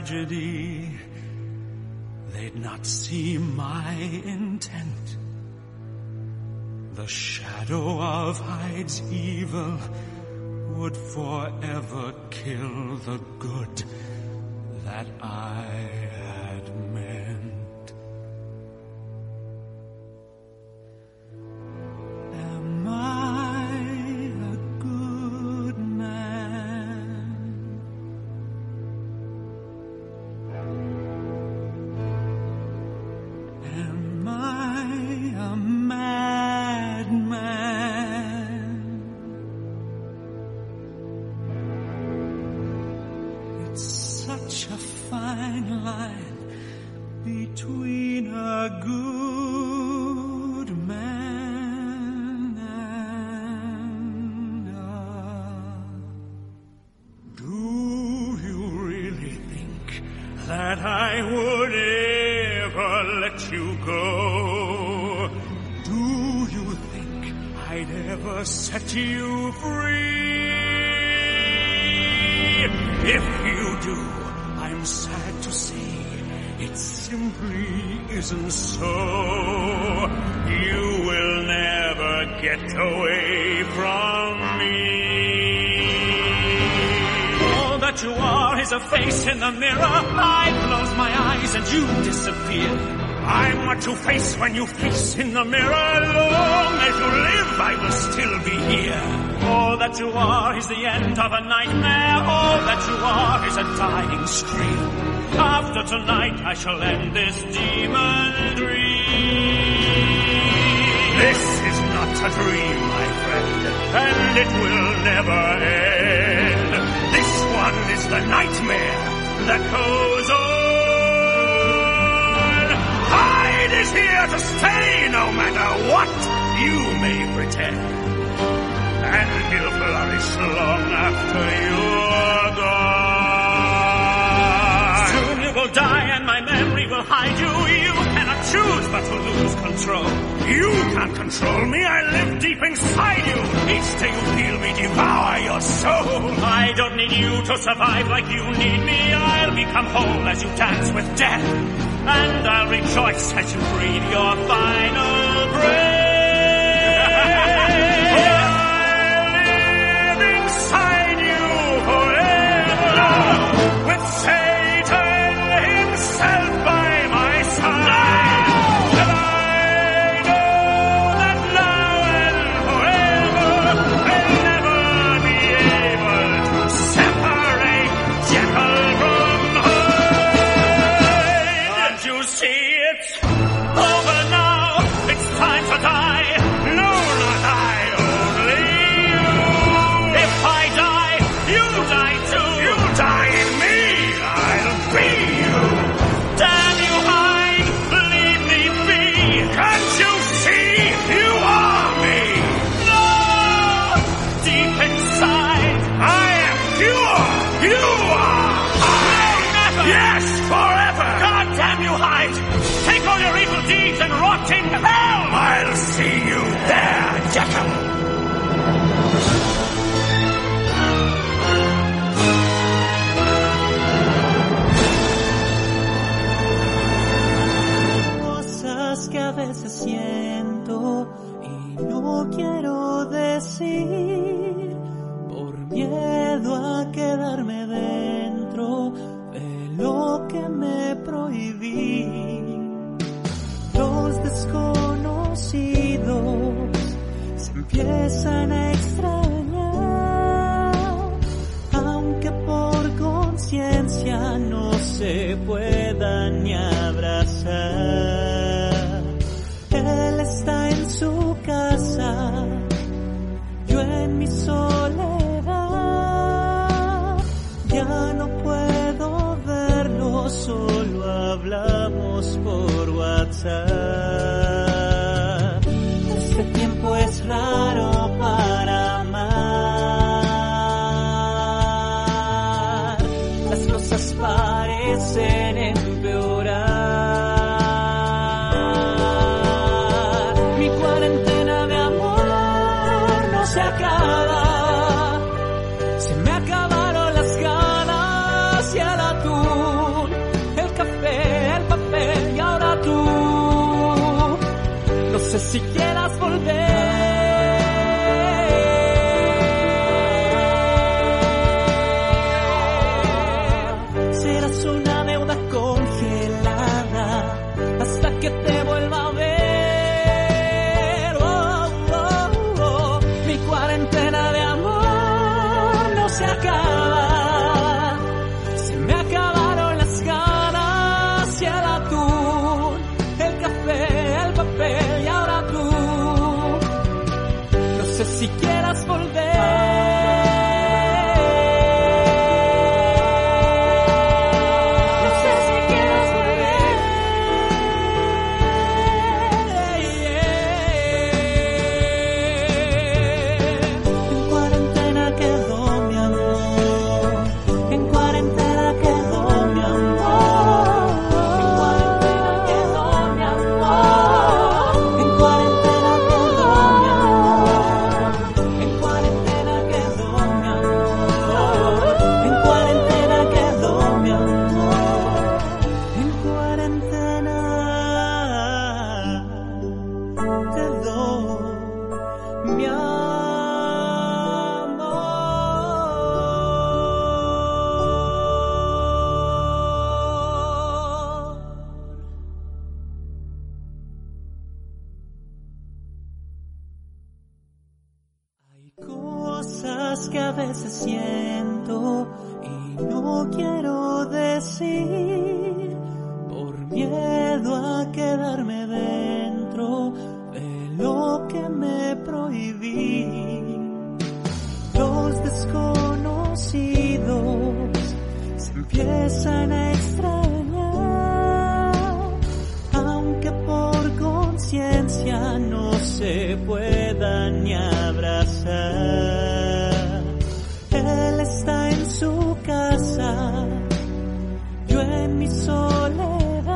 tragedy. a nightmare, all that you are is a dying scream. After tonight, I shall end this demon dream. This is not a dream, my friend, and it will never end. This one is the nightmare that goes on. Hyde is here to stay no matter what you may pretend and he'll flourish long after you're gone. Soon you will die and my memory will hide you. You cannot choose but to lose control. You can't control me, I live deep inside you. Each day you feel me devour your soul. I don't need you to survive like you need me. I'll become whole as you dance with death. And I'll rejoice as you breathe your final breath. Say me pueda ni abrazar. Él está en su casa, yo en mi soledad.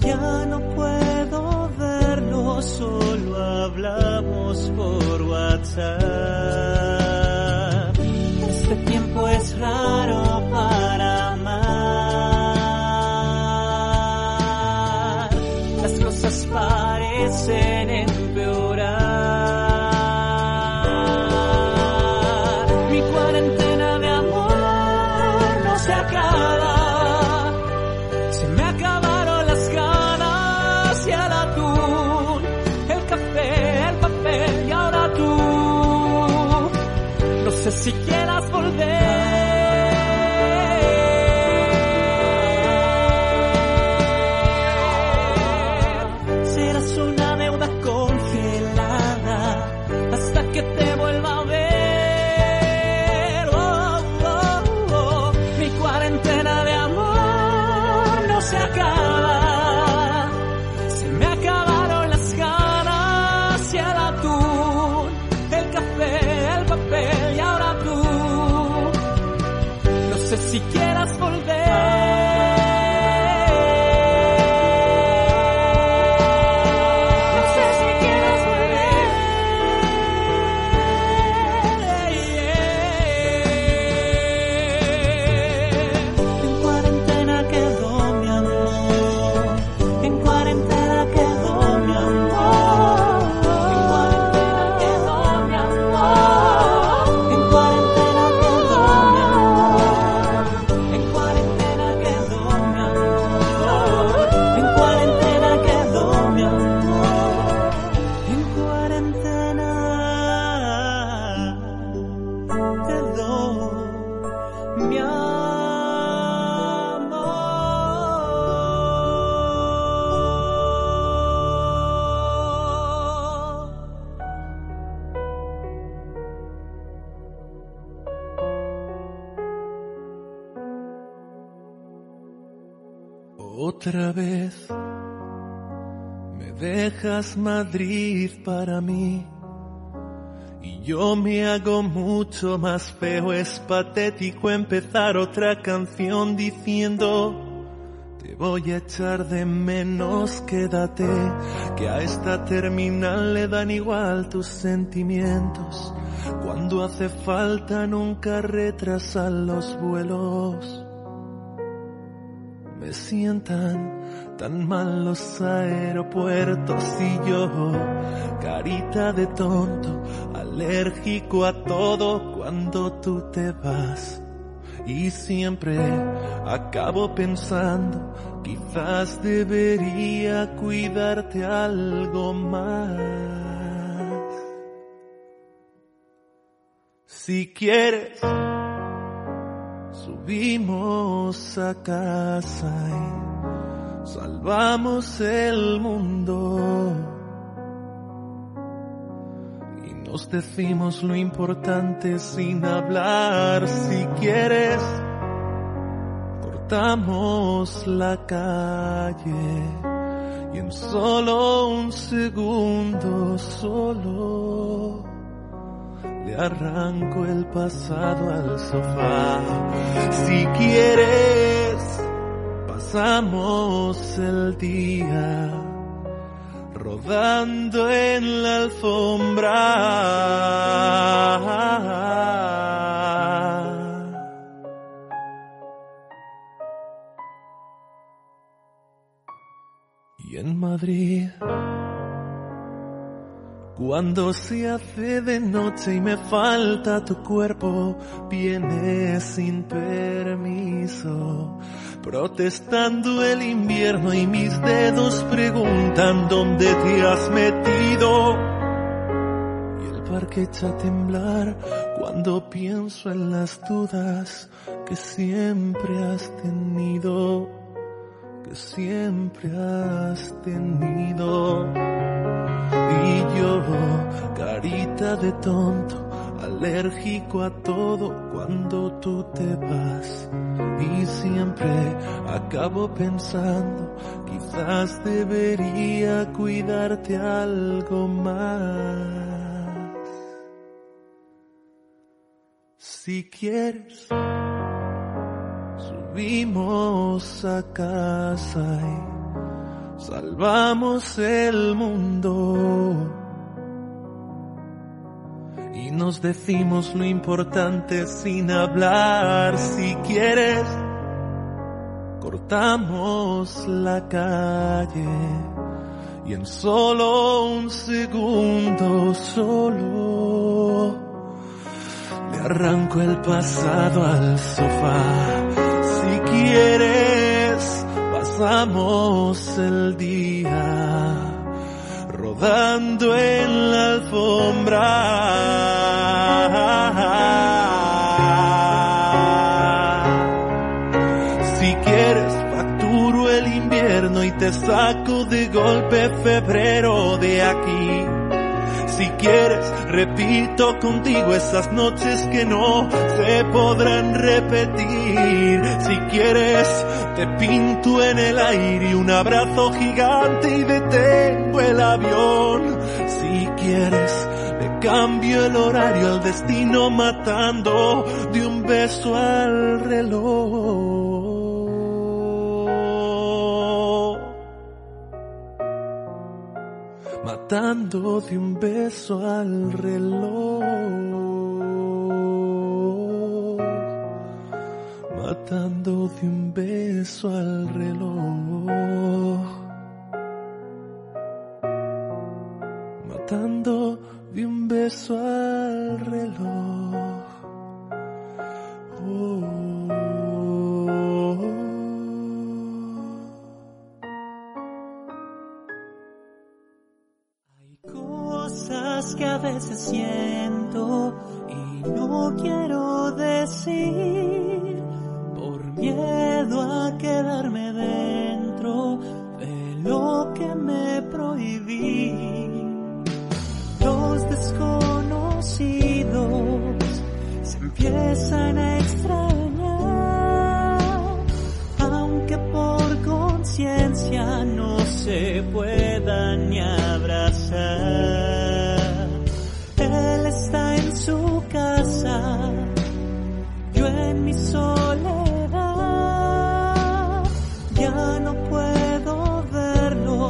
Ya no puedo verlo, solo hablamos por WhatsApp. Madrid para mí. Y yo me hago mucho más feo, es patético empezar otra canción diciendo te voy a echar de menos, quédate, que a esta terminal le dan igual tus sentimientos. Cuando hace falta nunca retrasan los vuelos. Me sientan tan mal los aeropuertos y yo, carita de tonto, alérgico a todo cuando tú te vas. Y siempre acabo pensando, quizás debería cuidarte algo más. Si quieres, subimos a casa y salvamos el mundo. Y nos decimos lo importante sin hablar. Si quieres, cortamos la calle y en solo un segundo solo le arranco el pasado al sofá. Si quieres, pasamos el día rodando en la alfombra. Y en Madrid. Cuando se hace de noche y me falta tu cuerpo, vienes sin permiso, protestando el invierno y mis dedos preguntan dónde te has metido. Y el parque echa a temblar cuando pienso en las dudas que siempre has tenido, que siempre has tenido. Y yo, carita de tonto, alérgico a todo cuando tú te vas. Siempre acabo pensando, quizás debería cuidarte algo más. Si quieres, subimos a casa y salvamos el mundo. Y nos decimos lo importante sin hablar. Si quieres, cortamos la calle. Y en solo un segundo, solo, le arranco el pasado al sofá. Si quieres, pasamos el día rodando en la alfombra. Te saco de golpe febrero de aquí. Si quieres, repito contigo esas noches que no se podrán repetir. Si quieres, te pinto en el aire un abrazo gigante y detengo el avión. Si quieres, le cambio el horario al destino matando de un beso al reloj. Matando de un beso al reloj, matando de un beso al reloj, matando de un beso al reloj. Cosas que a veces siento y no quiero decir por miedo a quedarme dentro de lo que me prohibí. Los desconocidos se empiezan a extrañar, aunque por conciencia no se puedan ya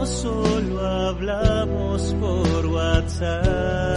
solo hablamos por WhatsApp.